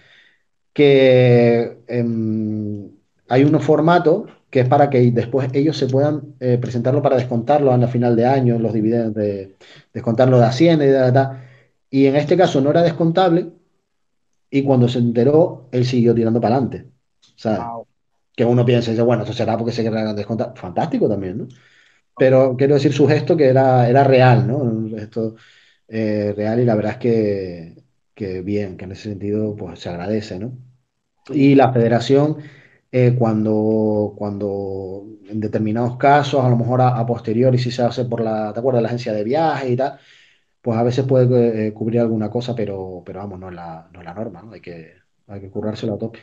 que em, hay un formato que es para que después ellos se puedan eh, presentarlo para descontarlo a la final de año, los dividendos, de, descontarlo de Hacienda y de, de- de- Y en este caso no era descontable y cuando se enteró, él siguió tirando para adelante. ¿Sabes? Wow. que uno piensa, dice, bueno, esto será porque se querrán descontar. Fantástico también, ¿no? Pero quiero decir su gesto que era, era real, ¿no? Esto eh, real y la verdad es que, que bien, que en ese sentido pues se agradece, ¿no? Y la federación, eh, cuando, cuando en determinados casos, a lo mejor a, a posteriori, si se hace por la, ¿te acuerdas? La agencia de viaje y tal, pues a veces puede eh, cubrir alguna cosa, pero, pero vamos, no es la, no es la norma, ¿no? Hay que, hay que currárselo a tope.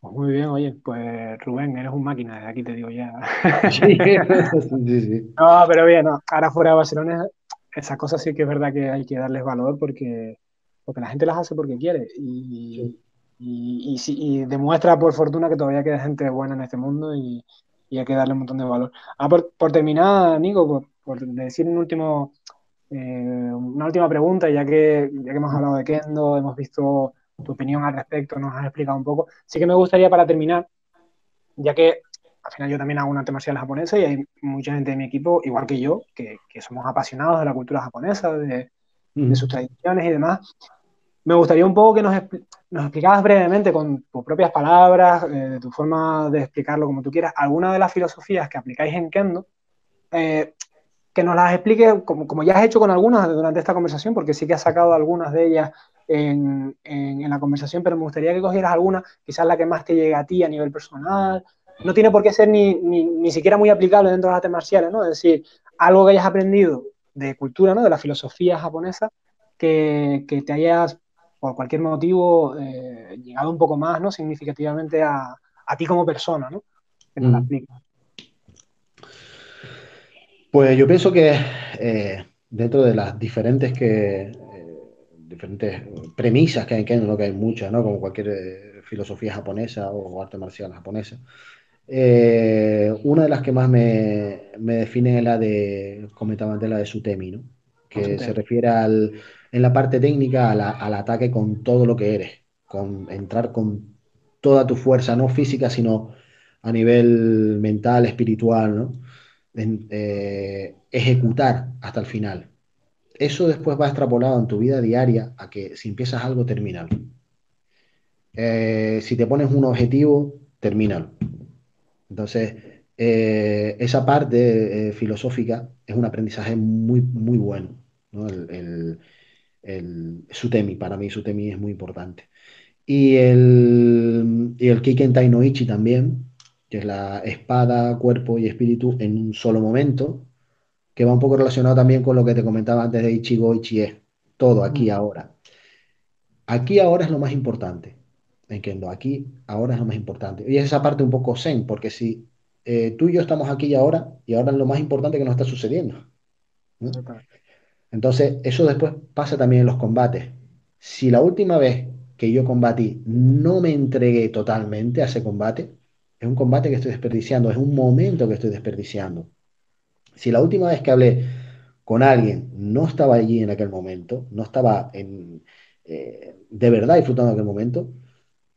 Pues muy bien, oye, pues Rubén, eres un máquina, desde aquí te digo ya. Sí, sí, sí. No, pero bien, no. Ahora fuera de Barcelona, esas cosas sí que es verdad que hay que darles valor porque, porque la gente las hace porque quiere. Y, y, y, sí- y demuestra por fortuna que todavía queda gente buena en este mundo y, y hay que darle un montón de valor. Ah, por, por terminar, Nico, por, por decir un último, eh, una última pregunta, ya que, ya que hemos hablado de Kendo, hemos visto tu opinión al respecto, nos has explicado un poco. Sí que me gustaría para terminar, ya que al final yo también hago un arte marcial japonesa y hay mucha gente de mi equipo, igual que yo, que, que somos apasionados de la cultura japonesa, de, de sus tradiciones y demás. Me gustaría un poco que nos, nos explicaras brevemente con tus propias palabras, eh, de tu forma de explicarlo como tú quieras, alguna de las filosofías que aplicáis en Kendo, eh, que nos las explique, como, como, ya has hecho con algunas durante esta conversación, porque sí que has sacado algunas de ellas en, en, la conversación, pero me gustaría que cogieras alguna, quizás la que más te llegue a ti a nivel personal. No tiene por qué ser ni, ni, ni siquiera muy aplicable dentro de las artes marciales, ¿no? Es decir, algo que hayas aprendido de cultura, ¿no? De la filosofía japonesa, que, que te hayas, por cualquier motivo, eh, llegado un poco más, ¿no? Significativamente a, a ti como persona, ¿no? Que la explica. Pues yo pienso que eh, dentro de las diferentes que eh, diferentes premisas que hay, que no que hay muchas, ¿no? Como cualquier filosofía japonesa o arte marcial japonesa. una de las que más me, me, define la de, comentaba antes, la de Sutemi, ¿no? Que se refiere al, en la parte técnica a la, al ataque con todo lo que eres, con entrar con toda tu fuerza, no física, sino a nivel mental, espiritual, ¿no? En, eh, ejecutar hasta el final. Eso después va extrapolado en tu vida diaria a que si empiezas algo, termínalo. Eh, si te pones un objetivo, termínalo. Entonces, eh, esa parte eh, filosófica es un aprendizaje muy, muy bueno. ¿no? El, el, el, Sutemi, para mí Sutemi es muy importante. Y el, y el Kiken Tainoichi también, que es la espada, cuerpo y espíritu en un solo momento, que va un poco relacionado también con lo que te comentaba antes de Ichigo Ichie, todo aquí ahora. Aquí ahora es lo más importante, entiendo, aquí ahora es lo más importante. Y es esa parte un poco zen, porque si eh, tú y yo estamos aquí y ahora, y ahora es lo más importante que nos está sucediendo. ¿no? Entonces, eso después pasa también en los combates. Si la última vez que yo combatí no me entregué totalmente a ese combate, es un combate que estoy desperdiciando, es un momento que estoy desperdiciando. Si la última vez que hablé con alguien no estaba allí en aquel momento, no estaba en, eh, de verdad disfrutando aquel momento,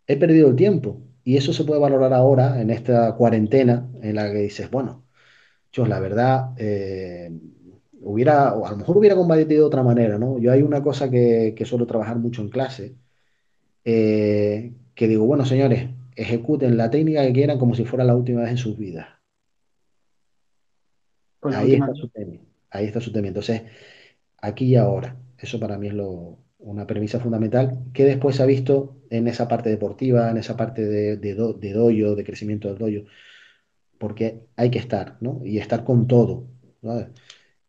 he perdido el tiempo. Y eso se puede valorar ahora en esta cuarentena en la que dices, bueno, yo la verdad, eh, hubiera, o a lo mejor hubiera combatido de otra manera, ¿no? Yo hay una cosa que, que suelo trabajar mucho en clase, eh, que digo, bueno, señores, ejecuten la técnica que quieran como si fuera la última vez en sus vidas. Pues ahí, está su tema, ahí está su tema. Entonces, aquí y ahora, eso para mí es lo, una premisa fundamental que después se ha visto en esa parte deportiva, en esa parte de, de, do, de doyo, de crecimiento del doyo, porque hay que estar, ¿no? Y estar con todo.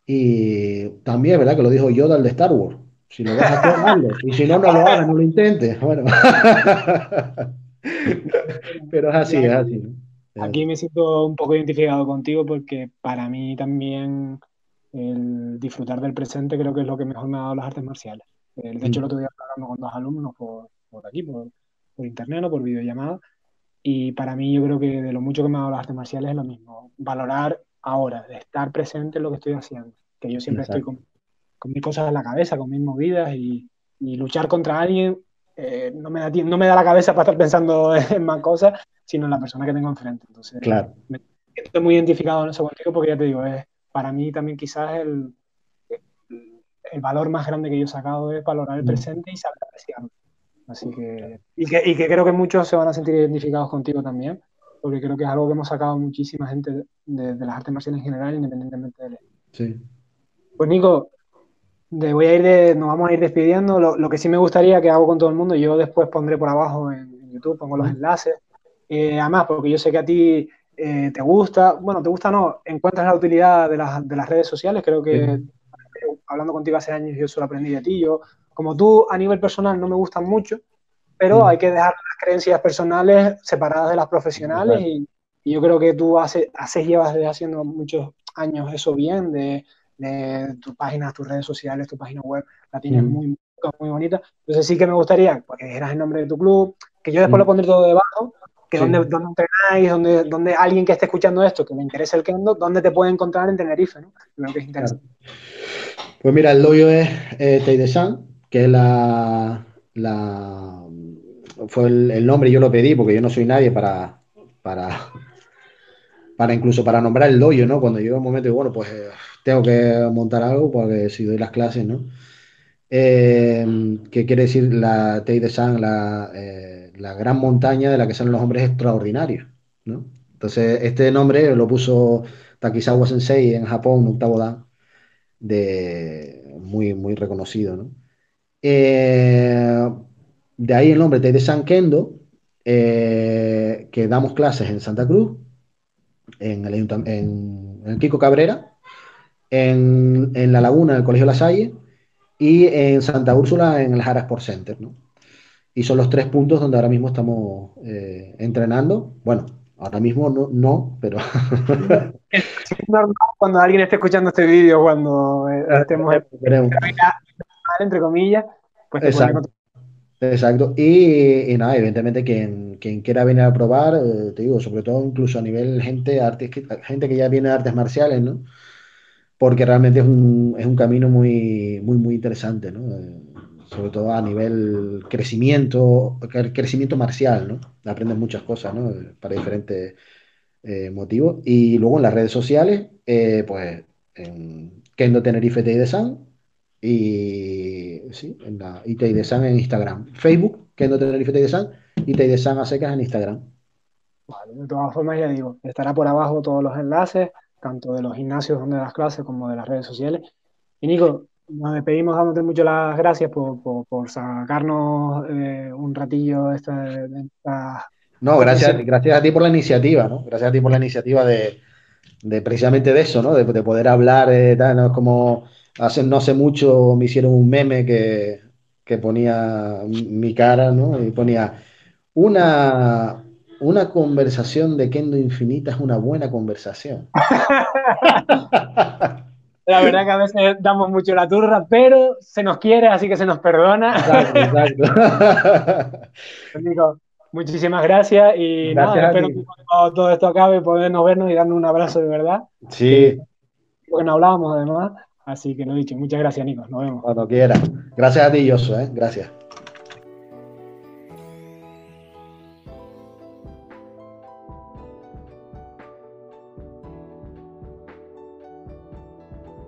Y también es verdad que lo dijo Yoda el de Star Wars. Si lo vas a hacer, hazlo. Y si no, no lo hagas, no lo intentes. Bueno. Pero es así, es así. ¿no? Aquí me siento un poco identificado contigo porque para mí también el disfrutar del presente creo que es lo que mejor me ha dado las artes marciales. De hecho, lo estoy hablando con dos alumnos por, por aquí, por, por, internet o por videollamada. Y para mí yo creo que de lo mucho que me ha dado las artes marciales es lo mismo. Valorar ahora, de estar presente en lo que estoy haciendo. Que yo siempre Exacto. estoy con, con, mis cosas en la cabeza, con mis movidas y, y luchar contra alguien eh, no, me da, no me da la cabeza para estar pensando en más cosas, sino en la persona que tengo enfrente. Entonces, claro. me, estoy muy identificado en eso contigo porque ya te digo, es para mí también quizás el, el valor más grande que yo he sacado es valorar el mm. presente y saber apreciarlo. Así que y, que, y que creo que muchos se van a sentir identificados contigo también, porque creo que es algo que hemos sacado muchísima gente de, de las artes marciales en general, independientemente de él. Sí. Pues Nico, de, voy a ir de, nos vamos a ir despidiendo. Lo, lo, que sí me gustaría que hago con todo el mundo, yo después pondré por abajo en, en YouTube, pongo los enlaces. Eh, además, porque yo sé que a ti eh, te gusta, bueno, te gusta no, encuentras la utilidad de, la, de las redes sociales. Creo que sí. Hablando contigo hace años yo solo aprendí de ti. Yo, como tú, a nivel personal no me gustan mucho, pero mm. hay que dejar las creencias personales separadas de las profesionales. Y, y, yo creo que tú haces, haces llevas desde haciendo muchos años eso bien, de de tus páginas, tus redes sociales, tu página web, la tienes mm. muy, muy bonita. Entonces sí que me gustaría pues, que dijeras el nombre de tu club, que yo después mm. lo pondré todo debajo, que sí. dónde, dónde entrenáis, dónde, dónde alguien que esté escuchando esto, que le interese el kendo, dónde te puede encontrar en Tenerife, ¿no? Creo que es interesante. Claro. Pues mira, el dojo es eh, Teidesan, que es la, la fue el, el, nombre, yo lo pedí porque yo no soy nadie para, para, para incluso para nombrar el dojo, ¿no? Cuando llega un momento, bueno, pues eh, tengo que montar algo porque si doy las clases, ¿no? Eh, ¿Qué quiere decir la Tei de San, la, eh, la, gran montaña de la que salen los hombres extraordinarios, ¿no? Entonces, este nombre lo puso Takizawa Sensei en Japón, octavo dan, de muy, muy reconocido, ¿no? Eh, de ahí el nombre de San Kendo, eh, que damos clases en Santa Cruz, en el, en, en Kiko Cabrera, en, en La Laguna, en el Colegio La Salle, y en Santa Úrsula, en el Jara Sport Center, ¿no? Y son los tres puntos donde ahora mismo estamos eh, entrenando. Bueno, ahora mismo no, no, pero Es normal cuando alguien esté escuchando este vídeo, cuando eh, estemos en entre comillas, pues Exacto. Exacto. Y, y nada, evidentemente quien, quien quiera venir a probar, eh, te digo, sobre todo incluso a nivel gente, artes, que- gente que ya viene de artes marciales, ¿no? Porque realmente es un, es un camino muy, muy, muy interesante, ¿no? Eh, sobre todo a nivel crecimiento, cre- crecimiento marcial, ¿no? Aprendes muchas cosas, ¿no? Para diferentes eh, motivos. Y luego en las redes sociales, eh, pues en Kendo Tenerife Teide-san y sí, en la y Teide-san en Instagram. Facebook, Kendo Tenerife Teide-san y Teide-san a secas en Instagram. Vale, de todas formas, ya digo, estará por abajo todos los enlaces, tanto de los gimnasios donde das clases como de las redes sociales. Y Nico, nos despedimos dándote muchas las gracias por, por- por sacarnos eh, un ratillo de esta, de esta- No, gracias, gracias a ti por la iniciativa, ¿no? Gracias a ti por la iniciativa de, de precisamente de eso, ¿no? De, de poder hablar, eh, tal, ¿no? Como hace, no hace mucho me hicieron un meme que, que ponía mi cara, ¿no? Y ponía una, una conversación de Kendo Infinita es una buena conversación. La verdad que a veces damos mucho la turra, pero se nos quiere, así que se nos perdona. Exacto, exacto. Nico, muchísimas gracias y Gracias nada, a espero que cuando todo esto acabe podernos vernos y darnos un abrazo de verdad, Sí, porque no hablábamos además. Así que lo dicho, muchas gracias, Nico. Nos vemos. cuando quiera. Gracias a ti, Joshua, ¿eh? Gracias.